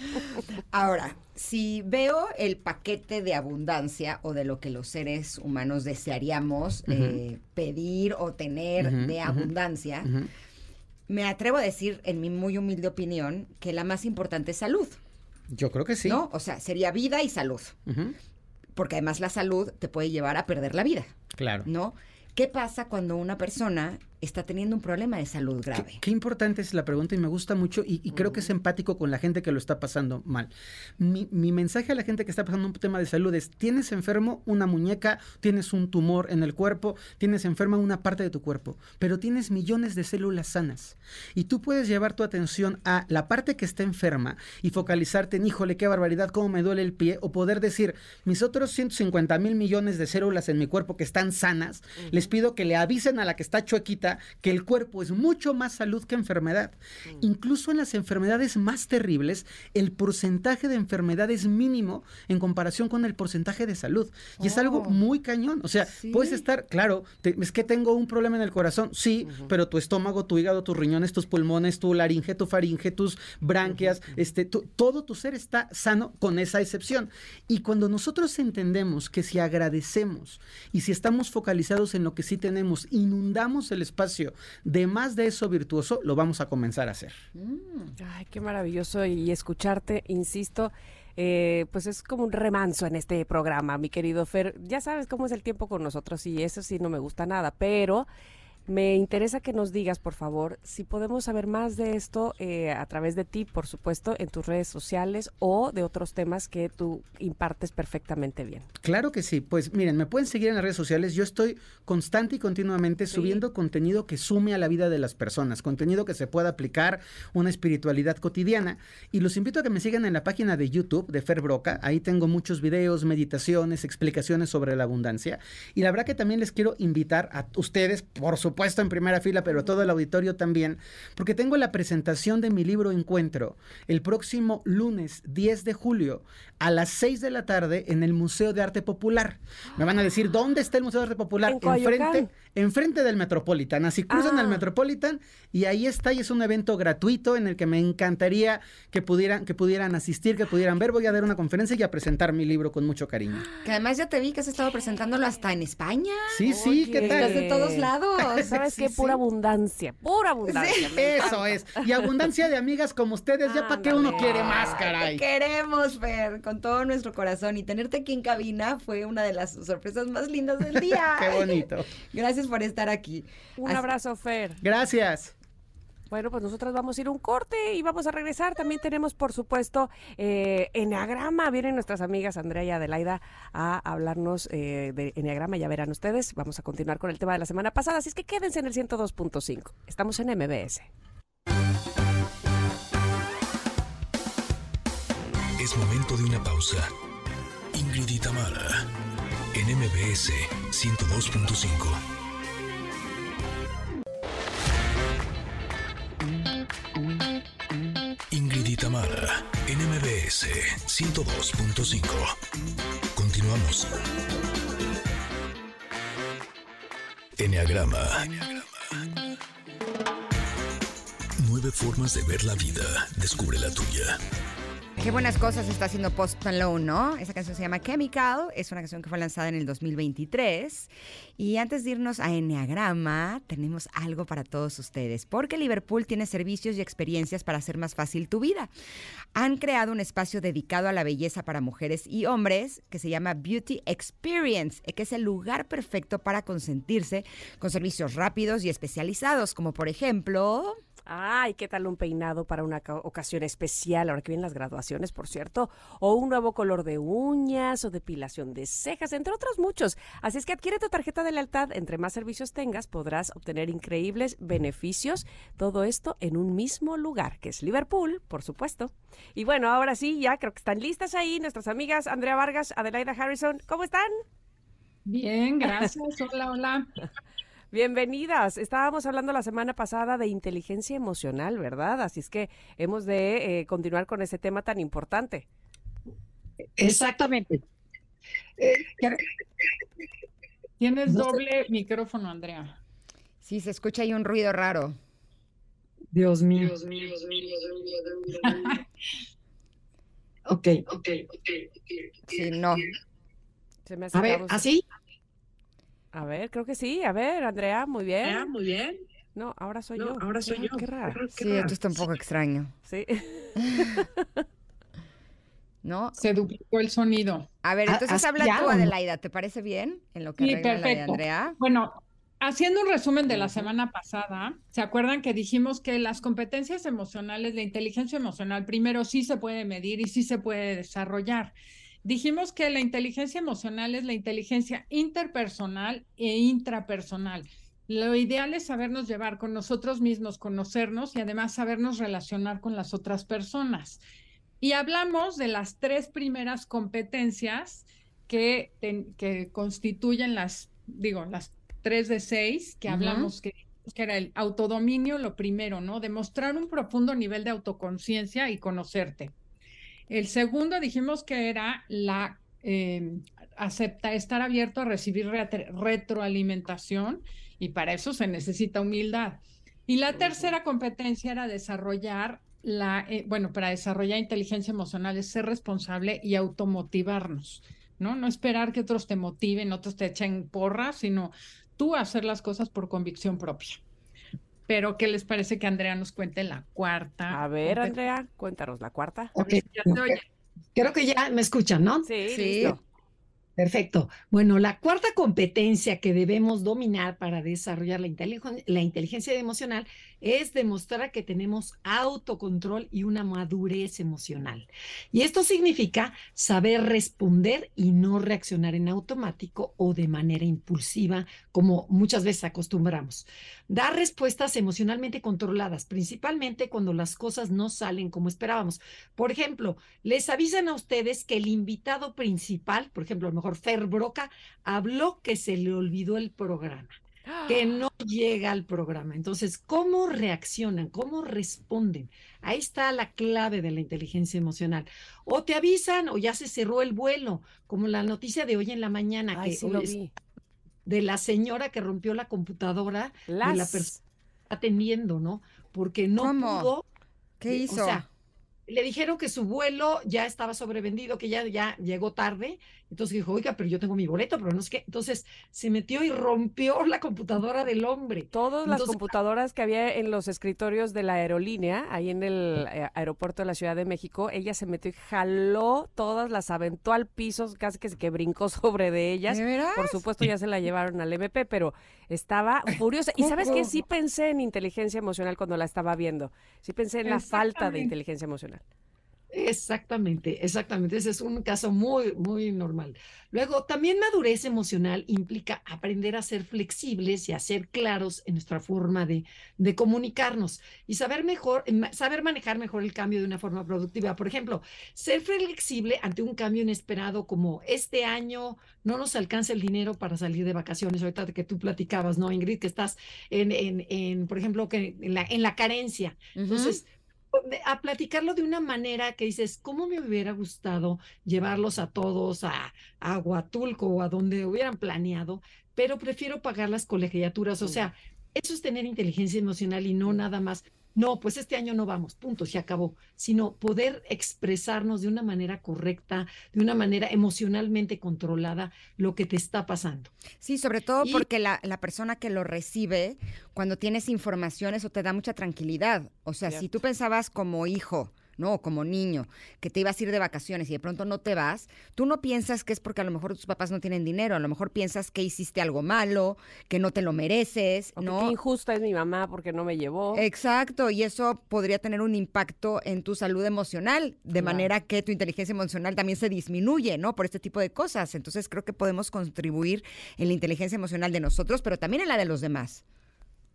Ahora, si veo el paquete de abundancia o de lo que los seres humanos desearíamos eh, pedir o tener de abundancia, me atrevo a decir, en mi muy humilde opinión, que la más importante es salud. Yo creo que sí. ¿No? O sea, sería vida y salud. Porque además la salud te puede llevar a perder la vida. Claro. ¿No? ¿Qué pasa cuando una persona está teniendo un problema de salud grave. Qué, importante es la pregunta y me gusta mucho y, creo que es empático con la gente que lo está pasando mal. Mi, mensaje a la gente que está pasando un tema de salud es, tienes enfermo una muñeca, tienes un tumor en el cuerpo, tienes enferma una parte de tu cuerpo, pero tienes millones de células sanas. Y tú puedes llevar tu atención a la parte que está enferma y focalizarte en, híjole, qué barbaridad, cómo me duele el pie, o poder decir, mis otros 150 mil millones de células en mi cuerpo que están sanas, les pido que le avisen a la que está chuequita que el cuerpo es mucho más salud que enfermedad. Mm. Incluso en las enfermedades más terribles, el porcentaje de enfermedad es mínimo en comparación con el porcentaje de salud. Y es algo oh. muy cañón. O sea, puedes estar, claro, es que tengo un problema en el corazón, sí, pero tu estómago, tu hígado, tus riñones, tus pulmones, tu laringe, tu faringe, tus branquias, este, todo tu ser está sano con esa excepción. Y cuando nosotros entendemos que si agradecemos y si estamos focalizados en lo que sí tenemos, inundamos el espacio de más de eso virtuoso, lo vamos a comenzar a hacer. Mm. Ay, qué maravilloso. Y escucharte, insisto, eh, pues es como un remanso en este programa, mi querido Fer. Ya sabes cómo es el tiempo con nosotros y eso sí no me gusta nada, pero me interesa que nos digas, por favor, si podemos saber más de esto eh, a través de ti, por supuesto, en tus redes sociales o de otros temas que tú impartes perfectamente bien. Claro que sí. Pues miren, me pueden seguir en las redes sociales. Yo estoy constante y continuamente subiendo contenido que sume a la vida de las personas, contenido que se pueda aplicar una espiritualidad cotidiana. Y los invito a que me sigan en la página de YouTube de Fer Broca. Ahí tengo muchos videos, meditaciones, explicaciones sobre la abundancia. Y la verdad que también les quiero invitar a ustedes, por supuesto, puesto en primera fila, pero todo el auditorio también, porque tengo la presentación de mi libro Encuentro el próximo lunes 10 de julio a las 6 de la tarde en el Museo de Arte Popular. Me van a decir, ¿dónde está el Museo de Arte Popular? En Enfrente, enfrente del Metropolitan. Así cruzan al ah. Metropolitan y ahí está y es un evento gratuito en el que me encantaría que pudieran, que pudieran asistir, que pudieran ver. Voy a dar una conferencia y a presentar mi libro con mucho cariño. Que además ya te vi que has estado presentándolo hasta en España. Sí, sí, ¿qué tal? Estás de todos lados. ¿Sabes qué? Pura abundancia, pura abundancia. Eso es. Y abundancia de amigas como ustedes, ya para qué uno quiere más, caray. Te queremos, Fer, con todo nuestro corazón. Y tenerte aquí en cabina fue una de las sorpresas más lindas del día. qué bonito. Gracias por estar aquí. Un abrazo, Fer. Gracias. Bueno, pues nosotros vamos a ir un corte y vamos a regresar. También tenemos, por supuesto, eh, Enneagrama. Vienen nuestras amigas Andrea y Adelaida a hablarnos eh, de Enneagrama. Ya verán ustedes. Vamos a continuar con el tema de la semana pasada. Así es que quédense en el 102.5. Estamos en MBS. Es momento de una pausa. Ingrid y en MBS 102.5. Tamara en MBS 102.5. Continuamos. Enneagrama. Nueve formas de ver la vida. Descubre la tuya. Qué buenas cosas está haciendo Post Malone, ¿no? Esa canción se llama Chemical, es una canción que fue lanzada en el 2023. Y antes de irnos a Enneagrama, tenemos algo para todos ustedes, porque Liverpool tiene servicios y experiencias para hacer más fácil tu vida. Han creado un espacio dedicado a la belleza para mujeres y hombres que se llama Beauty Experience, que es el lugar perfecto para consentirse con servicios rápidos y especializados, como por ejemplo... Ay, ¿qué tal un peinado para una ocasión especial? Ahora que vienen las graduaciones, por cierto. O un nuevo color de uñas o depilación de cejas, entre otros muchos. Así es que adquiere tu tarjeta de lealtad. Entre más servicios tengas, podrás obtener increíbles beneficios. Todo esto en un mismo lugar, que es Liverpool, por supuesto. Y bueno, ahora sí, ya creo que están listas ahí nuestras amigas Andrea Vargas, Adelaida Harrison. ¿Cómo están? Bien, gracias. Hola, hola. Bienvenidas. Estábamos hablando la semana pasada de inteligencia emocional, ¿verdad? Así es que hemos de eh, continuar con ese tema tan importante. Exactamente. Eh, Tienes doble micrófono, Andrea. Sí, se escucha ahí un ruido raro. Dios mío. Dios mío, Dios mío, Dios mío. ok, ok, ok. Sí, no. Se me A ver, ¿así? A ver, creo que sí. A ver, Andrea, muy bien. muy bien. No, ahora soy yo. Ahora soy yo. Qué raro. sí, esto está un poco extraño. Sí. ¿No? Se duplicó el sonido. A ver, entonces habla tú, Adelaida. ¿Te parece bien en lo que sí, perfecto. La de Andrea? Bueno, haciendo un resumen de la semana pasada, ¿se acuerdan que dijimos que las competencias emocionales, la inteligencia emocional, primero sí se puede medir y sí se puede desarrollar? Dijimos que la inteligencia emocional es la inteligencia interpersonal e intrapersonal. Lo ideal es sabernos llevar con nosotros mismos, conocernos y además sabernos relacionar con las otras personas. Y hablamos de las tres primeras competencias que, que constituyen las, digo, las tres de seis que hablamos que que era el autodominio, lo primero, ¿no? Demostrar un profundo nivel de autoconciencia y conocerte. El segundo dijimos que era la em, acepta estar abierto a recibir retroalimentación y para eso se necesita humildad. Y la tercera competencia era desarrollar la, eh, bueno, para desarrollar inteligencia emocional es ser responsable y automotivarnos, ¿no? No esperar que otros te motiven, otros te echen porras, sino tú hacer las cosas por convicción propia. Pero, ¿qué les parece que Andrea nos cuente la cuarta? A ver, Andrea, cuéntanos la cuarta. Creo que ya me escuchan, ¿no? Sí, sí. Perfecto. Bueno, la cuarta competencia que debemos dominar para desarrollar la, inteligencia emocional es demostrar que tenemos autocontrol y una madurez emocional. Y esto significa saber responder y no reaccionar en automático o de manera impulsiva, como muchas veces acostumbramos. Dar respuestas emocionalmente controladas, principalmente cuando las cosas no salen como esperábamos. Por ejemplo, les avisan a ustedes que el invitado principal, por ejemplo, mejor Fer Broca, habló que se le olvidó el programa que no llega al programa. Entonces, ¿cómo reaccionan? ¿Cómo responden? Ahí está la clave de la inteligencia emocional. O te avisan o ya se cerró el vuelo, como la noticia de hoy en la mañana. que lo vi. de la señora que rompió la computadora de la persona atendiendo, ¿no? Porque no pudo. ¿Qué hizo? Le dijeron que su vuelo ya estaba sobrevendido, que ya, ya llegó tarde. Entonces dijo, oiga, pero yo tengo mi boleto, pero no sé qué. Entonces se metió y rompió la computadora del hombre. Todas las computadoras que había en los escritorios de la aerolínea, ahí en el eh, aeropuerto de la Ciudad de México, ella se metió y jaló todas, las aventó al piso, casi que, que brincó sobre de ellas. Por supuesto ya se la llevaron al MP, pero estaba furiosa. Y sabes que sí pensé en inteligencia emocional cuando la estaba viendo. Sí pensé en la falta de inteligencia emocional. Exactamente, exactamente. Ese es un caso muy, muy normal. Luego, también madurez emocional implica aprender a ser flexibles y a ser claros en nuestra forma de, de comunicarnos y saber mejor, saber manejar mejor el cambio de una forma productiva. Por ejemplo, ser flexible ante un cambio inesperado como este año no nos alcanza el dinero para salir de vacaciones. Ahorita que tú platicabas, ¿no, Ingrid? Que estás en, en, en por ejemplo, que en la, en la carencia. Entonces, a platicarlo de una manera que dices, ¿cómo me hubiera gustado llevarlos a todos a, a Huatulco o a donde hubieran planeado? Pero prefiero pagar las colegiaturas. O sea, eso es tener inteligencia emocional y no nada más no, pues este año no vamos, punto, se acabó, sino poder expresarnos de una manera correcta, de una manera emocionalmente controlada lo que te está pasando. Sí, sobre todo porque la, la, persona que lo recibe, cuando tienes información, eso te da mucha tranquilidad. O sea, si tú pensabas como hijo, ¿no? Como niño, que te ibas a ir de vacaciones y de pronto no te vas, tú no piensas que es porque a lo mejor tus papás no tienen dinero, a lo mejor piensas que hiciste algo malo, que no te lo mereces, ¿no? qué injusta es mi mamá porque no me llevó. Exacto, y eso podría tener un impacto en tu salud emocional, de manera que tu inteligencia emocional también se disminuye, ¿no? Por este tipo de cosas. Entonces creo que podemos contribuir en la inteligencia emocional de nosotros, pero también en la de los demás.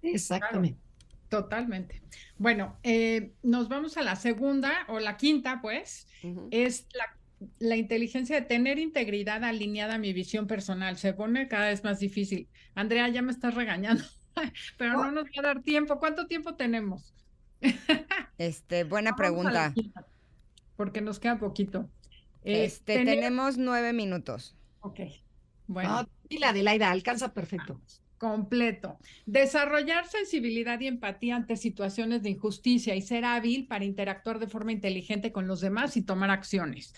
Exactamente. Totalmente. Bueno, eh, nos vamos a la segunda o la quinta, pues, es la, inteligencia de tener integridad alineada a mi visión personal. Se pone cada vez más difícil. Andrea, ya me estás regañando, pero no nos va a dar tiempo. ¿Cuánto tiempo tenemos? este, buena pregunta. porque nos queda poquito. este, tenemos nueve minutos. Ok. Bueno. y la de Laida, alcanza perfecto completo. Desarrollar sensibilidad y empatía ante situaciones de injusticia y ser hábil para interactuar de forma inteligente con los demás y tomar acciones.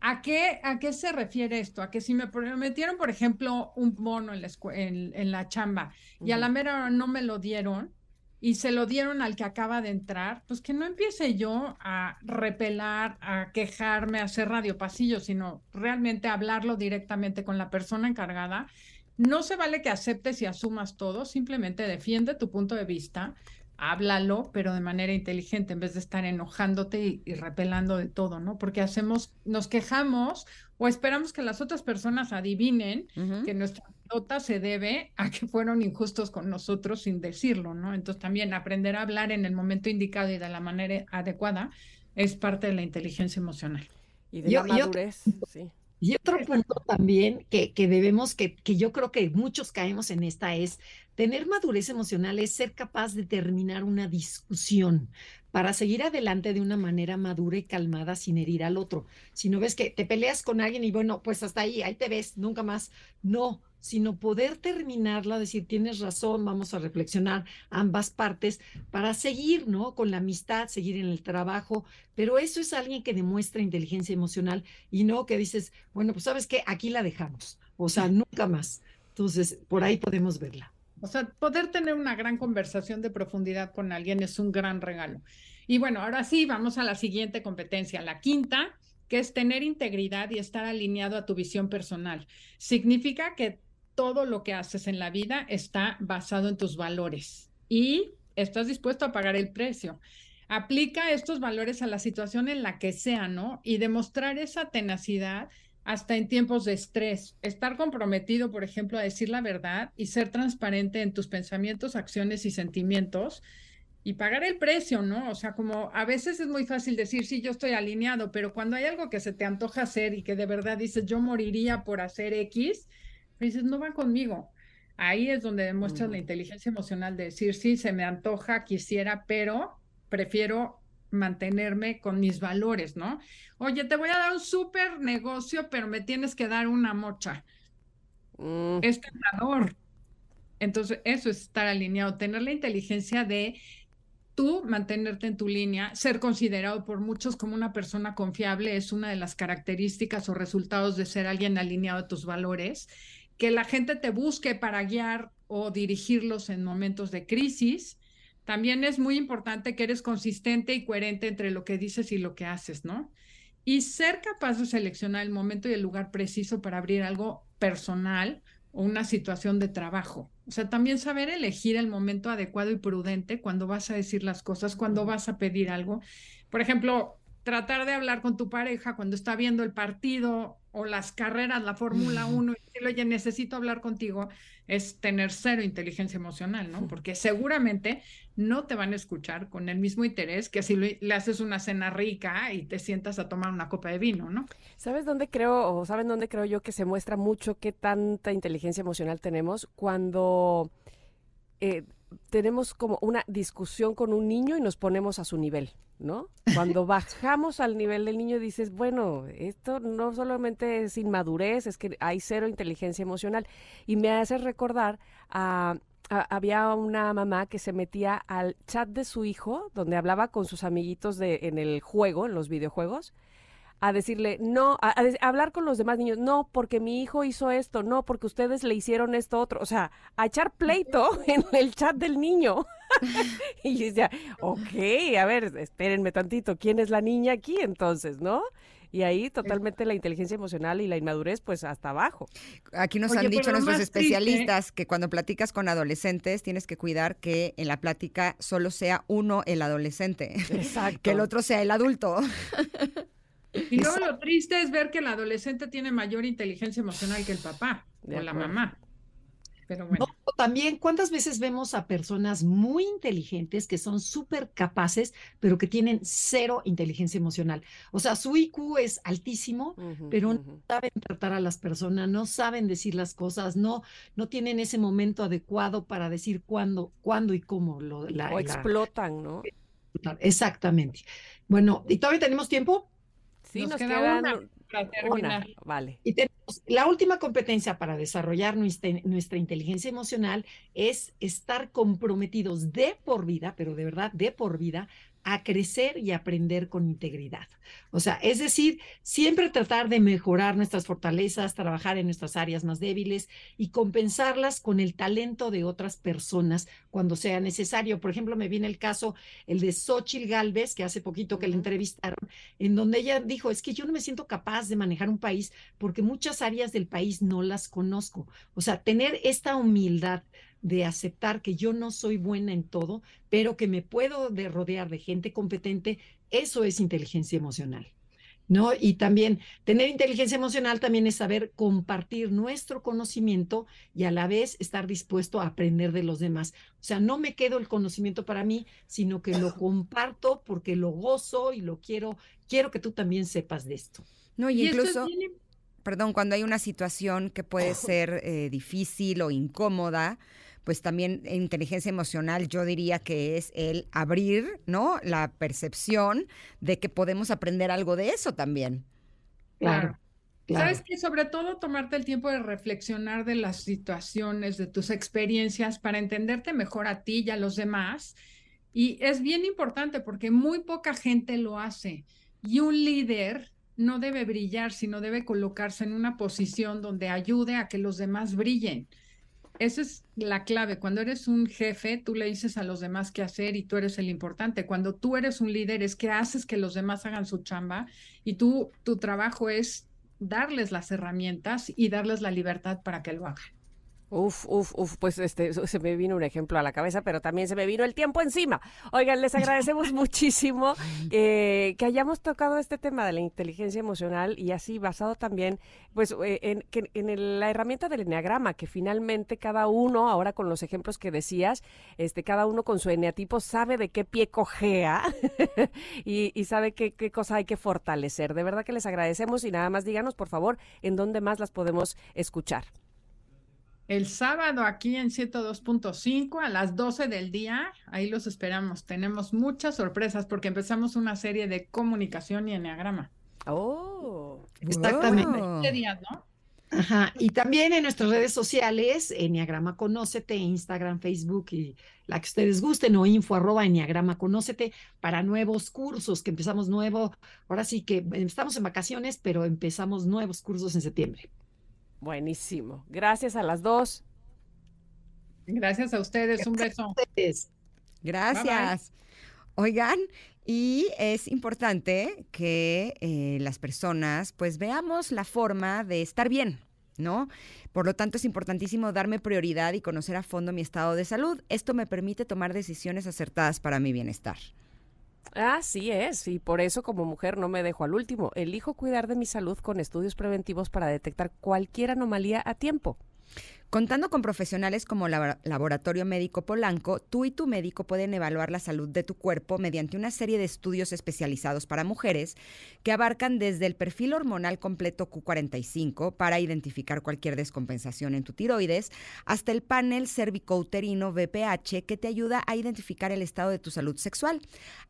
¿A qué, ¿A qué se refiere esto? A que si me prometieron, por ejemplo, un bono en la, en, la chamba y a la mera no me lo dieron y se lo dieron al que acaba de entrar, pues que no empiece yo a repelar, a quejarme, a hacer radio pasillo, sino realmente hablarlo directamente con la persona encargada no se vale que aceptes y asumas todo, simplemente defiende tu punto de vista, háblalo, pero de manera inteligente, en vez de estar enojándote y, repelando de todo, ¿no? Porque hacemos, nos quejamos o esperamos que las otras personas adivinen que nuestra nota se debe a que fueron injustos con nosotros sin decirlo, ¿no? Entonces también aprender a hablar en el momento indicado y de la manera adecuada es parte de la inteligencia emocional. Y de la madurez, sí. Y otro punto también que, que debemos, que, que yo creo que muchos caemos en esta, es tener madurez emocional, es ser capaz de terminar una discusión para seguir adelante de una manera madura y calmada sin herir al otro. Si no ves que te peleas con alguien y bueno, pues hasta ahí, ahí te ves, nunca más. No, sino poder terminarla, decir, tienes razón, vamos a reflexionar ambas partes para seguir, ¿no? Con la amistad, seguir en el trabajo, pero eso es alguien que demuestra inteligencia emocional y no que dices, bueno, pues sabes que aquí la dejamos, o sea, nunca más. Entonces, por ahí podemos verla. O sea, poder tener una gran conversación de profundidad con alguien es un gran regalo. Y bueno, ahora sí, vamos a la siguiente competencia, la quinta, que es tener integridad y estar alineado a tu visión personal. Significa que todo lo que haces en la vida está basado en tus valores y estás dispuesto a pagar el precio. Aplica estos valores a la situación en la que sea, ¿no? Y demostrar esa tenacidad hasta en tiempos de estrés. Estar comprometido, por ejemplo, a decir la verdad y ser transparente en tus pensamientos, acciones y sentimientos y pagar el precio, ¿no? O sea, como a veces es muy fácil decir, sí, yo estoy alineado, pero cuando hay algo que se te antoja hacer y que de verdad dices, yo moriría por hacer X, dices, no va conmigo. Ahí es donde demuestras la inteligencia emocional de decir, sí, se me antoja, quisiera, pero prefiero mantenerme con mis valores, ¿no? Oye, te voy a dar un súper negocio, pero me tienes que dar una mocha. mm. es tentador. Entonces, eso es estar alineado, tener la inteligencia de tú mantenerte en tu línea, ser considerado por muchos como una persona confiable es una de las características o resultados de ser alguien alineado a tus valores, que la gente te busque para guiar o dirigirlos en momentos de crisis. También es muy importante que eres consistente y coherente entre lo que dices y lo que haces, ¿no? Y ser capaz de seleccionar el momento y el lugar preciso para abrir algo personal o una situación de trabajo. O sea, también saber elegir el momento adecuado y prudente cuando vas a decir las cosas, cuando vas a pedir algo. Por ejemplo, tratar de hablar con tu pareja cuando está viendo el partido o las carreras, la Fórmula 1, y decirle, oye, necesito hablar contigo, es tener cero inteligencia emocional, ¿no? Porque seguramente no te van a escuchar con el mismo interés que si le haces una cena rica y te sientas a tomar una copa de vino, ¿no? ¿Sabes dónde creo, o saben dónde creo yo que se muestra mucho qué tanta inteligencia emocional tenemos? Cuando eh, tenemos como una discusión con un niño y nos ponemos a su nivel, ¿no? Cuando bajamos al nivel del niño dices, bueno, esto no solamente es inmadurez, es que hay cero inteligencia emocional. Y me hace recordar a, había una mamá que se metía al chat de su hijo, donde hablaba con sus amiguitos de, en el juego, en los videojuegos, a decirle, no, a, hablar con los demás niños, no, porque mi hijo hizo esto, no, porque ustedes le hicieron esto otro, o sea, a echar pleito en el chat del niño. y yo decía, ok, a ver, espérenme tantito, ¿quién es la niña aquí entonces, no? Y ahí totalmente la inteligencia emocional y la inmadurez, pues hasta abajo. Aquí nos han dicho nuestros especialistas que cuando platicas con adolescentes tienes que cuidar que en la plática solo sea uno el adolescente, Exacto. que el otro sea el adulto. Y luego lo triste es ver que el adolescente tiene mayor inteligencia emocional que el papá o la mamá. Pero bueno. también, ¿cuántas veces vemos a personas muy inteligentes que son súper capaces, pero que tienen cero inteligencia emocional? O sea, su IQ es altísimo, pero no saben tratar a las personas, no saben decir las cosas, no, no tienen ese momento adecuado para decir cuándo, cuándo y cómo lo la, O explotan, ¿no? Exactamente. Bueno, ¿y todavía tenemos tiempo? Sí, nos, queda, una Vale. Y tenemos la última competencia para desarrollar nuestra, nuestra, inteligencia emocional es estar comprometidos de por vida, pero de verdad de por vida, a crecer y aprender con integridad. O sea, es decir, siempre tratar de mejorar nuestras fortalezas, trabajar en nuestras áreas más débiles y compensarlas con el talento de otras personas cuando sea necesario. Por ejemplo, me viene el caso, el de Xochil Galvez, que hace poquito que le entrevistaron, en donde ella dijo, es que yo no me siento capaz de manejar un país porque muchas áreas del país no las conozco. O sea, tener esta humildad de aceptar que yo no soy buena en todo, pero que me puedo de rodear de gente competente, eso es inteligencia emocional. ¿No? Y también tener inteligencia emocional también es saber compartir nuestro conocimiento y a la vez estar dispuesto a aprender de los demás. O sea, no me quedo el conocimiento para mí, sino que lo comparto porque lo gozo y lo quiero, quiero que tú también sepas de esto. No, y, incluso, perdón, cuando hay una situación que puede ser eh, difícil o incómoda, pues también inteligencia emocional yo diría que es el abrir, ¿no? La percepción de que podemos aprender algo de eso también. Claro. Sabes que sobre todo tomarte el tiempo de reflexionar de las situaciones, de tus experiencias para entenderte mejor a ti y a los demás. Y es bien importante porque muy poca gente lo hace. Y un líder no debe brillar, sino debe colocarse en una posición donde ayude a que los demás brillen. Esa es la clave. Cuando eres un jefe, tú le dices a los demás qué hacer y tú eres el importante. Cuando tú eres un líder, es que haces que los demás hagan su chamba y tú, tu trabajo es darles las herramientas y darles la libertad para que lo hagan. Uf, uf, uf, pues este, se me vino un ejemplo a la cabeza, pero también se me vino el tiempo encima. Oigan, les agradecemos muchísimo eh, que hayamos tocado este tema de la inteligencia emocional y así basado también, pues, eh, en, en la herramienta del enneagrama, que finalmente cada uno, ahora con los ejemplos que decías, este, cada uno con su eneatipo sabe de qué pie cojea y, y, sabe qué, qué cosa hay que fortalecer. De verdad que les agradecemos y nada más díganos, por favor, en dónde más las podemos escuchar el sábado aquí en 102.5 a las 12 del día. Ahí los esperamos. Tenemos muchas sorpresas porque empezamos una serie de comunicación y enneagrama. Oh, exactamente. Este día, ¿no? Ajá, y también en nuestras redes sociales, Enneagrama Conócete, Instagram, Facebook y la que ustedes gusten, o info arroba Enneagrama Conócete para nuevos cursos que empezamos nuevo. Ahora sí que estamos en vacaciones, pero empezamos nuevos cursos en septiembre. Buenísimo. Gracias a las dos. Gracias a ustedes. Un beso. Gracias. Oigan, y es importante que eh, las personas pues veamos la forma de estar bien, ¿no? Por lo tanto, es importantísimo darme prioridad y conocer a fondo mi estado de salud. Esto me permite tomar decisiones acertadas para mi bienestar. Así es, y por eso como mujer no me dejo al último. Elijo cuidar de mi salud con estudios preventivos para detectar cualquier anomalía a tiempo. Contando con profesionales como la Laboratorio Médico Polanco, tú y tu médico pueden evaluar la salud de tu cuerpo mediante una serie de estudios especializados para mujeres que abarcan desde el perfil hormonal completo Q45 para identificar cualquier descompensación en tu tiroides hasta el panel cervicouterino VPH que te ayuda a identificar el estado de tu salud sexual.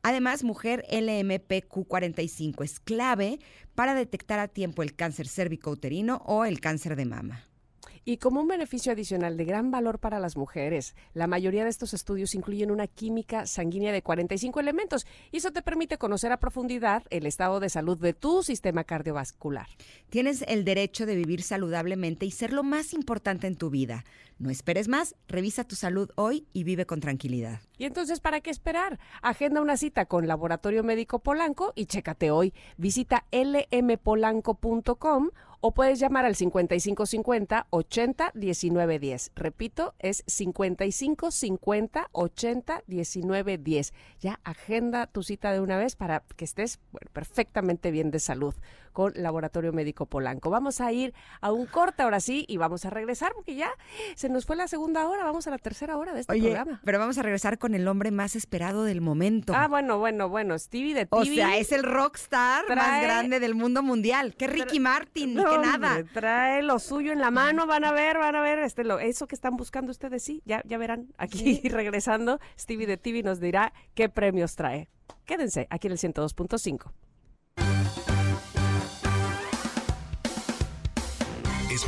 Además, mujer LMP-Q45 es clave para detectar a tiempo el cáncer cervicouterino o el cáncer de mama. Y como un beneficio adicional de gran valor para las mujeres, la mayoría de estos estudios incluyen una química sanguínea de 45 elementos y eso te permite conocer a profundidad el estado de salud de tu sistema cardiovascular. Tienes el derecho de vivir saludablemente y ser lo más importante en tu vida. No esperes más, revisa tu salud hoy y vive con tranquilidad. ¿Y entonces para qué esperar? Agenda una cita con Laboratorio Médico Polanco y chécate hoy. Visita lmpolanco.com o puedes llamar al 5550 80 19 10. Repito, es 5550 80 19 10. Ya agenda tu cita de una vez para que estés perfectamente bien de salud con Laboratorio Médico Polanco. Vamos a ir a un corte ahora sí y vamos a regresar porque ya se nos fue la segunda hora, vamos a la tercera hora de este Oye, programa. Pero vamos a regresar con el hombre más esperado del momento. Ah, bueno, bueno, bueno, Stevie de TV. O sea, es el rockstar más grande del mundo mundial. Que Ricky Martin, ni que nada. Trae lo suyo en la mano, van a ver, van a ver este lo, eso que están buscando ustedes, sí, ya, ya verán. Aquí regresando, Stevie de TV nos dirá qué premios trae. Quédense aquí en el 102.5.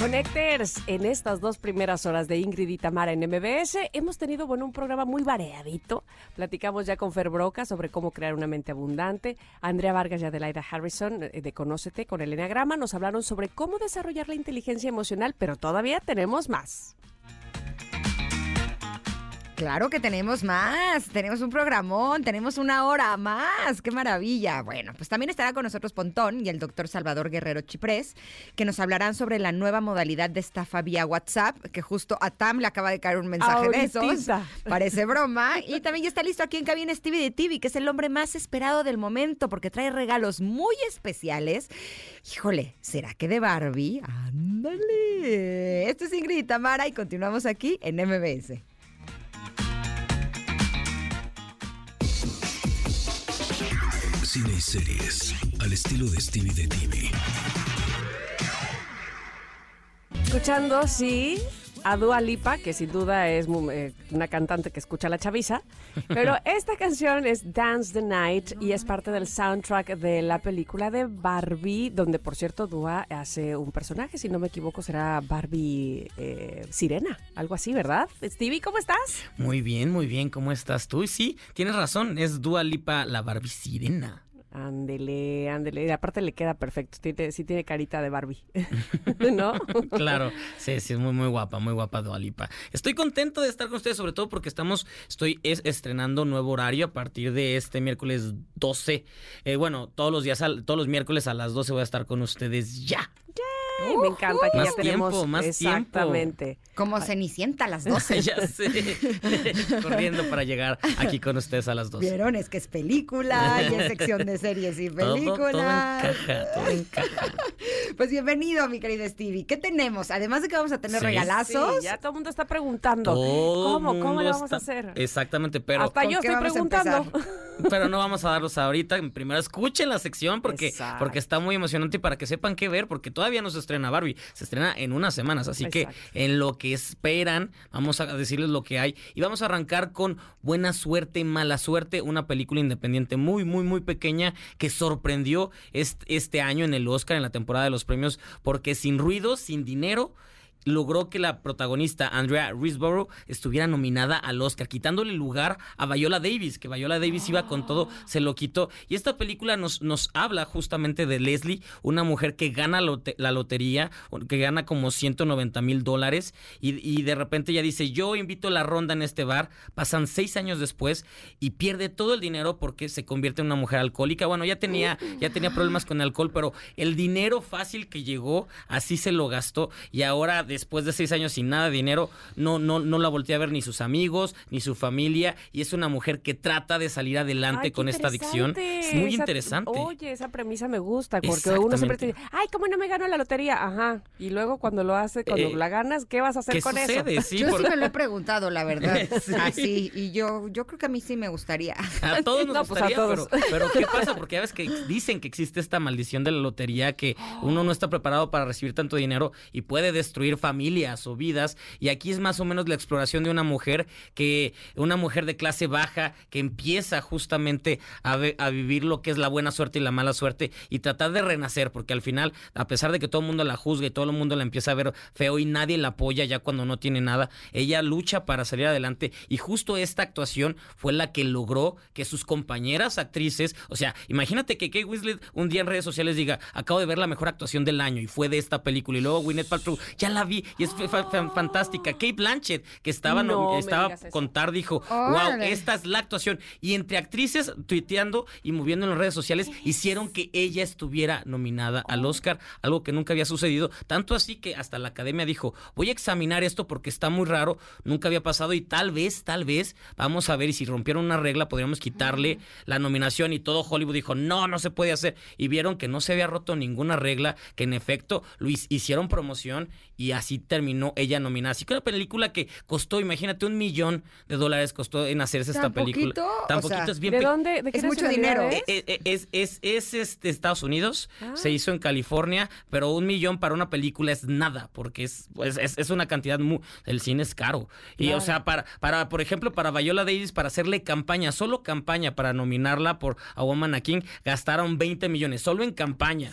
Connectors, en estas dos primeras horas de Ingrid y Tamara en MBS hemos tenido bueno, un programa muy variadito. Platicamos ya con Fer Broca sobre cómo crear una mente abundante. Andrea Vargas y Adelaida Harrison eh, de Conócete con el Enneagrama nos hablaron sobre cómo desarrollar la inteligencia emocional, pero todavía tenemos más. Claro que tenemos más, tenemos un programón, tenemos una hora más, qué maravilla. Bueno, pues también estará con nosotros Pontón y el doctor Salvador Guerrero Chiprés, que nos hablarán sobre la nueva modalidad de estafa vía WhatsApp, que justo a Tam le acaba de caer un mensaje de esos. Parece broma. Y también ya está listo aquí en cabina Stevie de TV, que es el hombre más esperado del momento, porque trae regalos muy especiales. Híjole, ¿será que de Barbie? Ándale. Esto es Ingrid Tamara y continuamos aquí en MBS. Cine y series al estilo de Stevie de TV. Escuchando, sí, a Dua Lipa, que sin duda es eh, una cantante que escucha la chaviza, pero esta canción es Dance the Night y es parte del soundtrack de la película de Barbie, donde por cierto Dua hace un personaje, si no me equivoco será Barbie eh, Sirena, algo así, ¿verdad? Stevie, ¿cómo estás? Muy bien, muy bien, ¿cómo estás tú? Sí, tienes razón, es Dua Lipa la Barbie Sirena. Ándele, ándele. aparte le queda perfecto. Tiene, sí tiene carita de Barbie. ¿No? claro. Sí, sí, es muy, muy guapa, muy guapa Dualipa. Estoy contento de estar con ustedes, sobre todo porque estamos, estoy estrenando nuevo horario a partir de este miércoles 12. Eh, bueno, todos los días, todos los miércoles a las 12 voy a estar con ustedes ya. Me encanta que más ya tenemos tiempo, más exactamente. Como Cenicienta a las 12. ya sé. Corriendo para llegar aquí con ustedes a las 12. Vieron, es que es película y es sección de series y películas. Todo, encaja, todo encaja. Pues bienvenido, mi querido Stevie. ¿Qué tenemos? Además de que vamos a tener regalazos. Sí, ya todo el mundo está preguntando. ¿Cómo? ¿Cómo le vamos a hacer? Exactamente, pero. Hasta yo estoy preguntando. Pero no vamos a darlos ahorita. Primero escuchen la sección porque, porque está muy emocionante y para que sepan qué ver, porque todavía no se estrena Barbie. Se estrena en unas semanas. Así Exacto. que en lo que esperan, vamos a decirles lo que hay. Y vamos a arrancar con Buena Suerte, Mala Suerte, una película independiente muy, muy, muy pequeña que sorprendió este, este año en el Oscar, en la temporada de los premios, porque sin ruido, sin dinero, logró que la protagonista Andrea Risborough estuviera nominada al Oscar, quitándole lugar a Viola Davis, que Viola Davis iba con todo, se lo quitó. Y esta película nos, nos habla justamente de Leslie, una mujer que gana la lotería, que gana como 190 mil dólares, y, de repente ella dice, yo invito la ronda en este bar, pasan seis años después y pierde todo el dinero porque se convierte en una mujer alcohólica. Bueno, ya tenía, ya tenía problemas con el alcohol, pero el dinero fácil que llegó, así se lo gastó, y ahora después de seis años sin nada de dinero, no, no, no la volteé a ver ni sus amigos, ni su familia, y es una mujer que trata de salir adelante con esta adicción. Es muy interesante. Oye, esa premisa me gusta, porque uno siempre te dice, ay, ¿cómo no me gano la lotería? Ajá. Y luego cuando lo hace, cuando eh, la ganas, ¿qué vas a hacer con eso? yo sí me lo he preguntado, la verdad. Así, y yo, yo creo que a mí sí me gustaría. A todos nos pues gustaría, Pero, pero, ¿qué pasa? Porque ya ves que dicen que existe esta maldición de la lotería, que uno no está preparado para recibir tanto dinero y puede destruir familias o vidas. Y aquí es más o menos la exploración de una mujer que, una mujer de clase baja que empieza justamente a, a vivir lo que es la buena suerte y la mala suerte y tratar de renacer, porque al final, a pesar de que todo el mundo la juzga y todo el mundo la empieza a ver feo y nadie la apoya ya cuando no tiene nada, ella lucha para salir adelante y justo esta actuación fue la que logró que sus compañeras actrices, o sea, imagínate que Kate Winslet un día en redes sociales diga, acabo de ver la mejor actuación del año y fue de esta película y luego Gwyneth Paltrow, ya la vi y es fantástica. Kate Blanchett, que estaba, estaba contar, dijo, wow, esta es la actuación. Y entre actrices tuiteando y moviendo en las redes sociales, hicieron que ella estuviera nominada al Oscar, algo que nunca había sucedido. Tanto así que hasta la academia dijo, voy a examinar esto porque está muy raro, nunca había pasado y tal vez, tal vez, vamos a ver y si rompieron una regla podríamos quitarle la nominación y todo Hollywood dijo, no, no se puede hacer. Y vieron que no se había roto ninguna regla, que en efecto Luis hicieron promoción y así terminó ella nominada. Así que una película que costó, imagínate, un millón de dólares costó en hacerse esta película. Tan poquito es bien. ¿De dónde? ¿De es mucho dinero. Es, eh, eh, es, es, es, este, Estados Unidos, ah. se hizo en California, pero un millón para una película es nada, porque es, pues, es, una cantidad muy. El cine es caro. Y, o sea, para, para, por ejemplo, para Viola Davis, para hacerle campaña, solo campaña para nominarla por A Woman a King, gastaron 20 millones, solo en campaña.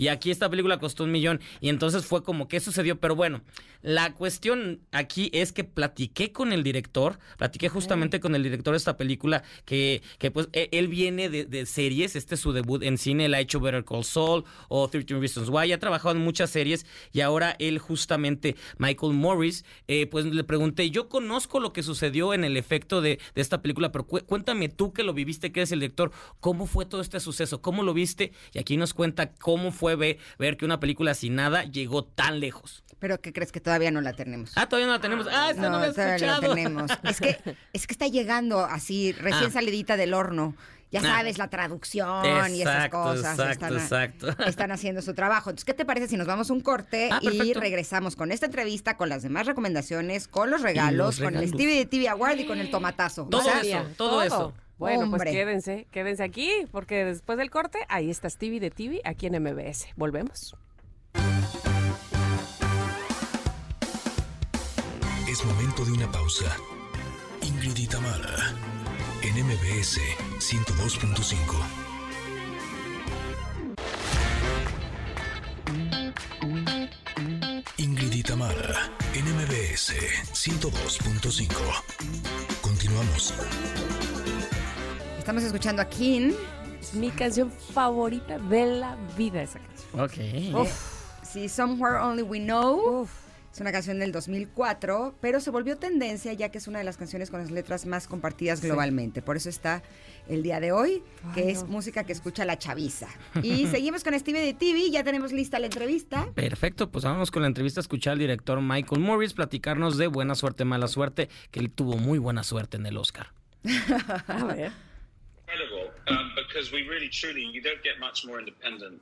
Y aquí esta película costó un millón. Y entonces fue como que sucedió. Pero bueno, la cuestión aquí es que platiqué con el director, platiqué justamente con el director de esta película, que, que pues e, él viene de, series, este es su debut en cine, él ha hecho Better Call Saul o 13 Reasons Why, ha trabajado en muchas series y ahora él justamente, Michael Morris, eh, pues le pregunté, yo conozco lo que sucedió en el efecto de, de esta película, pero cuéntame tú que lo viviste, que eres el director, ¿cómo fue todo este suceso? ¿Cómo lo viste? Y aquí nos cuenta cómo fue ver, que una película sin nada llegó tan lejos. Pero ¿qué crees que todavía no la tenemos? Ah, todavía no la tenemos. Ah, esta no, no la todavía no la tenemos. Es que, es que está llegando así, recién ah. salidita del horno ya ah. sabes, la traducción y esas cosas. Exacto, están, exacto. Están haciendo su trabajo. Entonces, ¿qué te parece si nos vamos un corte ah, y regresamos con esta entrevista, con las demás recomendaciones, con los regalos, con el Stevie de TV Award y con el tomatazo? Todo eso, todo eso. Bueno, pues quédense, quédense aquí, porque después del corte, ahí está Stevie de TV, aquí en MBS. Volvemos. Es momento de una pausa. Ingrid y en MBS 102.5. Ingrid y en MBS 102.5. Continuamos. Estamos escuchando a King. Es mi canción favorita de la vida esa canción. Ok. Sí, Somewhere Only We Know. Es una canción del 2004, pero se volvió tendencia ya que es una de las canciones con las letras más compartidas globalmente. Por eso está el día de hoy, que es música que escucha la chaviza. Y seguimos con Steve de TV, ya tenemos lista la entrevista. Perfecto, pues vamos con la entrevista a escuchar al director Michael Morris platicarnos de buena suerte, mala suerte, que él tuvo muy buena suerte en el Oscar. a ver. Um, because we really truly you don't get much more independent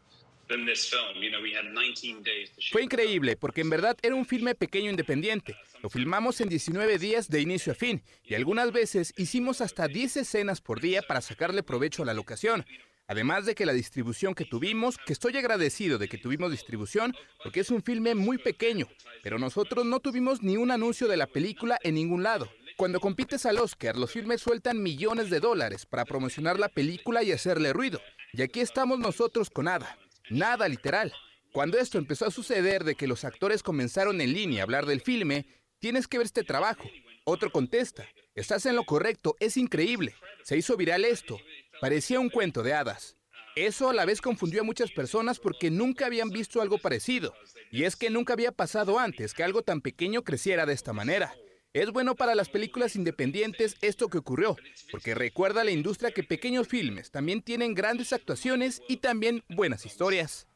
fue increíble porque en verdad era un filme pequeño independiente. Lo filmamos en 19 días de inicio a fin y algunas veces hicimos hasta 10 escenas por día para sacarle provecho a la locación. Además de que la distribución que tuvimos, que estoy agradecido de que tuvimos distribución, porque es un filme muy pequeño, pero nosotros no tuvimos ni un anuncio de la película en ningún lado. Cuando compites al Oscar, los filmes sueltan millones de dólares para promocionar la película y hacerle ruido. Y aquí estamos nosotros con Ada. Nada literal. Cuando esto empezó a suceder de que los actores comenzaron en línea a hablar del filme, tienes que ver este trabajo. Otro contesta, estás en lo correcto, es increíble. Se hizo viral esto. Parecía un cuento de hadas. Eso a la vez confundió a muchas personas porque nunca habían visto algo parecido. Y es que nunca había pasado antes que algo tan pequeño creciera de esta manera. Es bueno para las películas independientes esto que ocurrió, porque recuerda a la industria que pequeños filmes también tienen grandes actuaciones y también buenas historias.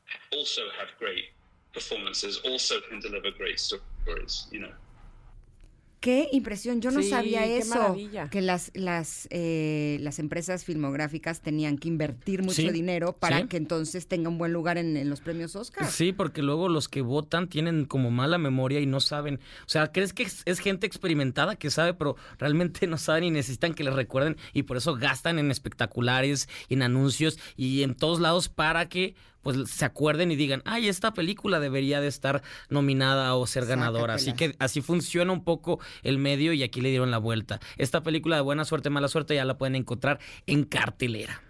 Qué impresión, yo no sabía eso, que las las eh, las empresas filmográficas tenían que invertir mucho dinero para que entonces tenga un buen lugar en, los premios Oscar. Sí, porque luego los que votan tienen como mala memoria y no saben, o sea, crees que es, gente experimentada que sabe, pero realmente no saben y necesitan que les recuerden y por eso gastan en espectaculares, en anuncios y en todos lados para que pues se acuerden y digan, ay, esta película debería de estar nominada o ser ganadora. Así que así funciona un poco el medio y aquí le dieron la vuelta. Esta película de buena suerte, mala suerte ya la pueden encontrar en cartelera.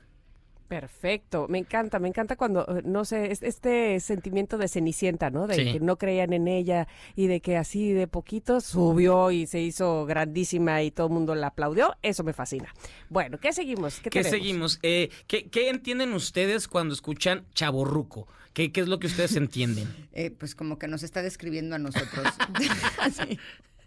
Perfecto, me encanta, me encanta cuando, eh, no sé, este sentimiento de Cenicienta, ¿no? De que no creían en ella y de que así de poquito subió y se hizo grandísima y todo el mundo la aplaudió, eso me fascina. Bueno, ¿qué seguimos? ¿Qué, seguimos? Eh, ¿qué, entienden ustedes cuando escuchan chaborruco? ¿Qué, ¿Qué es lo que ustedes entienden? Eh, pues como que nos está describiendo a nosotros. sí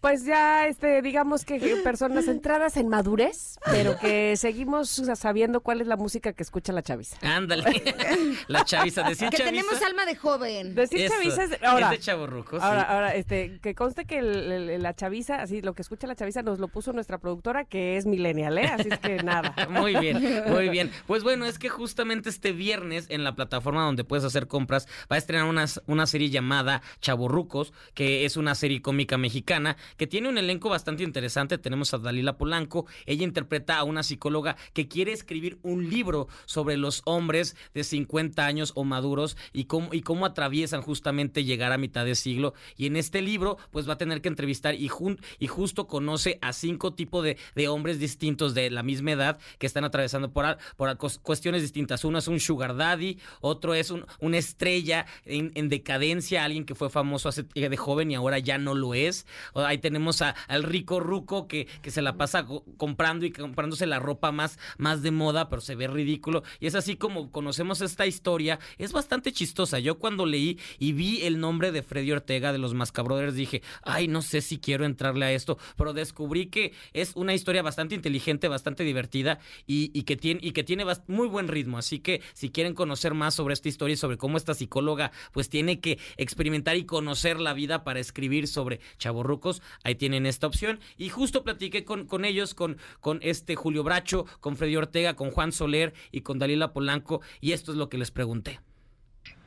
pues ya, este, digamos que personas entradas en madurez, pero que seguimos sabiendo cuál es la música que escucha la chaviza. Ándale. la chaviza, decir que tenemos alma de joven. Decir chaviza es, ahora, es de chavorruco, ahora, ahora, este, que conste que la chaviza, así, lo que escucha la chaviza nos lo puso nuestra productora, que es millennial, ¿eh? Así es que nada. muy bien, muy bien. Pues bueno, es que justamente este viernes en la plataforma donde puedes hacer compras va a estrenar una, una serie llamada Chavorrucos, que es una serie cómica mexicana que tiene un elenco bastante interesante. Tenemos a Dalila Polanco. Ella interpreta a una psicóloga que quiere escribir un libro sobre los hombres de 50 años o maduros y cómo, y cómo atraviesan justamente llegar a mitad de siglo. Y en este libro, pues va a tener que entrevistar y, y justo conoce a cinco tipos de, de, hombres distintos de la misma edad que están atravesando por, por cuestiones distintas. Uno es un sugar daddy, otro es un, una estrella en, en, decadencia, alguien que fue famoso hace, de joven y ahora ya no lo es. Ahí tenemos al rico ruco que, que se la pasa comprando y comprándose la ropa más, más de moda, pero se ve ridículo. Y es así como conocemos esta historia. Es bastante chistosa. Yo cuando leí y vi el nombre de Freddy Ortega de los Mascabrothers dije, ay, no sé si quiero entrarle a esto, pero descubrí que es una historia bastante inteligente, bastante divertida y, que tiene, y que tiene muy buen ritmo. Así que si quieren conocer más sobre esta historia y sobre cómo esta psicóloga pues tiene que experimentar y conocer la vida para escribir sobre chavorrucos, ahí tienen esta opción. Y justo platiqué con, con ellos, con, con este Julio Bracho, con Freddy Ortega, con Juan Soler y con Dalila Polanco, y esto es lo que les pregunté.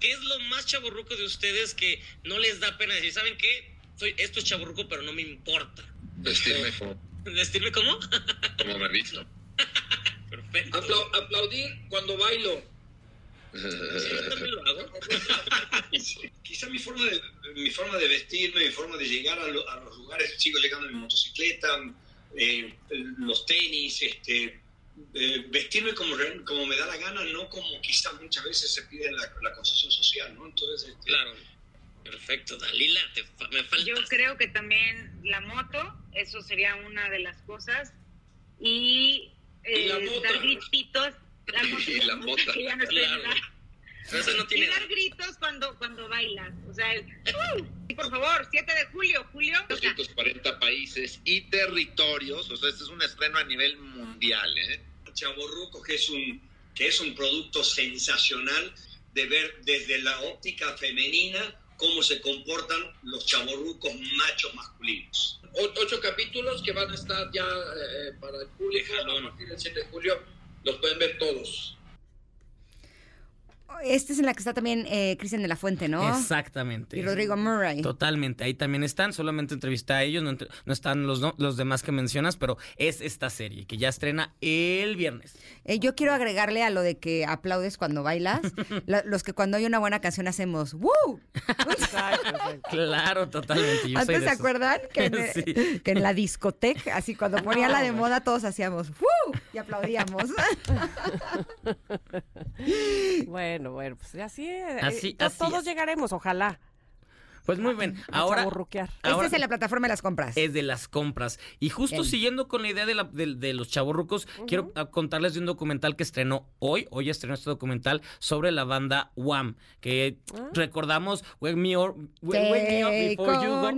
¿Qué es lo más chaburruco de ustedes que no les da pena decir? ¿Saben qué? Soy, esto es chaburruco, pero no me importa. Vestirme como... ¿Vestirme como? como me visto. Perfecto. aplaudir cuando bailo. Quizá mi forma, de, mi forma de vestirme, mi forma de llegar a, los lugares, sigo llegando en mi motocicleta, eh, los tenis, este, eh, vestirme como, como me da la gana, no como quizás muchas veces se pide en la, la concesión social, ¿no? Entonces, este, claro. Perfecto, Dalila, te, me falta. Yo creo que también la moto, eso sería una de las cosas. Y, eh, dar gritos la, y la mota. Ya no Eso no tiene... Y dar gritos cuando, cuando bailas. O sea, uh, por favor, 7 de julio, julio. 240 países y territorios. O sea, este es un estreno a nivel mundial, ¿eh? Chaborruco, que es un que es un producto sensacional de ver desde la óptica femenina cómo se comportan los chaborrucos machos masculinos. ocho capítulos que van a estar ya eh, para el público a partir del 7 de julio. Los pueden ver todos. Este es en la que está también eh, Cristian de la Fuente, ¿no? Exactamente. Y Rodrigo Murray. Totalmente, ahí también están, solamente entrevisté a ellos, no, están los, los demás que mencionas, pero es esta serie que ya estrena el viernes. Eh, yo quiero agregarle a lo de que aplaudes cuando bailas, los que cuando hay una buena canción hacemos ¡Woo! claro, totalmente. Antes se acuerdan que en, que en, la discoteca, así cuando ponía la de moda, todos hacíamos ¡Woo! y aplaudíamos. bueno, bueno, pues así, así, eh, todos llegaremos, ojalá. Pues muy bien. Ahora, Esta es en la plataforma de las compras. Es de las compras. Y justo siguiendo con la idea de, la, de, los chavorrucos, quiero ah, contarles de un documental que estrenó hoy. Hoy estrenó este documental sobre la banda Wham. Que ah. recordamos Wake Me Up, Before You Go.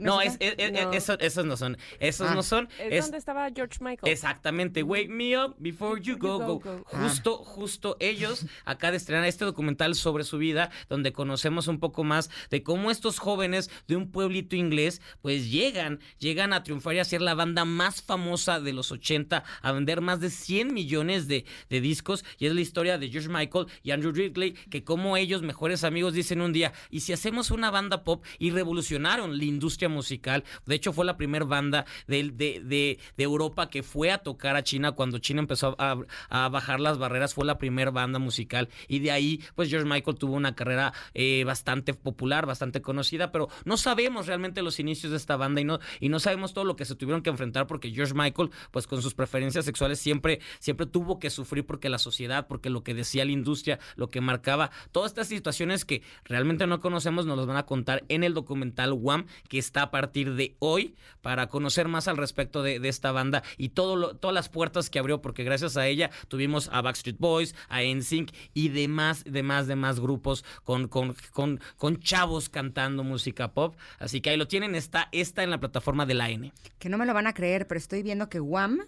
No, es, esos no son. Esos ah. no son. Es, donde estaba George Michael. Exactamente. Wake Me Up Before You Go. go, Justo, justo ellos acá de estrenar este documental sobre su vida, donde conocemos un poco más de cómo estos jóvenes de un pueblito inglés, pues llegan, llegan a triunfar y a ser la banda más famosa de los 80, a vender más de 100 millones de, discos. Y es la historia de George Michael y Andrew Ridley, que como ellos, mejores amigos, dicen un día, ¿y si hacemos una banda pop? Y revolucionaron la industria musical. De hecho, fue la primera banda de, Europa que fue a tocar a China cuando China empezó a, a bajar las barreras. Fue la primera banda musical. Y de ahí, pues George Michael tuvo una carrera eh, bastante popular, bastante conocida pero no sabemos realmente los inicios de esta banda y no, y no sabemos todo lo que se tuvieron que enfrentar porque George Michael, pues con sus preferencias sexuales siempre, siempre tuvo que sufrir porque la sociedad, porque lo que decía la industria, lo que marcaba, todas estas situaciones que realmente no conocemos nos las van a contar en el documental Wham, que está a partir de hoy para conocer más al respecto de, esta banda y todo todas las puertas que abrió, porque gracias a ella tuvimos a Backstreet Boys, a NSYNC y demás, demás, demás grupos con, con, con, con chavos cantando música pop. Así que ahí lo tienen, está, está en la plataforma de la N. Que no me lo van a creer, pero estoy viendo que Wham,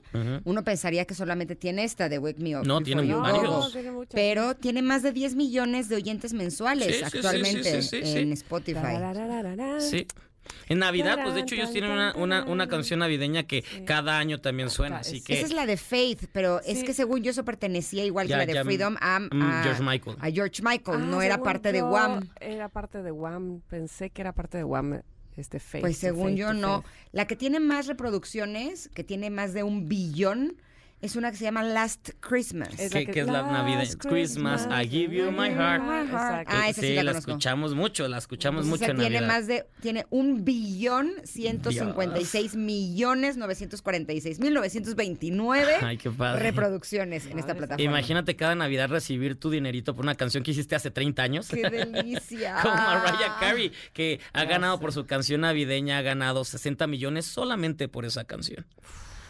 uno pensaría que solamente tiene esta de Wake Me Up. No, tiene varios. pero tiene más de 10 millones de oyentes mensuales actualmente en Spotify. Sí. En Navidad, pues de hecho ellos tienen una, una, canción navideña que cada año también suena, así que... Esa es la de Faith, pero es que según yo eso pertenecía igual que la de Freedom a, mm, George Michael. A George Michael, no ah, era parte de Wham. Era parte de Wham, pensé que era parte de Wham. Este Faith, pues según yo no. La que tiene más reproducciones, que tiene más de un billón, es una que se llama Last Christmas. Es que, es la Navidad. Christmas, I give you my heart. Ah, esa sí, la, escuchamos mucho, la escuchamos mucho en tiene Navidad. más de, tiene un billón 156 millones 946 mil 929 Ay, qué padre. reproducciones en esta plataforma. Imagínate cada Navidad recibir tu dinerito por una canción que hiciste hace 30 años. ¡Qué delicia! Como Mariah Carey, que ha ganado por su canción navideña, ha ganado 60 millones solamente por esa canción.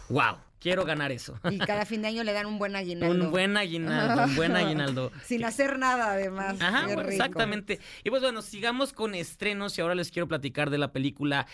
¡Wow! Quiero ganar eso. Y cada fin de año le dan un buen aguinaldo. Un buen aguinaldo, un buen aguinaldo. Sin hacer nada, además. Ajá, exactamente. Y pues bueno, sigamos con estrenos y ahora les quiero platicar de la película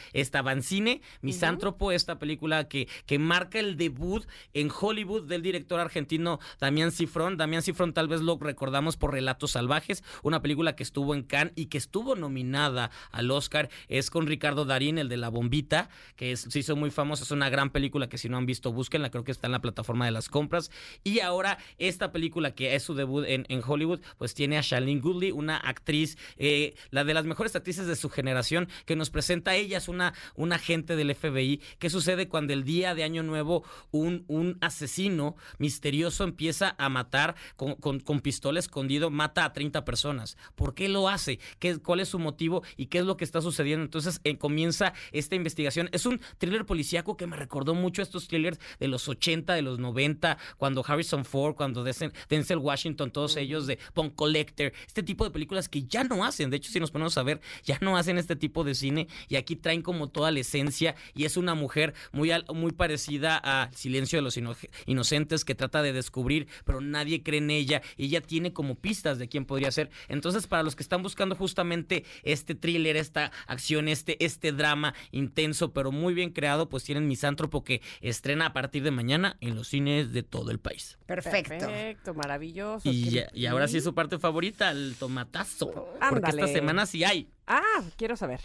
Cine, Misántropo, esta película que, que marca el debut en Hollywood del director argentino Damián Cifrón. Damián Cifrón tal vez lo recordamos por Relatos Salvajes, una película que estuvo en Cannes y que estuvo nominada al Oscar. Es con Ricardo Darín, el de La Bombita, que se hizo muy famosa. Es una gran película que si no han visto, busquen la creo que está en la plataforma de las compras. Y ahora esta película que es su debut en, Hollywood, pues tiene a Shailene Goodley, una actriz, eh, la de las mejores actrices de su generación, que nos presenta a ella, es una, una agente del FBI. ¿Qué sucede cuando el día de Año Nuevo un, un asesino misterioso empieza a matar con, con, pistola escondido, mata a 30 personas? ¿Por qué lo hace? ¿Qué, ¿Cuál es su motivo y qué es lo que está sucediendo? Entonces eh, comienza esta investigación. Es un thriller policíaco que me recordó mucho estos thrillers de los 80, de los 90, cuando Harrison Ford, cuando Denzel Washington, todos ellos de Punk Collector, este tipo de películas que ya no hacen. De hecho, si nos ponemos a ver, ya no hacen este tipo de cine y aquí traen como toda la esencia y es una mujer muy, muy parecida a Silencio de los Inocentes que trata de descubrir, pero nadie cree en ella y ella tiene como pistas de quién podría ser. Entonces, para los que están buscando justamente este thriller, esta acción, este, este drama intenso, pero muy bien creado, pues tienen Misántropo que estrena a partir de mañana en los cines de todo el país. Perfecto. Perfecto, maravilloso. Y, y ahora sí es su parte favorita, el tomatazo. Porque esta semana sí hay. Ah, quiero saber.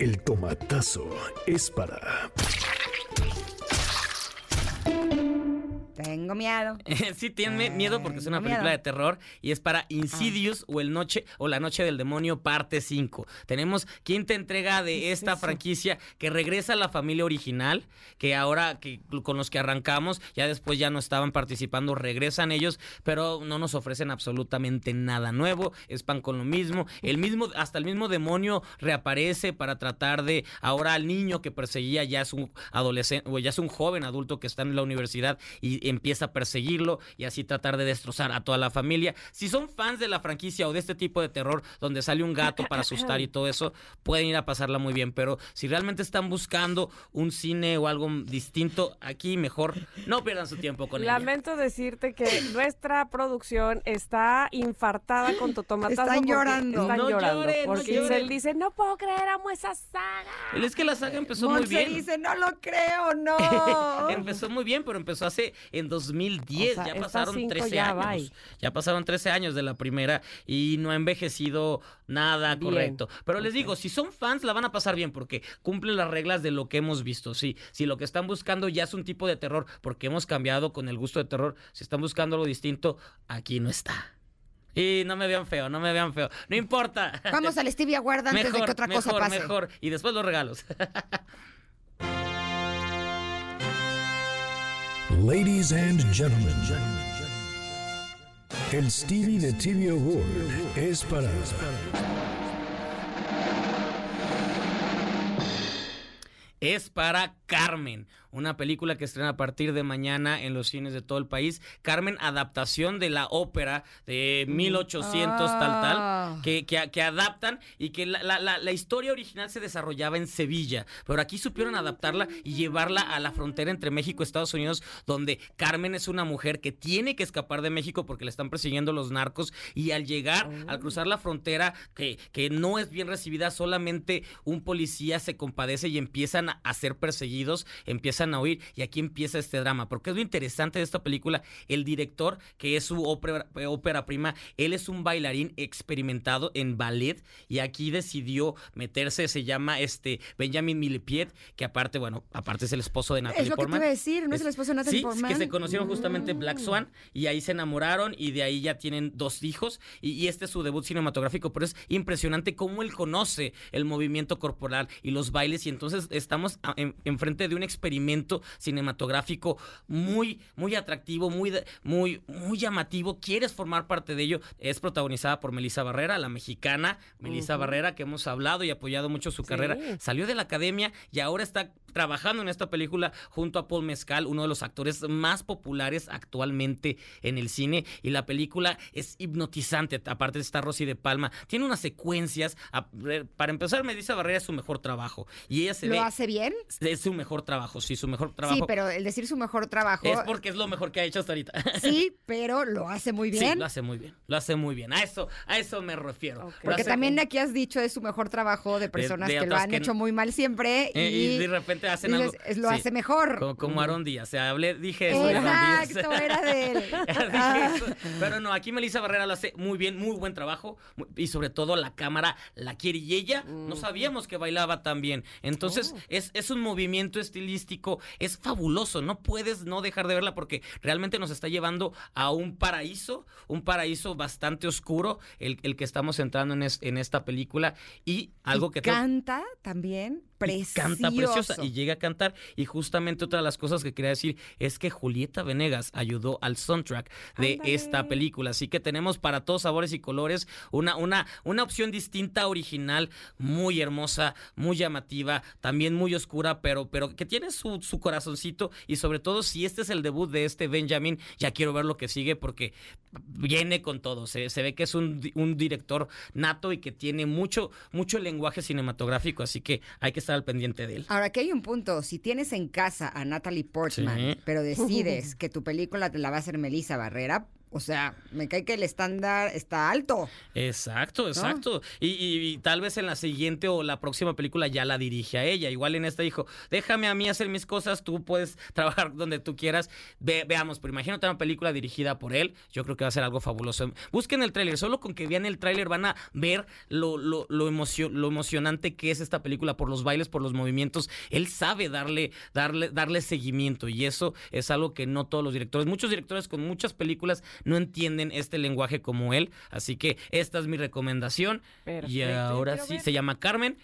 El tomatazo es para Tengo miedo. sí, tiene miedo porque es una película de terror y es para Insidious o el noche o la noche del demonio parte 5. Tenemos quinta entrega de esta franquicia que regresa a la familia original, que ahora que con los que arrancamos, ya después ya no estaban participando, regresan ellos, pero no nos ofrecen absolutamente nada nuevo, es pan con lo mismo, el mismo hasta el mismo demonio reaparece para tratar de ahora al niño que perseguía ya es un adolescente o ya es un joven adulto que está en la universidad y empieza a perseguirlo y así tratar de destrozar a toda la familia. Si son fans de la franquicia o de este tipo de terror donde sale un gato para asustar y todo eso, pueden ir a pasarla muy bien, pero si realmente están buscando un cine o algo distinto, aquí mejor no pierdan su tiempo con Lamento decirte que nuestra producción está infartada con tu tomatazo. Están llorando. Están no llorando. porque él dice, no puedo creer, amo esa saga. Es que la saga empezó muy bien. dice, no lo creo, no. empezó muy bien, pero empezó hace en 2010. ya pasaron 13 años. Ya pasaron 13 años de la primera y no ha envejecido nada correcto. Pero les digo, si son fans, la van a pasar bien porque cumplen las reglas de lo que hemos visto. Sí, si lo que están buscando ya es un tipo de terror, porque hemos cambiado con el gusto de terror, si están buscando algo distinto, aquí no está. Y no me vean feo, no me vean feo. No importa. Vamos al Stevia Guarda antes de que otra cosa pase. Mejor, Y después los regalos. Ladies and gentlemen, el Stevie de TV Award es para... Es para Carmen, una película que estrena a partir de mañana en los cines de todo el país. Carmen, adaptación de la ópera de 1800 tal tal, ah. que, que, adaptan y que la, la, la, historia original se desarrollaba en Sevilla, pero aquí supieron adaptarla y llevarla a la frontera entre México y Estados Unidos, donde Carmen es una mujer que tiene que escapar de México porque le están persiguiendo los narcos y al llegar, al oh. cruzar la frontera, que, que no es bien recibida, solamente un policía se compadece y empiezan a ser perseguidos, empiezan a oír y aquí empieza este drama. Porque es lo interesante de esta película, el director, que es su ópera, ópera prima, él es un bailarín experimentado en ballet y aquí decidió meterse, se llama este Benjamin Millepied, que aparte, bueno, aparte es el esposo de Natalie Es lo que te iba a decir, no es, el esposo de Natalie sí, que se conocieron justamente Black mm. Swan y ahí se enamoraron y de ahí ya tienen dos hijos y, este es su debut cinematográfico, pero es impresionante cómo él conoce el movimiento corporal y los bailes y entonces estamos enfrente de un experimento cinematográfico muy, muy atractivo, muy, muy, muy llamativo. ¿Quieres formar parte de ello? Es protagonizada por Melissa Barrera, la mexicana Melissa Barrera, que hemos hablado y apoyado mucho su carrera. Salió de la academia y ahora está trabajando en esta película junto a Paul Mezcal, uno de los actores más populares actualmente en el cine. Y la película es hipnotizante. Aparte está Rosy de Palma. Tiene unas secuencias. para empezar, Melissa Barrera es su mejor trabajo. Y ella se ¿Lo hace bien? Es su mejor trabajo, sí, su mejor trabajo. Sí, pero el decir su mejor trabajo. Es porque es lo mejor que ha hecho hasta ahorita. Sí, pero lo hace muy bien. Sí, lo hace muy bien. Lo hace muy bien. A eso, a eso me refiero. Porque también aquí has dicho es su mejor trabajo de personas que lo han hecho muy mal siempre. Eh, y, de repente hacen algo. lo hace mejor. Como, como Aaron Díaz. O sea, hablé, dije eso. Exacto, era de él. Ah. Pero no, aquí Melissa Barrera lo hace muy bien, muy buen trabajo. Y sobre todo la cámara la quiere. Y ella no sabíamos que bailaba tan bien. Entonces, oh. es, es un movimiento estilístico. Es fabuloso. No puedes no dejar de verla porque realmente nos está llevando a un paraíso. Un paraíso bastante oscuro. El, el que estamos entrando en, en esta película. Y algo que. Canta también preciosa. canta preciosa y llega a cantar. Y justamente otra de las cosas que quería decir es que Julieta Venegas ayudó al soundtrack de esta película. Así que tenemos para todos sabores y colores una, una, una opción distinta, original, muy hermosa, muy llamativa, también muy oscura, pero, pero que tiene su, su corazoncito. Y sobre todo, si este es el debut de este Benjamin, ya quiero ver lo que sigue porque viene con todo. Se, se ve que es un, un director nato y que tiene mucho, mucho lenguaje cinematográfico, así que hay que estar al pendiente de él. Ahora, aquí hay un punto. Si tienes en casa a Natalie Portman, pero decides que tu película te la va a hacer Melissa Barrera, o sea, me cae que el estándar está alto. Exacto, exacto. Y, tal vez en la siguiente o la próxima película ya la dirige a ella. Igual en esta dijo, déjame a mí hacer mis cosas, tú puedes trabajar donde tú quieras. veamos, pero imagínate una película dirigida por él. Yo creo que va a ser algo fabuloso. Busquen el tráiler, solo con que vean el tráiler van a ver lo, lo, lo, emocionante que es esta película por los bailes, por los movimientos. Él sabe darle, darle, darle seguimiento y eso es algo que no todos los directores, muchos directores con muchas películas no entienden este lenguaje como él. Así que esta es mi recomendación. Y ahora sí, se llama Carmen,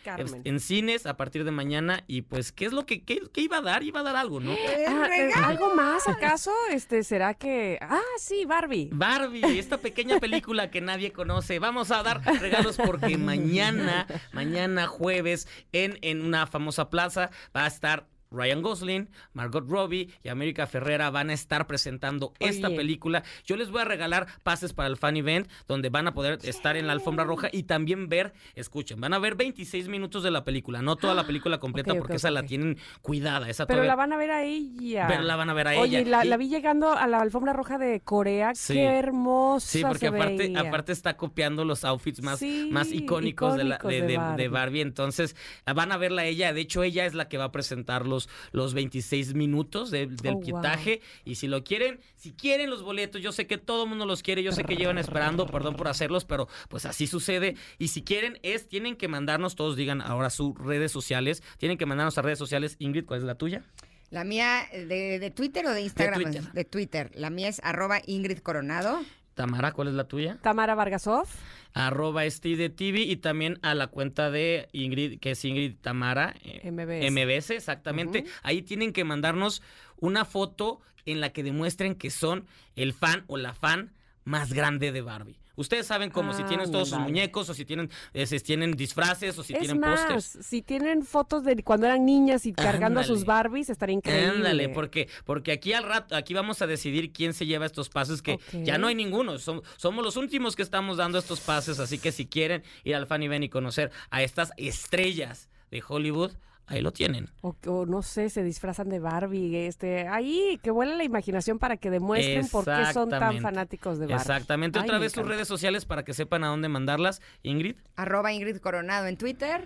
en cines a partir de mañana. Y pues, ¿qué es lo que qué, iba a dar? Iba a dar algo, ¿no? Ah, eh, ¿Algo más acaso? Este, ¿Será que...? Ah, sí, Barbie. Barbie, esta pequeña película que nadie conoce. Vamos a dar regalos porque mañana, mañana jueves, en, en una famosa plaza va a estar Ryan Gosling, Margot Robbie y América Ferrera van a estar presentando esta película. Yo les voy a regalar pases para el fan event donde van a poder estar en la alfombra roja y también ver, escuchen, van a ver 26 minutos de la película, no toda la película completa porque esa la tienen cuidada. Esa Pero la van a ver a ella. Pero la van a ver a ella. Oye, la, vi llegando a la alfombra roja de Corea, qué hermosa. Sí, porque aparte, aparte está copiando los outfits más, más icónicos, de, la, de, Barbie. Entonces, van a verla a ella. De hecho, ella es la que va a presentarlos los, 26 minutos del oh, pietaje. Y si lo quieren, si quieren los boletos, yo sé que todo el mundo los quiere, yo sé que llevan esperando, perdón por hacerlos, pero pues así sucede. Y si quieren, es, tienen que mandarnos, todos digan ahora sus redes sociales, tienen que mandarnos a redes sociales. Ingrid, ¿cuál es la tuya? La mía, de, Twitter o de Instagram? De Twitter. La mía es arroba Ingrid Coronado. Tamara, ¿cuál es la tuya? Tamara Vargasov. Arroba de TV y también a la cuenta de Ingrid, que es Ingrid Tamara. Eh, MBS. MBS, exactamente. Ahí tienen que mandarnos una foto en la que demuestren que son el fan o la fan más grande de Barbie. Ustedes saben cómo, si tienen todos sus muñecos o si tienen, eh, si tienen disfraces o si tienen pósters. Si tienen fotos de cuando eran niñas y cargando a sus Barbies, estaría increíble. Ándale, porque, porque aquí al rato, aquí vamos a decidir quién se lleva estos pases, que ya no hay ninguno. somos los últimos que estamos dando estos pases, así que si quieren ir al Fan y conocer a estas estrellas de Hollywood, ahí lo tienen. O, no sé, se disfrazan de Barbie, este, ahí que vuela la imaginación para que demuestren por qué son tan fanáticos de Barbie. Exactamente, otra vez sus redes sociales para que sepan a dónde mandarlas, Ingrid. Arroba Ingrid Coronado en Twitter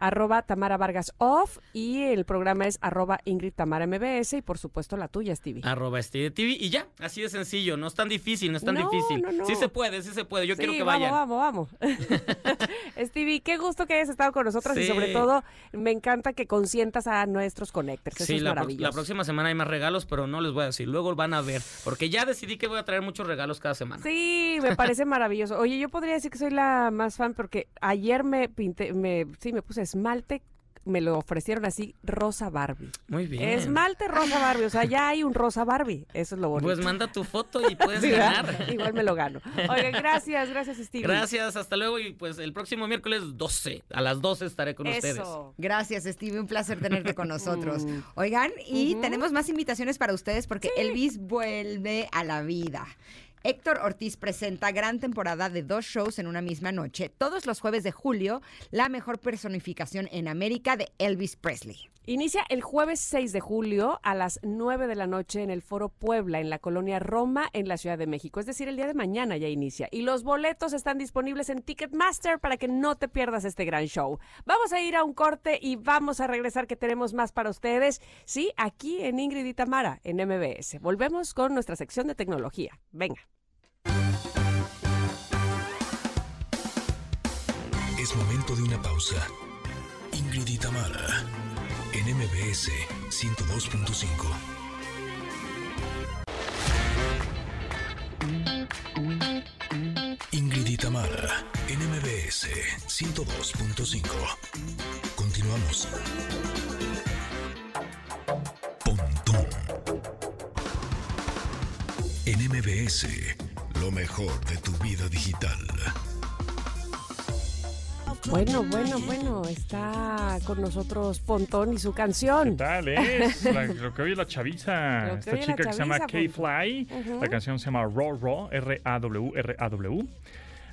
arroba Tamara Vargas Off y el programa es arroba Ingrid Tamara MBS y por supuesto la tuya, Stevie. Arroba Stevie TV y ya, así de sencillo, no es tan difícil, no es tan difícil. Sí se puede, sí se puede, yo quiero que vayan. Vamos, vamos, vamos. Stevie, qué gusto que hayas estado con nosotros y sobre todo me encanta que consientas a nuestros connectors. sí, es la, la próxima semana hay más regalos, pero no les voy a decir, luego van a ver, porque ya decidí que voy a traer muchos regalos cada semana. Sí, me parece maravilloso. Oye, yo podría decir que soy la más fan porque ayer me pinté, me, sí, me puse esmalte me lo ofrecieron así, rosa Barbie. Muy bien. Esmalte rosa Barbie, o sea, ya hay un rosa Barbie, eso es lo bonito. Pues manda tu foto y puedes ganar. Igual me lo gano. Oigan, gracias, gracias Steve. Gracias, hasta luego y pues el próximo miércoles 12, a las 12 estaré con ustedes. Gracias Steve, un placer tenerte con nosotros. Mm. Oigan, y tenemos más invitaciones para ustedes porque Elvis vuelve a la vida. Héctor Ortiz presenta gran temporada de dos shows en una misma noche, todos los jueves de julio, la mejor personificación en América de Elvis Presley. Inicia el jueves 6 de julio a las 9 de la noche en el Foro Puebla, en la colonia Roma, en la Ciudad de México. Es decir, el día de mañana ya inicia. Y los boletos están disponibles en Ticketmaster para que no te pierdas este gran show. Vamos a ir a un corte y vamos a regresar que tenemos más para ustedes. Sí, aquí en Ingrid y Tamara, en MBS. Volvemos con nuestra sección de tecnología. Venga. Es momento de una pausa. Ingrid y Tamara en MBS 102.5. Ingrid y Tamara en MBS 102.5. Continuamos. Continuamos. Pontón. En MBS, lo mejor de tu vida digital. Bueno, bueno, bueno, está con nosotros Pontón y su canción. ¿Qué tal es? lo que oye la chaviza, esta chica que se llama K-Fly, la canción se llama Raw Raw, R-A-W, R-A-W.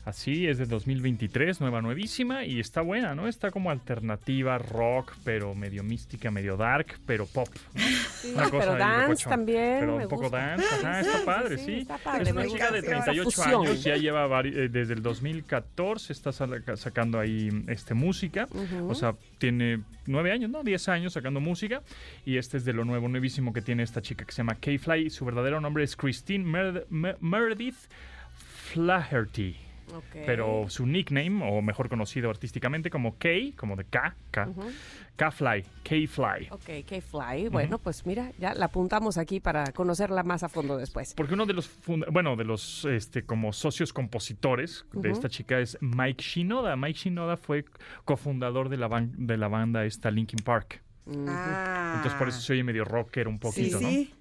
Así es de 2023, nueva, nuevísima y está buena, ¿no? Está como alternativa, rock, pero medio mística, medio dark, pero pop. Sí, pero dance también. Pero un poco dance, ajá, está padre, sí. Es una chica de 38 años, ya lleva eh, desde el 2014, está sacando ahí este música, o sea, tiene nueve años, ¿no? 10 años sacando música y este es de lo nuevo, nuevísimo que tiene esta chica que se llama K-Fly. Su verdadero nombre es Christine Meredith Flaherty. Pero su nickname, o mejor conocido artísticamente como K, como de K, K, K-Fly, K-Fly. Ok, K-Fly. Bueno, pues mira, ya la apuntamos aquí para conocerla más a fondo después. Porque uno de los, bueno, de los, este, como socios compositores de esta chica es Mike Shinoda. Mike Shinoda fue cofundador de la, de la banda esta Linkin Park. Ah. Entonces por eso se oye medio rocker un poquito, ¿no? Sí.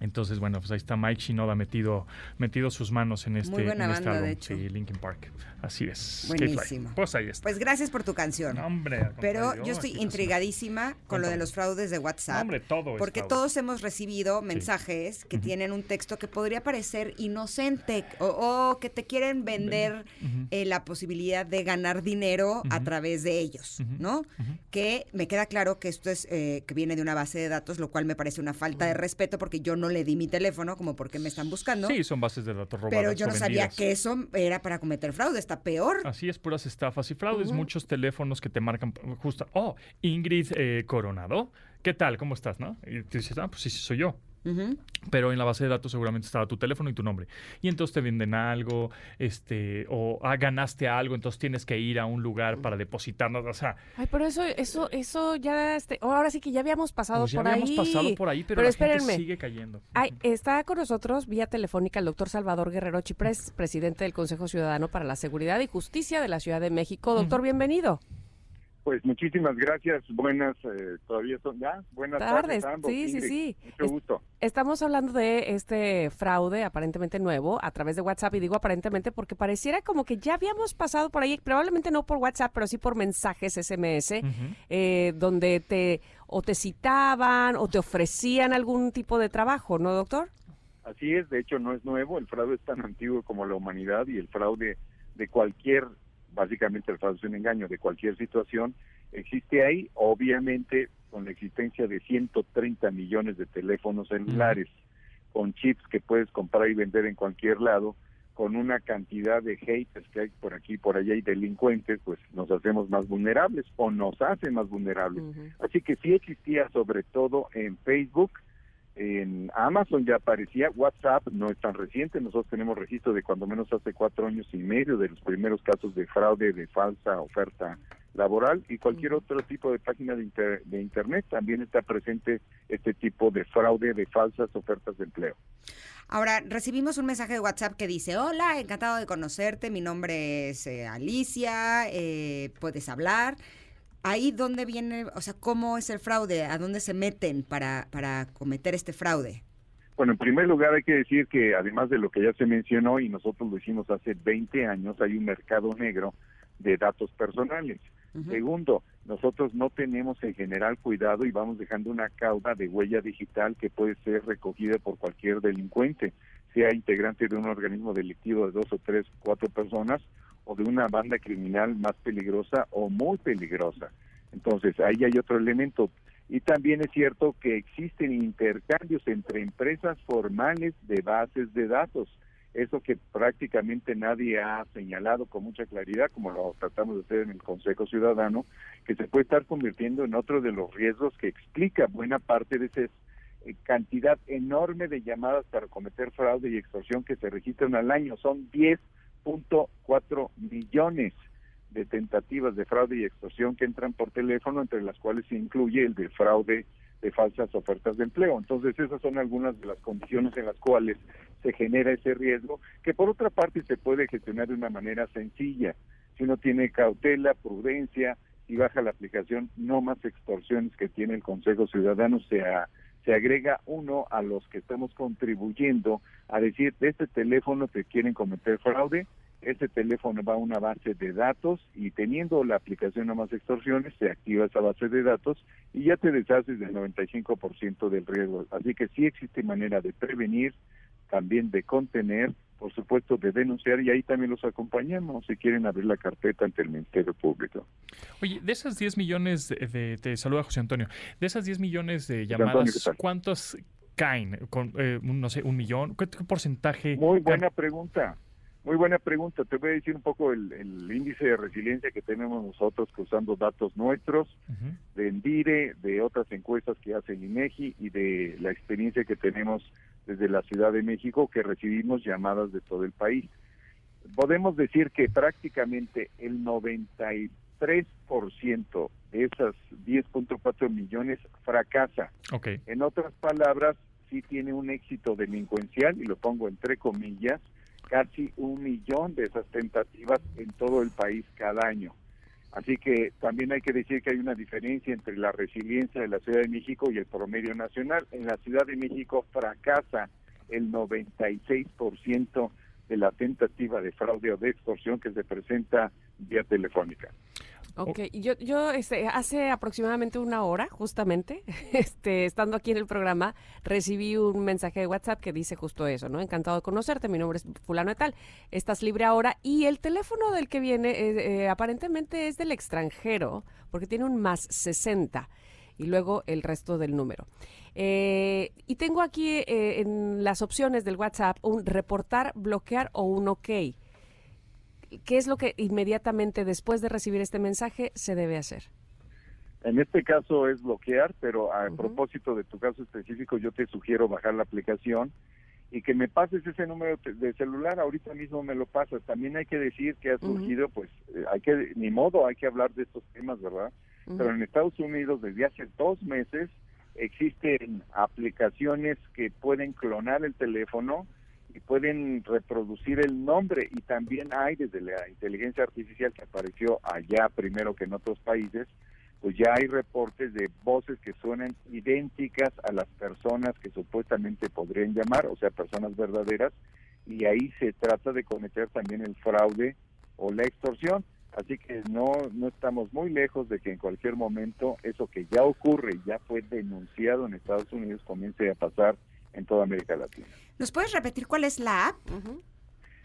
Entonces, bueno, pues ahí está Mike Shinoda metido, metido sus manos en este, Muy buena en este banda, De hecho. Sí, Linkin Park. Así es. Buenísimo. Pues ahí está. Pues gracias por tu canción. hombre, Pero yo estoy intrigadísima con lo de los fraudes de WhatsApp. hombre, todo Porque todos hemos recibido mensajes que tienen un texto que podría parecer inocente o, que te quieren vender eh, la posibilidad de ganar dinero a través de ellos, ¿no? Que me queda claro que esto es eh, que viene de una base de datos, lo cual me parece una falta de respeto porque yo no le di mi teléfono como porque me están buscando. Sí, son bases de datos robadas. Pero yo no sabía que eso era para cometer fraude, está peor. Así es, puras estafas y fraudes. Muchos teléfonos que te marcan justo, oh, Ingrid eh, Coronado, ¿qué tal? ¿Cómo estás? ¿No? Y tú dices, ah, pues sí, sí, soy yo. Pero en la base de datos seguramente estaba tu teléfono y tu nombre. Y entonces te venden algo, este, o ah, ganaste algo, entonces tienes que ir a un lugar para depositarnos. O sea. Ay, pero eso, eso, eso ya este, ahora sí que ya habíamos pasado pues por ahí. Ya habíamos pasado por ahí, pero, la gente sigue cayendo. Ay, está con nosotros vía telefónica el doctor Salvador Guerrero Chiprés, presidente del Consejo Ciudadano para la Seguridad y Justicia de la Ciudad de México. Doctor, bienvenido. Pues muchísimas gracias. Buenas, eh, todavía son ya. Buenas tardes. sí, sí, sí. Mucho gusto. Estamos hablando de este fraude aparentemente nuevo a través de WhatsApp y digo aparentemente porque pareciera como que ya habíamos pasado por ahí, probablemente no por WhatsApp, pero sí por mensajes SMS, eh, donde te o te citaban o te ofrecían algún tipo de trabajo, ¿no, doctor? Así es. De hecho, no es nuevo. El fraude es tan antiguo como la humanidad y el fraude de cualquier básicamente el fraude es un engaño de cualquier situación, existe ahí, obviamente con la existencia de 130 millones de teléfonos celulares, con chips que puedes comprar y vender en cualquier lado, con una cantidad de haters que hay por aquí y por allá y delincuentes, pues nos hacemos más vulnerables o nos hacen más vulnerables. Así que sí existía sobre todo en Facebook, en Amazon ya aparecía, WhatsApp no es tan reciente, nosotros tenemos registro de cuando menos hace cuatro años y medio de los primeros casos de fraude de falsa oferta laboral y cualquier otro tipo de página de, de Internet también está presente este tipo de fraude de falsas ofertas de empleo. Ahora, recibimos un mensaje de WhatsApp que dice, hola, encantado de conocerte, mi nombre es eh, Alicia, eh, puedes hablar ahí dónde viene, o sea, cómo es el fraude, a dónde se meten para, para cometer este fraude. Bueno, en primer lugar hay que decir que además de lo que ya se mencionó y nosotros lo hicimos hace 20 años, hay un mercado negro de datos personales. Segundo, nosotros no tenemos en general cuidado y vamos dejando una cauda de huella digital que puede ser recogida por cualquier delincuente, sea integrante de un organismo delictivo de dos o tres, cuatro personas o de una banda criminal más peligrosa o muy peligrosa. Entonces, ahí hay otro elemento. Y también es cierto que existen intercambios entre empresas formales de bases de datos. Eso que prácticamente nadie ha señalado con mucha claridad, como lo tratamos de hacer en el Consejo Ciudadano, que se puede estar convirtiendo en otro de los riesgos que explica buena parte de esa eh, cantidad enorme de llamadas para cometer fraude y extorsión que se registran al año. Son 10 cuatro millones de tentativas de fraude y extorsión que entran por teléfono, entre las cuales se incluye el de fraude de falsas ofertas de empleo. Entonces, esas son algunas de las condiciones en las cuales se genera ese riesgo, que por otra parte se puede gestionar de una manera sencilla. Si uno tiene cautela, prudencia, y baja la aplicación No Más Extorsiones que tiene el Consejo Ciudadano, se, se agrega uno a los que estamos contribuyendo a decir, de este teléfono que quieren cometer fraude, ese teléfono va a una base de datos y teniendo la aplicación No Más Extorsiones, se activa esa base de datos y ya te deshaces del 95% del riesgo. Así que sí existe manera de prevenir, también de contener por supuesto, de denunciar y ahí también los acompañamos si quieren abrir la carpeta ante el Ministerio Público. Oye, de esas 10 millones de, te saluda José Antonio, de esas 10 millones de llamadas, ¿cuántos caen? Con, eh, no sé, un millón, ¿qué, porcentaje? Muy buena pregunta. Muy buena pregunta. Te voy a decir un poco el, índice de resiliencia que tenemos nosotros usando datos nuestros, de Endire, de otras encuestas que hace el INEGI y de la experiencia que tenemos desde la Ciudad de México que recibimos llamadas de todo el país. Podemos decir que prácticamente el 93% de esas 10.4 millones fracasa. Okay. En otras palabras, sí tiene un éxito delincuencial, y lo pongo entre comillas, casi un millón de esas tentativas en todo el país cada año. Así que también hay que decir que hay una diferencia entre la resiliencia de la Ciudad de México y el promedio nacional. En la Ciudad de México fracasa el 96% de la tentativa de fraude o de extorsión que se presenta vía telefónica. Ok, yo, yo este, hace aproximadamente una hora, justamente, este, estando aquí en el programa, recibí un mensaje de WhatsApp que dice justo eso, ¿no? Encantado de conocerte, mi nombre es fulano de tal, estás libre ahora y el teléfono del que viene eh, eh, aparentemente es del extranjero, porque tiene un más 60 y luego el resto del número. Eh, y tengo aquí en las opciones del WhatsApp un reportar, bloquear o un OK. ¿Qué es lo que inmediatamente después de recibir este mensaje se debe hacer? En este caso es bloquear, pero a propósito de tu caso específico, yo te sugiero bajar la aplicación y que me pases ese número de celular, ahorita mismo me lo pasas. También hay que decir que ha surgido, pues, eh, hay que, ni modo, hay que hablar de estos temas, ¿verdad? Pero en Estados Unidos desde hace dos meses existen aplicaciones que pueden clonar el teléfono y pueden reproducir el nombre y también hay desde la inteligencia artificial que apareció allá primero que en otros países, pues ya hay reportes de voces que suenan idénticas a las personas que supuestamente podrían llamar, o sea, personas verdaderas, y ahí se trata de cometer también el fraude o la extorsión. Así que no, no estamos muy lejos de que en cualquier momento eso que ya ocurre ya fue denunciado en Estados Unidos comience a pasar en toda América Latina. ¿Nos puedes repetir cuál es la app?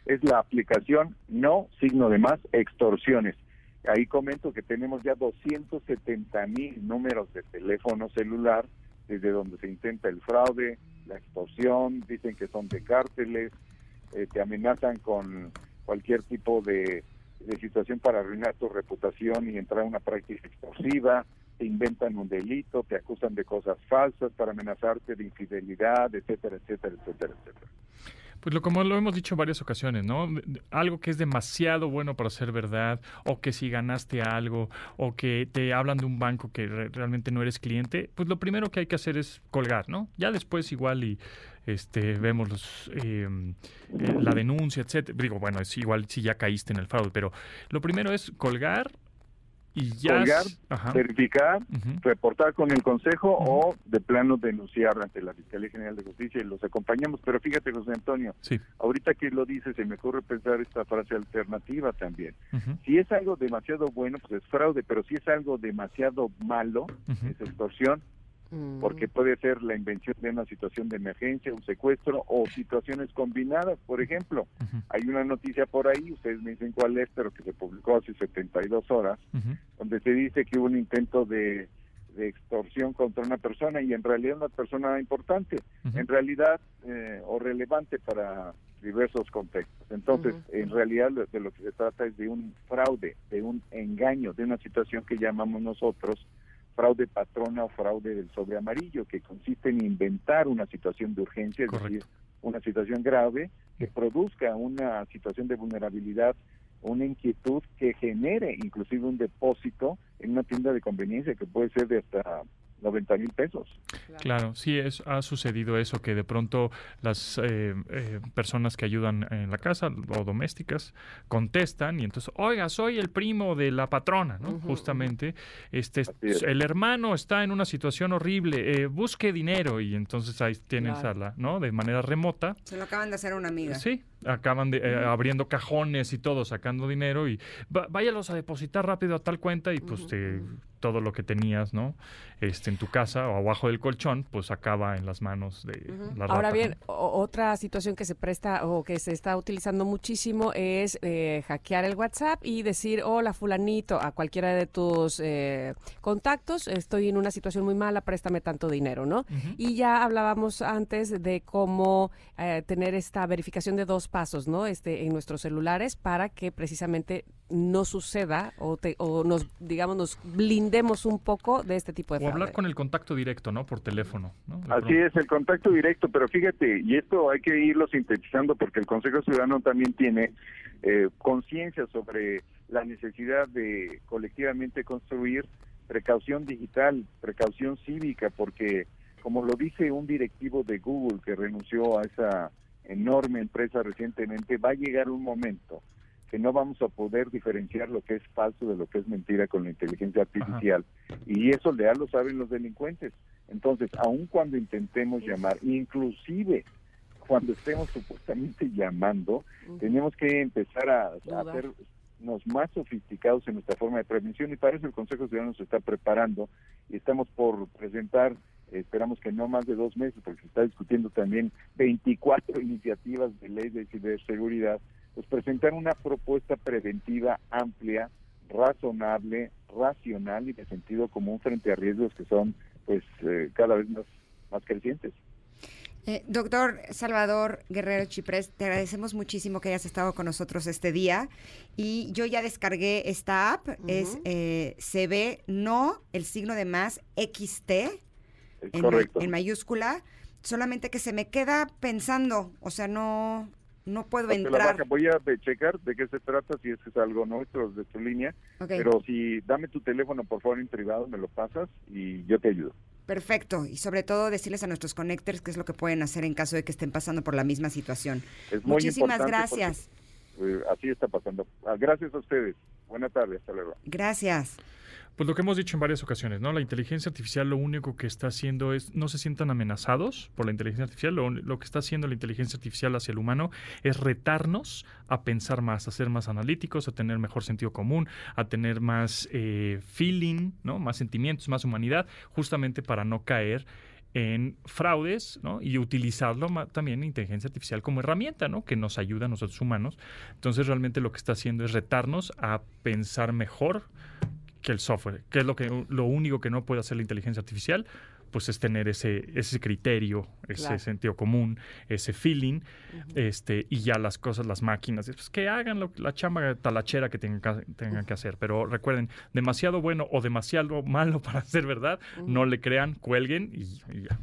Es la aplicación No Signo de Más Extorsiones. Ahí comento que tenemos ya 270 mil números de teléfono celular desde donde se intenta el fraude, la extorsión, dicen que son de cárteles, eh, te amenazan con cualquier tipo de, de situación para arruinar tu reputación y entrar a una práctica extorsiva, te inventan un delito, te acusan de cosas falsas para amenazarte de infidelidad, etcétera, etcétera, etcétera, etcétera. Pues lo, como lo hemos dicho en varias ocasiones, ¿no? Algo que es demasiado bueno para ser verdad, o que si ganaste algo, o que te hablan de un banco que realmente no eres cliente, pues lo primero que hay que hacer es colgar, ¿no? Ya después igual y este vemos los, em, eh, la denuncia, etcétera. Digo, bueno, es igual si ya caíste en el fraude, pero lo primero es colgar y ya colgar, verificar, reportar con el consejo o de plano denunciar ante la Fiscalía General de Justicia y los acompañamos. Pero fíjate, José Antonio, ahorita que lo dices, se me ocurre pensar esta frase alternativa también. Si es algo demasiado bueno, pues es fraude, pero si es algo demasiado malo, es extorsión, porque puede ser la invención de una situación de emergencia, un secuestro o situaciones combinadas. Por ejemplo, hay una noticia por ahí, ustedes me dicen cuál es, pero que se publicó hace 72 horas, donde se dice que hubo un intento de, extorsión contra una persona y en realidad una persona importante, en realidad eh, o relevante para diversos contextos. Entonces, en realidad de lo que se trata es de un fraude, de un engaño, de una situación que llamamos nosotros fraude patrona o fraude del sobre amarillo, que consiste en inventar una situación de urgencia, es decir, una situación grave que produzca una situación de vulnerabilidad, una inquietud que genere inclusive un depósito en una tienda de conveniencia que puede ser de hasta 90 mil pesos. Claro, sí, es, ha sucedido eso, que de pronto las eh, eh, personas que ayudan en la casa o domésticas contestan y entonces, oiga, soy el primo de la patrona, ¿no? Justamente, este, el hermano está en una situación horrible, eh, busque dinero y entonces ahí tienes a la, ¿no? De manera remota. Se lo acaban de hacer a una amiga. Sí, acaban de eh, abriendo cajones y todo, sacando dinero y váyalos a depositar rápido a tal cuenta y pues te todo lo que tenías, ¿no? Este, en tu casa o abajo del colchón, pues acaba en las manos de la rata. Ahora bien, otra situación que se presta o que se está utilizando muchísimo es eh, hackear el WhatsApp y decir, hola fulanito, a cualquiera de tus eh, contactos, estoy en una situación muy mala, préstame tanto dinero, ¿no? Y ya hablábamos antes de cómo eh, tener esta verificación de dos pasos, ¿no? Este, en nuestros celulares para que precisamente no suceda o, o nos, digamos, nos blindemos un poco de este tipo de fraude. O hablar con el contacto directo, ¿no? Por teléfono, ¿no? Así es, el contacto directo, pero fíjate, y esto hay que irlo sintetizando porque el Consejo Ciudadano también tiene eh, conciencia sobre la necesidad de colectivamente construir precaución digital, precaución cívica, porque como lo dice un directivo de Google que renunció a esa enorme empresa recientemente, va a llegar un momento que no vamos a poder diferenciar lo que es falso de lo que es mentira con la inteligencia artificial. Y eso ya lo saben los delincuentes. Entonces, aun cuando intentemos llamar, inclusive cuando estemos supuestamente llamando, tenemos que empezar a, hacernos más sofisticados en nuestra forma de prevención y para eso el Consejo Ciudadano se está preparando y estamos por presentar, esperamos que no más de dos meses, porque se está discutiendo también 24 iniciativas de ley de ciberseguridad pues presentar una propuesta preventiva amplia, razonable, racional y de sentido común frente a riesgos que son pues eh, cada vez más, más crecientes. Eh, doctor Salvador Guerrero Chiprés, te agradecemos muchísimo que hayas estado con nosotros este día y yo ya descargué esta app, es eh, se ve no el signo de más XT en, en, mayúscula, solamente que se me queda pensando, o sea, no no puedo entrar. voy a checar de qué se trata, si es que es algo nuestro de tu línea. Pero si dame tu teléfono, por favor, en privado, me lo pasas y yo te ayudo. Perfecto. Y sobre todo decirles a nuestros connectors qué es lo que pueden hacer en caso de que estén pasando por la misma situación. Muchísimas gracias. Eh, así está pasando. Ah, gracias a ustedes. Buenas tardes. Hasta luego. Gracias. Pues lo que hemos dicho en varias ocasiones, ¿no? La inteligencia artificial lo único que está haciendo es, no se sientan amenazados por la inteligencia artificial, lo, que está haciendo la inteligencia artificial hacia el humano es retarnos a pensar más, a ser más analíticos, a tener mejor sentido común, a tener más eh, feeling, ¿no? Más sentimientos, más humanidad, justamente para no caer en fraudes ¿no? y utilizarlo también inteligencia artificial como herramienta ¿no? que nos ayuda a nosotros humanos. Entonces realmente lo que está haciendo es retarnos a pensar mejor, que el software. ¿Qué es lo, que, lo único que no puede hacer la inteligencia artificial? Pues es tener ese, ese criterio, ese sentido común, ese feeling, este, y ya las cosas, las máquinas, pues que hagan la chamba talachera que tengan que, tengan que hacer. Pero recuerden, demasiado bueno o demasiado malo para ser verdad, no le crean, cuelguen y ya.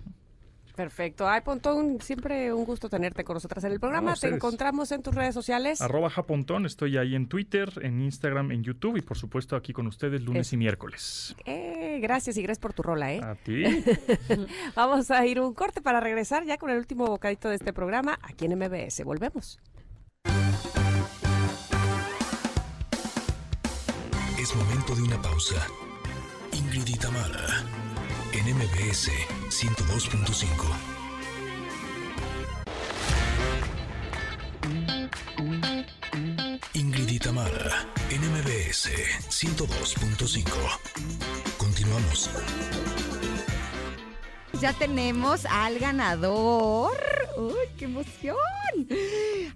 Perfecto. Ay, Pontón, siempre un gusto tenerte con nosotras en el programa. Te encontramos en tus redes sociales. Arroba Japontón, estoy ahí en Twitter, en Instagram, en YouTube y por supuesto aquí con ustedes lunes y miércoles. Eh, gracias y gracias por tu rola, ¿eh? A ti. Vamos a ir un corte para regresar ya con el último bocadito de este programa aquí en MBS. Volvemos. Es momento de una pausa. Ingrid y en MBS 102.5. Ingrid y Tamara, en MBS 102.5. Continuamos. Ya tenemos al ganador. ¡Uy, qué emoción!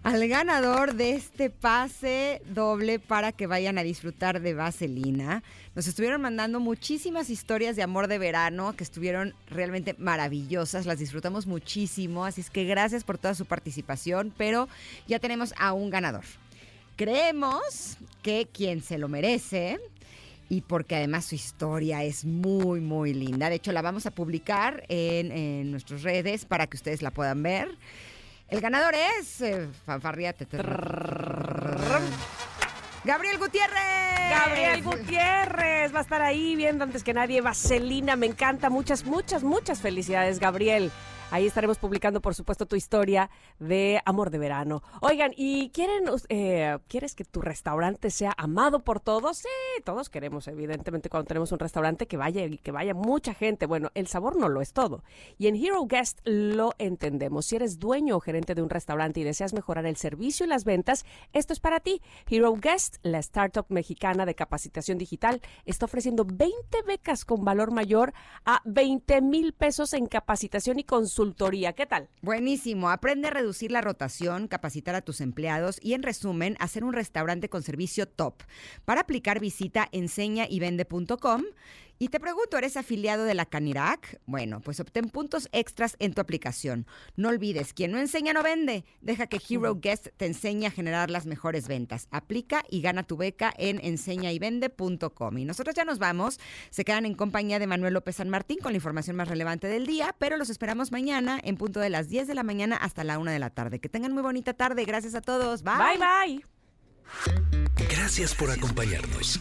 Al ganador de este pase doble para que vayan a disfrutar de Vaselina. Nos estuvieron mandando muchísimas historias de amor de verano que estuvieron realmente maravillosas, las disfrutamos muchísimo, así es que gracias por toda su participación, pero ya tenemos a un ganador. Creemos que quien se lo merece y porque además su historia es muy, muy linda. De hecho, la vamos a publicar en, nuestras redes para que ustedes la puedan ver. El ganador es... Eh, Gabriel Gutiérrez. Gabriel Gutiérrez va a estar ahí viendo antes que nadie. Vaselina, me encanta. Muchas, muchas, muchas felicidades, Gabriel. Ahí estaremos publicando, por supuesto, tu historia de amor de verano. Oigan, ¿y quieren, eh, quieres que tu restaurante sea amado por todos? Sí, todos queremos, evidentemente, cuando tenemos un restaurante que vaya que vaya mucha gente. Bueno, el sabor no lo es todo. Y en Hero Guest lo entendemos. Si eres dueño o gerente de un restaurante y deseas mejorar el servicio y las ventas, esto es para ti. Hero Guest, la startup mexicana de capacitación digital, está ofreciendo 20 becas con valor mayor a 20 mil pesos en capacitación y consulta ¿Qué tal? Buenísimo. Aprende a reducir la rotación, capacitar a tus empleados y, en resumen, hacer un restaurante con servicio top. Para aplicar, visita enseñayvende.com y te pregunto, ¿eres afiliado de la Canirac? Bueno, pues obtén puntos extras en tu aplicación. No olvides, quien no enseña no vende. Deja que Hero Guest te enseñe a generar las mejores ventas. Aplica y gana tu beca en enseñayvende.com. Y nosotros ya nos vamos. Se quedan en compañía de Manuel López San Martín con la información más relevante del día, pero los esperamos mañana en punto de las 10 de la mañana hasta la 1 de la tarde. Que tengan muy bonita tarde. Gracias a todos. Bye. Bye, bye. Gracias por acompañarnos.